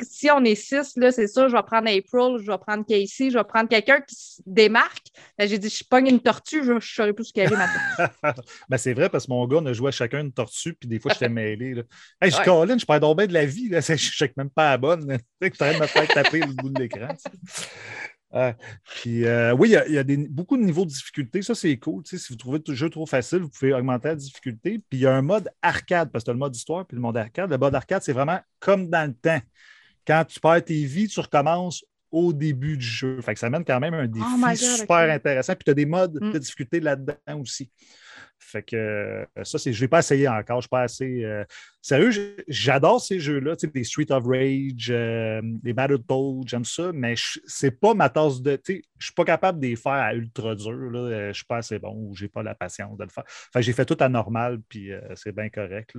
B: si on est six, c'est ça, je vais prendre April, je vais prendre Casey, je vais prendre quelqu'un qui se démarque. Ben, j'ai dit, je pogne une tortue, je ne saurais plus ce qu'elle est
A: maintenant. ben, c'est vrai, parce que mon gars, on a joué à chacun une tortue, puis des fois, je t'ai mêlé. Là. Hey, je ouais. je perds donc bien de la vie. Là. Je ne sais même pas à bonne. Tu sais, de me faire taper le bout de l'écran. Puis, euh, oui, il y a, des, beaucoup de niveaux de difficulté. Ça, c'est cool. si vous trouvez le jeu trop facile, vous pouvez augmenter la difficulté. Puis, il y a un mode arcade, parce que tu as le mode histoire puis le mode arcade. Le mode arcade, c'est vraiment comme dans le temps. Quand tu perds tes vies, tu recommences au début du jeu. Fait que ça amène quand même un oh défi super intéressant. Puis, tu as des modes mm. de difficulté là-dedans aussi. Fait que euh, ça, c'est, je ne vais pas essayer encore. Je suis pas assez. Euh, sérieux, j'adore ces jeux-là, les Street of Rage, euh, les Battletoads, j'aime ça, mais c'est pas ma tasse de. Tu sais, je suis pas capable de les faire à ultra dur. Là, je ne suis pas assez bon ou je n'ai pas la patience de le faire. Fait j'ai fait tout à normal, puis c'est bien correct.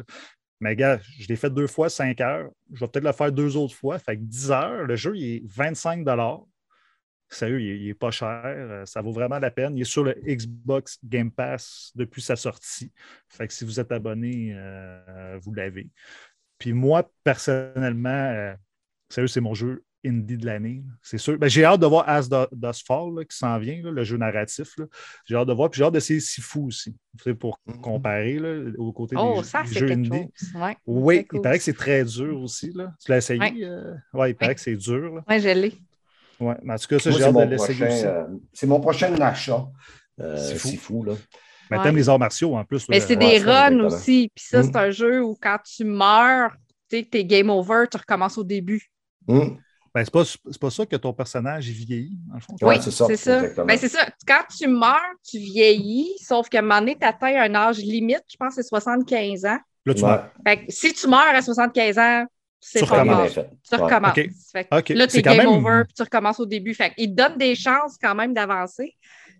A: Mais gars, je l'ai fait deux fois, cinq heures. Je vais peut-être le faire deux autres fois. Fait que 10 heures, le jeu, il est 25 Sérieux, il n'est pas cher. Euh, ça vaut vraiment la peine. Il est sur le Xbox Game Pass depuis sa sortie. Fait que si vous êtes abonné, euh, vous l'avez. Puis moi, personnellement, euh, sérieux, c'est mon jeu indie de l'année. C'est sûr. Ben, j'ai hâte de voir As Does Fall qui s'en vient, le jeu narratif. J'ai hâte de voir. Puis j'ai hâte d'essayer Sifu aussi. Pour mm-hmm. comparer là, aux côtés
B: oh,
A: des, jeux indie. oui, il paraît que c'est très dur aussi. Là. Tu l'as essayé? Oui, ouais, il paraît que c'est dur.
B: Oui, je l'ai.
A: Oui, mais en tout cas, ça, j'ai hâte de l'essayer
C: euh, c'est mon prochain achat. Euh, c'est fou. là.
A: Mais t'aimes les arts martiaux en plus.
B: Mais c'est des runs aussi. Puis ça, c'est hmm. un jeu où quand tu meurs, tu es game over, tu recommences au début.
C: Hmm.
A: Ben, c'est pas, pas ça que ton personnage est vieilli, en fond.
B: Oui, c'est ça. C'est ça. Ben, ça. Quand tu meurs, tu vieillis, sauf qu'à un moment donné, tu atteins un âge limite, je pense que c'est 75 ans.
A: Là, tu meurs.
B: si tu meurs à 75 ans, c'est pas Tu recommences. Là, tu es game over, puis tu recommences au début. Fait il te donne des chances quand même d'avancer,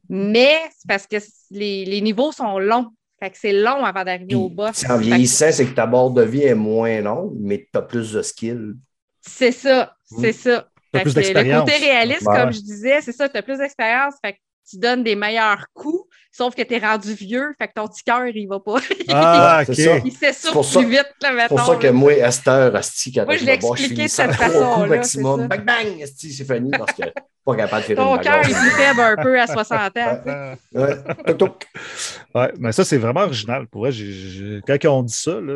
B: mais c'est parce que les, les, niveaux sont longs. Fait que c'est long avant d'arriver au boss.
C: En vieillissant, c'est que ta barre de vie est moins longue, mais tu as plus de skills.
B: C'est ça, c'est hmm. ça.
A: Plus le
B: côté réaliste, comme je disais, c'est ça, tu as plus d'expérience. Fait que tu donnes des meilleurs coups, sauf que tu es rendu vieux, fait que ton petit cœur, il va pas.
A: Ah, OK.
B: Il s'essouffle plus vite, là,
C: C'est pour ça que moi, Esther, Asti, quand
B: moi, je l'ai expliqué de cette façon-là.
C: maximum. Bang, bang, Asti, c'est fini parce que pas capable de faire
B: Ton cœur est plus faible un peu à 60 ans.
C: ouais,
A: ouais, mais ça, c'est vraiment original. Pour vrai, quand on dit ça, là,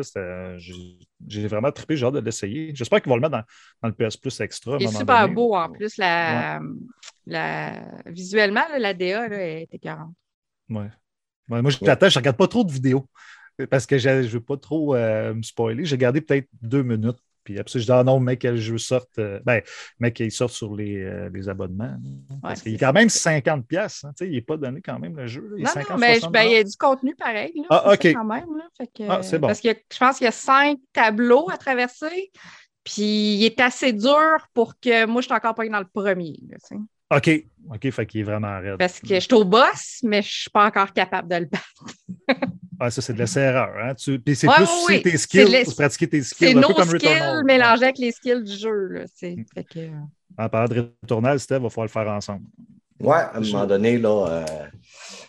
A: j'ai vraiment trippé, j'ai hâte de l'essayer. J'espère qu'ils vont le mettre dans, le PS Plus Extra.
B: Il est super beau en plus. La, Visuellement, la DA là, est écœurante.
A: Ouais. moi, je t'attends, je ne regarde pas trop de vidéos parce que je ne veux pas trop euh, me spoiler. J'ai gardé peut-être deux minutes. Puis après, je dis, ah non, mais que le jeu sorte, euh, ben, mais qu'il sorte sur les, euh, les abonnements. parce qu'il est quand même 50$. pièces il n'est pas donné quand même le jeu. Il
B: non, non, mais ben, il y a du contenu pareil. Là,
A: ah, OK.
B: Quand même,
A: ah, c'est bon.
B: Parce que je pense qu'il y a cinq tableaux à traverser. Puis il est assez dur pour que moi, je suis encore pas dans le premier.
A: OK. OK, fait qu'il est vraiment raide.
B: Parce que je suis au boss, mais je ne suis pas encore capable de le battre.
A: ah, ça, c'est de laisser erreur. Hein? Tu... Puis c'est plus tes skills, pour pratiquer tes skills.
B: C'est nos skills mélangés avec les skills du jeu. Là, fait que...
A: En parlant de Returnal, Steve, il va falloir le faire ensemble.
C: Oui, à un moment donné, là, euh,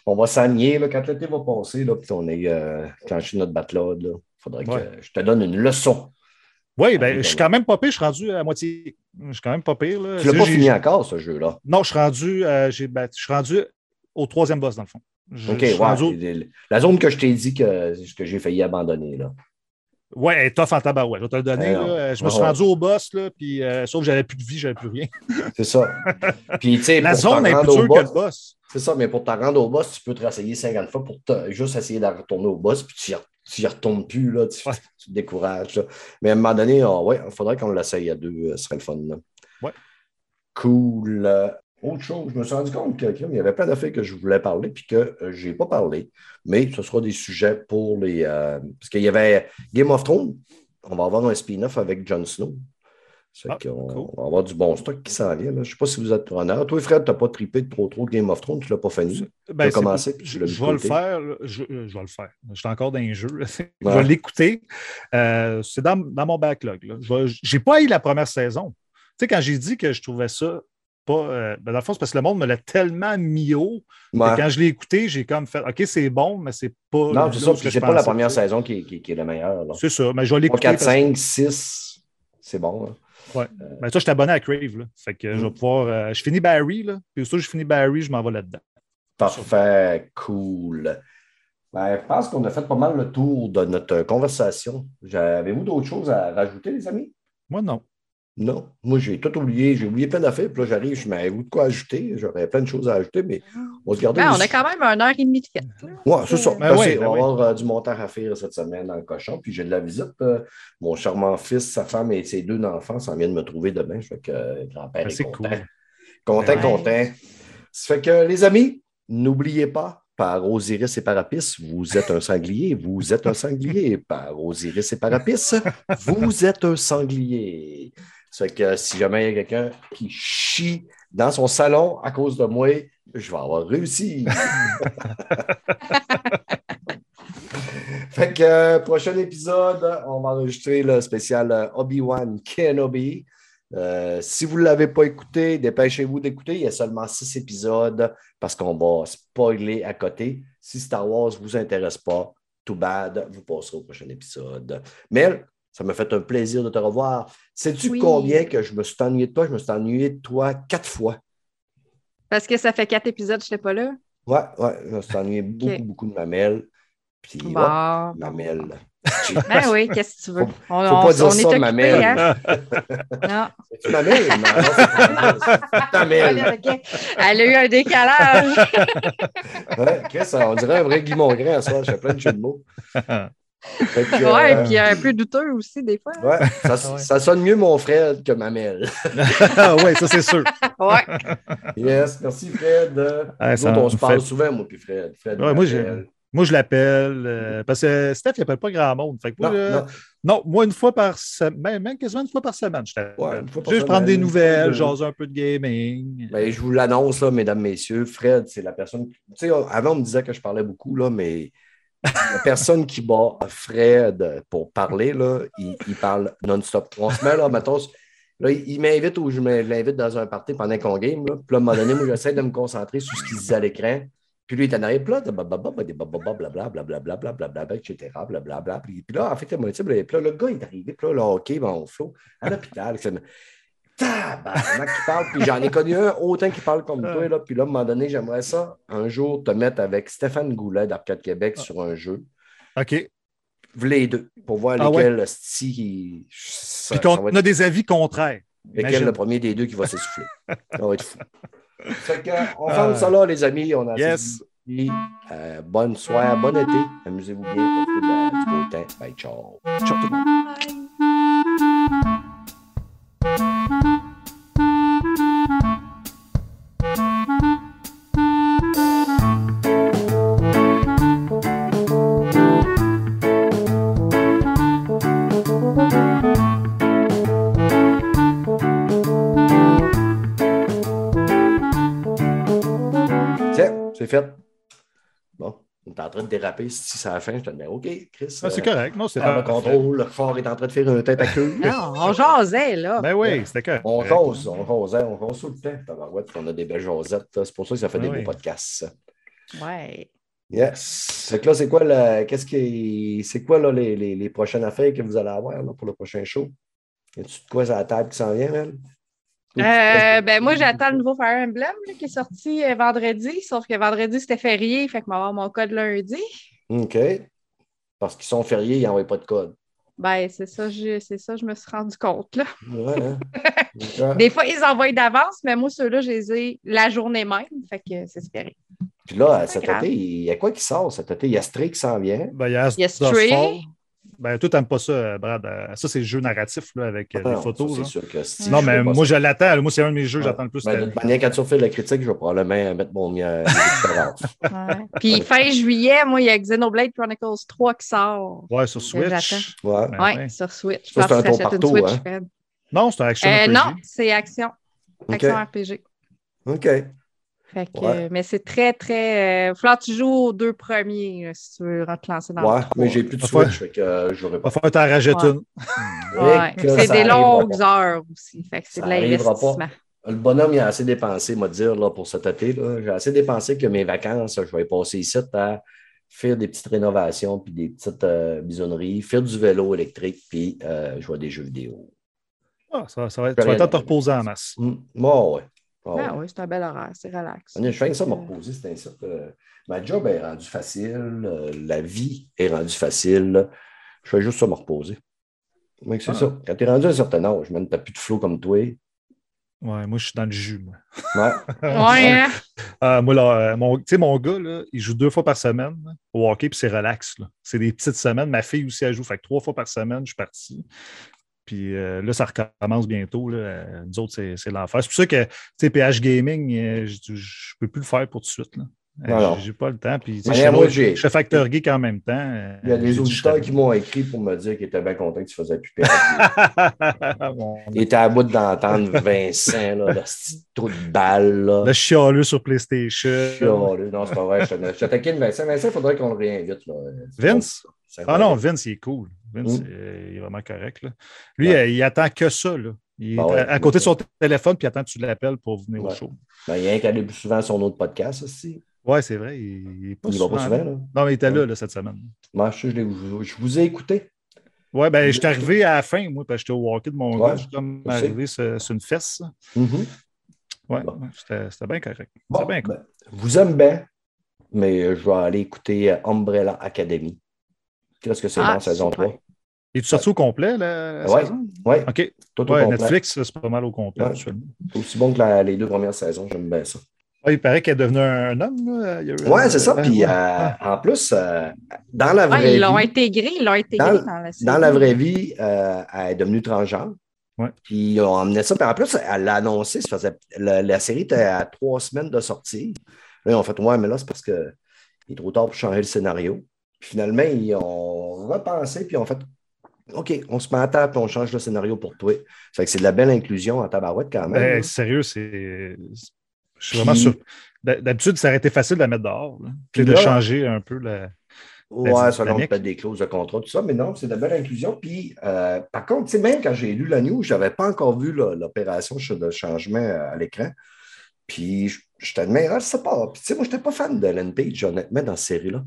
C: on va s'aligner quand l'été va passer, là, puis on est euh, clenché notre backlog. Il faudrait que je te donne une leçon.
A: Oui, ben, je suis quand même pas pire, je suis rendu à moitié. Je suis quand même pas pire. Là.
C: Tu l'as pas fini encore, ce jeu-là?
A: Non, je suis rendu, euh, ben, je suis rendu au troisième boss, dans le fond.
C: OK, ouais, La zone que je t'ai dit que, que j'ai failli abandonner. Là.
A: Ouais, elle est tough en tabarouette. Je vais te le donner. là. Je me suis rendu au boss, là, puis euh, sauf que j'avais plus de vie, j'avais plus rien.
C: C'est ça. puis,
A: La zone est plus dure que le boss.
C: C'est ça, mais pour te rendre au boss, tu peux te réessayer 50 fois pour juste essayer de retourner au boss, puis tu tu n'y retournes plus, là, tu, te décourages. Mais à un moment donné, ah ouais, il faudrait qu'on l'essaye à deux, euh, ce serait le fun. Là.
A: Ouais.
C: Cool. Euh, autre chose, je me suis rendu compte qu'il y avait plein d'affaires que je voulais parler puis que euh, je n'ai pas parlé, mais ce sera des sujets pour les. parce qu'il y avait Game of Thrones, on va avoir un spin-off avec Jon Snow.
A: Ah, cool.
C: on va avoir du bon stock qui s'en vient. là. Je ne sais pas si vous êtes honneur. Toi, Fred, tu n'as pas trippé de trop trop de Game of Thrones, tu ne l'as pas fini.
A: Ben,
C: as
A: c'est-
C: commencé, puis tu
A: je, vais le faire. Je, euh, je vais le faire. Je suis encore dans jeux. là. Je
C: Ouais.
A: vais l'écouter. Euh, c'est dans, dans mon backlog. Je n'ai pas eu la première saison. Tu sais, quand j'ai dit que je trouvais ça pas. euh, ben, dans le fond, c'est parce que le monde me l'a tellement mis haut. que. Quand je l'ai écouté, j'ai comme fait OK, c'est bon, mais c'est pas.
C: Non,
A: là
C: c'est ça. C'est pas la première saison qui est, qui est- qui est la meilleure. là.
A: C'est ça. Mais je vais
C: 3,
A: l'écouter.
C: 4,
A: parce que-
C: 5, 6, c'est bon. hein.
A: Ouais. Ben, toi, je suis abonné à Crave. Là. Fait que je vais
C: Mm.
A: pouvoir. euh, je finis Barry. Là. Puis que je finis Barry, je m'en vais là-dedans.
C: Parfait, cool. Ben, je pense qu'on a fait pas mal le tour de notre conversation. Avez-vous d'autres choses à rajouter, les amis?
A: Moi, non.
C: Non. Moi, j'ai tout oublié. J'ai oublié plein d'affaires. Puis là, j'arrive, je me dis, avez-vous de quoi ajouter? J'aurais plein de choses à ajouter, mais on va se garder.
B: Ben, on a quand même une heure et demie de fête. là.
C: Ouais, c'est ça.
A: Ben
C: Ben,
A: oui, ben
C: on
A: oui.
C: va avoir euh, du montant à faire cette semaine dans le cochon. Puis j'ai de la visite. euh, mon charmant fils, sa femme et ses deux enfants s'en viennent me trouver demain. Je fais que euh, grand-père
A: Ben,
C: est
A: c'est
C: content.
A: cool.
C: Content,
A: Ben
B: ouais.
C: content. Ça fait que, les amis, n'oubliez pas, par Osiris et Parapis, vous êtes un sanglier. Vous êtes un sanglier. Par Osiris et Parapis, vous êtes un sanglier. Ça fait que si jamais il y a quelqu'un qui chie dans son salon à cause de moi, je vais avoir réussi. fait que euh, prochain épisode, on va enregistrer le spécial euh, Obi-Wan Kenobi. Euh, si vous ne l'avez pas écouté, dépêchez-vous d'écouter. Il y a seulement six épisodes parce qu'on va spoiler à côté. Si Star Wars ne vous intéresse pas, too bad, vous passerez au prochain épisode. Mel, ça m'a fait un plaisir de te revoir. Sais-tu
B: Oui.
C: combien que je me suis ennuyé de toi? Je me suis ennuyé de toi quatre fois.
B: Parce que ça fait quatre épisodes, je n'étais pas là.
C: Ouais, ouais, je me suis ennuyé beaucoup, beaucoup de Mamel. Puis,
B: Bon.
C: ouais, Mamel.
B: Ben oui, qu'est-ce que tu veux? On,
C: Faut
B: on-
C: pas dire
B: on
C: ça, Mamel.
B: hein? Non.
C: C'est Mamel? Mamel.
B: Elle a eu un décalage.
C: Ouais, Chris, on dirait un vrai Guy Mongrain à soir. Je fais plein de jeux de mots. Que,
B: Ouais,
C: euh,
B: puis un peu douteux aussi, des fois.
C: ouais, ça,
A: Ouais.
C: ça sonne mieux mon frère que Mamel.
A: oui, ça, c'est sûr.
B: Ouais.
C: Yes, merci Fred.
A: Ouais,
C: Nous on se parle
A: fait-
C: souvent, moi puis Fred. Fred
A: Ouais, moi. Moi, je l'appelle. euh, parce que Steph, il n'appelle pas grand monde. Fait que moi,
C: Non,
A: euh,
C: non.
A: non, moi, une fois par semaine, même, même quasiment une fois par semaine, je t'appelle.
C: Ouais,
A: des nouvelles,
C: de-
A: jaser un peu de gaming.
C: Ben, je vous l'annonce, là, mesdames, messieurs. Fred, c'est la personne. Tu sais, avant, on me disait que je parlais beaucoup, là, mais la personne qui bat Fred pour parler, là, il, parle non-stop. On se met là, là, il m'invite ou je l'invite dans un party pendant qu'on game. Là. Puis là, à un moment donné, j'essaie de me concentrer sur ce qu'il disait à l'écran. Puis lui, il est en arrière, puis là, est arrivé, puis là, ben. Tabarnak qui parle, puis j'en ai connu un autant qui parle comme toi, là. Puis là, à un moment donné, j'aimerais ça, un jour, te mettre avec Stéphane Goulet d'Arcade Québec sur un jeu.
A: OK.
C: Vous les deux, pour voir
A: Ah
C: lesquels le style qui. ça-
A: Puis
C: va
A: a des avis contraires.
C: lequel
A: imagine.
C: le premier des deux qui va s'essouffler. ça va être fou. Fait que, on ferme ça là, les amis. On a
A: Yes.
C: Euh, bonne soirée, bon été. Amusez-vous bien, profitez de la- du beau temps. Bye, ciao.
A: Ciao tout le monde.
C: Fait. Bon, on est en train de déraper. Si à la fin, je te dis, OK, Chris.
A: Ah, c'est
C: euh,
A: correct. Non, c'est
C: prends le
A: pas.
C: contrôle, le fort est en train de faire un tête à queue.
B: Non, on jasait, là.
A: Ben oui, c'était correct.
C: On rose, on rose, on rose tout le temps. Tabarouette, on a des belles josettes. là. C'est pour ça que ça fait
A: Ah
C: des
A: oui.
C: beaux podcasts.
B: Ouais.
C: Yes. Que là, c'est quoi, qu'est-ce qui, c'est quoi là, les, les, les prochaines affaires que vous allez avoir là, pour le prochain show? Y a-tu de quoi à la table qui s'en vient, elle?
B: Euh, ben moi, j'attends le nouveau Fire Emblem là, qui est sorti euh, vendredi, sauf que vendredi, c'était férié, fait que je vais avoir mon code lundi.
C: OK. Parce qu'ils sont fériés, ils n'envoient pas de code.
B: Ben, c'est ça, je, c'est ça, je me suis rendu compte. Là.
C: Ouais, hein?
B: Des fois, ils envoient d'avance, mais moi, ceux-là, je les ai la journée même, fait que c'est férié.
C: Puis là, cet
B: grave.
C: été, il y a quoi qui sort cet été? Il y a Stray qui s'en vient.
A: Ben, il y a,
B: Il y a Stray.
A: Ben, toi, t'aimes pas ça, Brad. Euh, Ça, c'est le jeu narratif là, avec euh,
C: Ah
A: des
C: non,
A: photos.
C: ça, sûr que si
A: Non, mais
C: fais
A: moi,
C: ça-
A: je l'attends. Moi, c'est un de mes jeux que
C: Ouais.
A: j'attends le plus.
C: Ben, de toute manière, quand tu refais la critique, je vais probablement mettre mon euh.
B: Ouais. Puis fin juillet, moi, il y a Xenoblade Chronicles 3 qui sort.
A: Ouais, sur. Switch.
C: Ouais.
A: Ben,
B: ouais,
A: ouais.
B: sur Switch. Je pense
C: c'est un
B: que tu achètes une Switch,
C: hein.
A: Non, c'est un action
B: Euh,
A: RPG.
B: non, c'est action. Action RPG.
C: OK.
B: Fait que,
C: Ouais.
B: euh, mais c'est très, très. Il falloir que tu joues aux deux premiers là, si tu veux te lancer dans
C: Ouais,
B: le
C: mais j'ai plus de Switch, fait que euh,
A: Va
C: pas.
A: falloir t'en rajouter
B: Ouais.
A: une.
B: Ouais. C'est des longues
C: pas.
B: heures aussi. Fait que c'est de l'investissement.
C: Le bonhomme, il a assez dépensé, moi, dire, là, pour cet été. J'ai assez dépensé que mes vacances, je vais passer ici à faire des petites rénovations, puis des petites euh, bisonneries, faire du vélo électrique, puis euh, jouer à des jeux vidéo.
A: Ah, ça, ça va être, tu vas être temps de te reposer en masse.
C: Hum, Moi, ouais. Ah, ouais.
B: Ah oui, c'est un bel horaire, c'est relax.
C: Je fais que ça, me
B: Euh,
C: reposer, c'est. Euh, ma job est rendue facile, euh, la vie est rendue facile. Je fais juste ça me reposer. Mais c'est
A: Ah.
C: ça. Quand tu es rendu à un certain âge, tu n'as plus de flow comme toi.
A: Ouais, moi, je suis dans le jus. moi.
C: Ouais.
B: Ouais, hein?
A: Moi, là, mon, tu sais, mon gars, là, il joue deux fois par semaine là, au hockey, puis c'est relax. là. C'est des petites semaines. Ma fille aussi, elle joue. Fait que trois fois par semaine, je suis parti. Puis euh, là, ça recommence bientôt. Là. Euh, Nous autres, c'est l'enfer. C'est pour ça que, PH Gaming, euh, je ne peux plus le faire pour tout de suite. Là. Euh. J'ai pas le temps. Puis, je, fais Factor Geek en même temps. euh,
C: Il y a des
A: dit,
C: auditeurs qui m'ont écrit pour me dire qu'ils étaient bien contents que tu faisais plus perdre.
A: Mon-
C: Il était à bout d'entendre Vincent, là, le petit trou de balle. Là.
A: Le chialeux sur PlayStation.
C: Chialeux. Non, c'est pas vrai. Je je te taquine Vincent. Vincent, il faudrait qu'on le réinvite. Là.
A: Vince? Ah non, Vince, il est cool.
C: Mm.
A: Euh, il est vraiment correct. Là. Lui, euh, il, attend que ça. Là. Il est
C: ah
A: à, côté de son téléphone, puis attend que tu l'appelles pour venir au show.
C: Ben, il y a un qui allait plus souvent à son autre podcast aussi.
A: Oui, c'est vrai. Il n'est pas,
C: va pas souvent.
A: Non, mais il était là, cette semaine.
C: Moi, je, vous ai écouté.
A: Oui, ben, je suis arrivé à la fin, moi, parce que j'étais au walkie de mon gars. Je suis comme arrivé sur, une fesse.
C: Mm-hmm.
A: Oui, c'était bien correct.
C: Ben, vous aime bien, mais euh, je vais aller écouter Umbrella Academy. Qu'est-ce que c'est
B: ah,
C: dans saison 3?
A: Et tu sorti au complet la
C: ouais. Oui.
A: OK.
C: Tout
A: ouais, Netflix, c'est pas mal au complet.
C: Ouais. Aussi bon que les deux premières saisons, j'aime bien ça.
A: Ah, il paraît qu'elle est devenue un homme.
C: Oui, c'est ça. Puis euh, en plus, euh, dans la vraie vie.
B: Ils l'ont intégré, ils l'ont intégré
C: dans,
B: la.
C: Dans la vraie vie, euh, elle est devenue transgenre. Puis ils ont emmené ça. Puis en plus, elle l'a annoncé. Ça faisait, la, série était à trois semaines de sortie. Là, ils ont fait Ouais, mais là, c'est parce qu'il est trop tard pour changer le scénario. Puis finalement, ils ont repensé, puis ils ont fait OK, on se met à table on change le scénario pour toi. Ça fait que c'est de la belle inclusion en tabarouette quand même.
A: Ben, sérieux, c'est. Je suis vraiment sûr. D'habitude, ça aurait été facile de la mettre dehors. là. Puis de changer un peu la.
C: Ouais, selon peut-être des clauses de contrat, tout ça, mais non, c'est de la belle inclusion. Puis, euh, par contre, tu sais, même quand j'ai lu la news, je n'avais pas encore vu l'opération de changement à l'écran. Puis, je, ah, je sais pas. Puis, tu sais, moi, je n'étais pas fan de Page, honnêtement, dans cette série-là.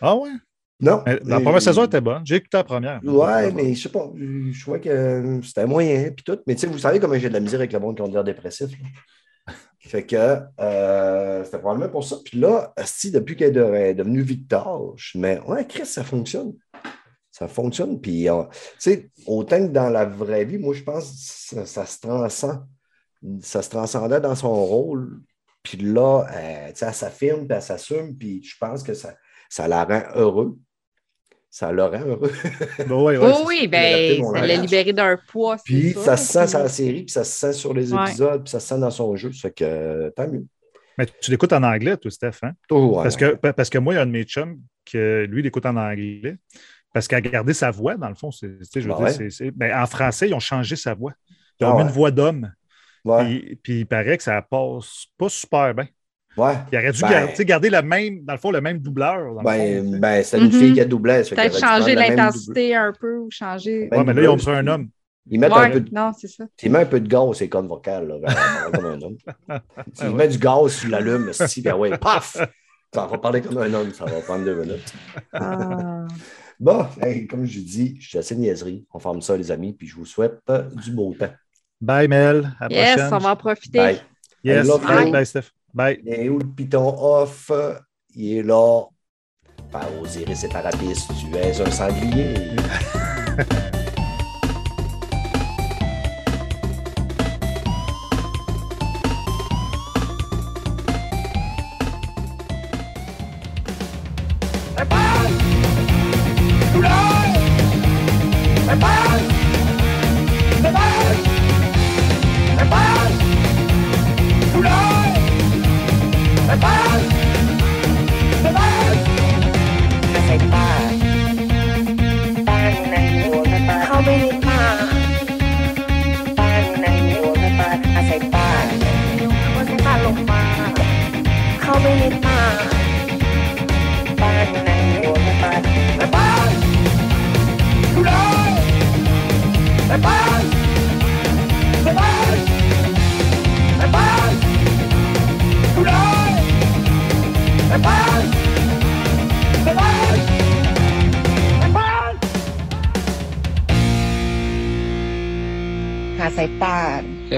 A: Ah ouais?
C: Non.
A: Mais La première saison était bonne. J'ai écouté la première.
C: Ouais, mais je sais pas. Je trouvais que c'était moyen, puis tout. Mais tu sais, vous savez comment j'ai de la misère avec le monde qui ont l'air dépressif. là. Fait que euh, c'était probablement pour ça. Puis là, si depuis qu'elle est de- est devenue Victor, je me dis, mais ouais, Chris, ça fonctionne. Ça fonctionne. Puis, euh, tu sais, autant que dans la vraie vie, moi, je pense que ça, ça se transcende. Ça se transcendait dans son rôle. Puis là, euh, tu sais, elle s'affirme, puis elle s'assume, puis je pense que ça, ça la rend heureux. Ça la rend heureux.
A: Ben ouais, ouais,
B: Oui, oui, ben, ça l'a libéré d'un poids.
C: Puis ça se sent sur la série, puis ça se sent sur les
B: Ouais.
C: épisodes, puis ça se sent dans son jeu. Ça fait que tant mieux.
A: Mais tu l'écoutes en anglais, toi, Steph. Hein?
C: Toujours.
A: Parce, que, pa- parce que moi, il y a un de mes chums que lui, il écoute en anglais. Parce qu'il a gardé sa voix, dans le fond. c'est- tu sais, je veux
C: Ah
A: dire,
C: ouais?
A: c'est- c'est- ben, en français, ils ont changé sa voix. Ils ont
C: Ah
A: mis
C: ouais.
A: une voix d'homme.
C: Ouais.
A: Puis, puis il paraît que ça passe pas super bien.
C: Ouais.
A: Il aurait dû
C: Ben-
A: garder, tu sais, garder le même, dans le fond, le même doubleur. dans fond,
C: Ben, ben c'est une
B: Mhm.
C: fille qui a doublé.
B: Peut-être changer l'intensité un peu ou changer.
A: Ouais, mais là, ils ont pris un homme.
C: Ils mettent un peu de,
B: non, c'est ça.
C: ils mettent un peu de gaz, c'est comme vocal. Là, comme un homme. Ils mettent du gaz sur l'allume, si, ben ouais, paf! Ça va parler comme un homme, ça va prendre deux minutes.
B: Ah.
C: Bon, hey, comme je dis, je suis assez niaiserie. On forme ça, les amis, puis je vous souhaite euh, du beau temps.
A: Bye, Mel. À la
B: Yes,
A: prochaine.
B: on va en profiter.
C: Bye.
A: Yes.
C: I love
A: Bye, bye, Steph. Bye.
C: Et où le piton off? Il est là. Par Osiris et Parapis, tu es un sanglier.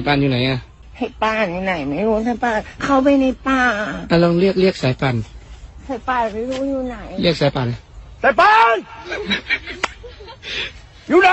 E: ป่านอยู่ไหนอะ
F: ให้ป้าไหนไม่รู้ถ้าป้านเข้าไปในป่า
E: อะลองเรียกเรียกสายป่าน
F: สายป้านไม่รู้อยู่ไหน
E: เรียกสายป่าน
G: แต่ปาน อยู่ไหน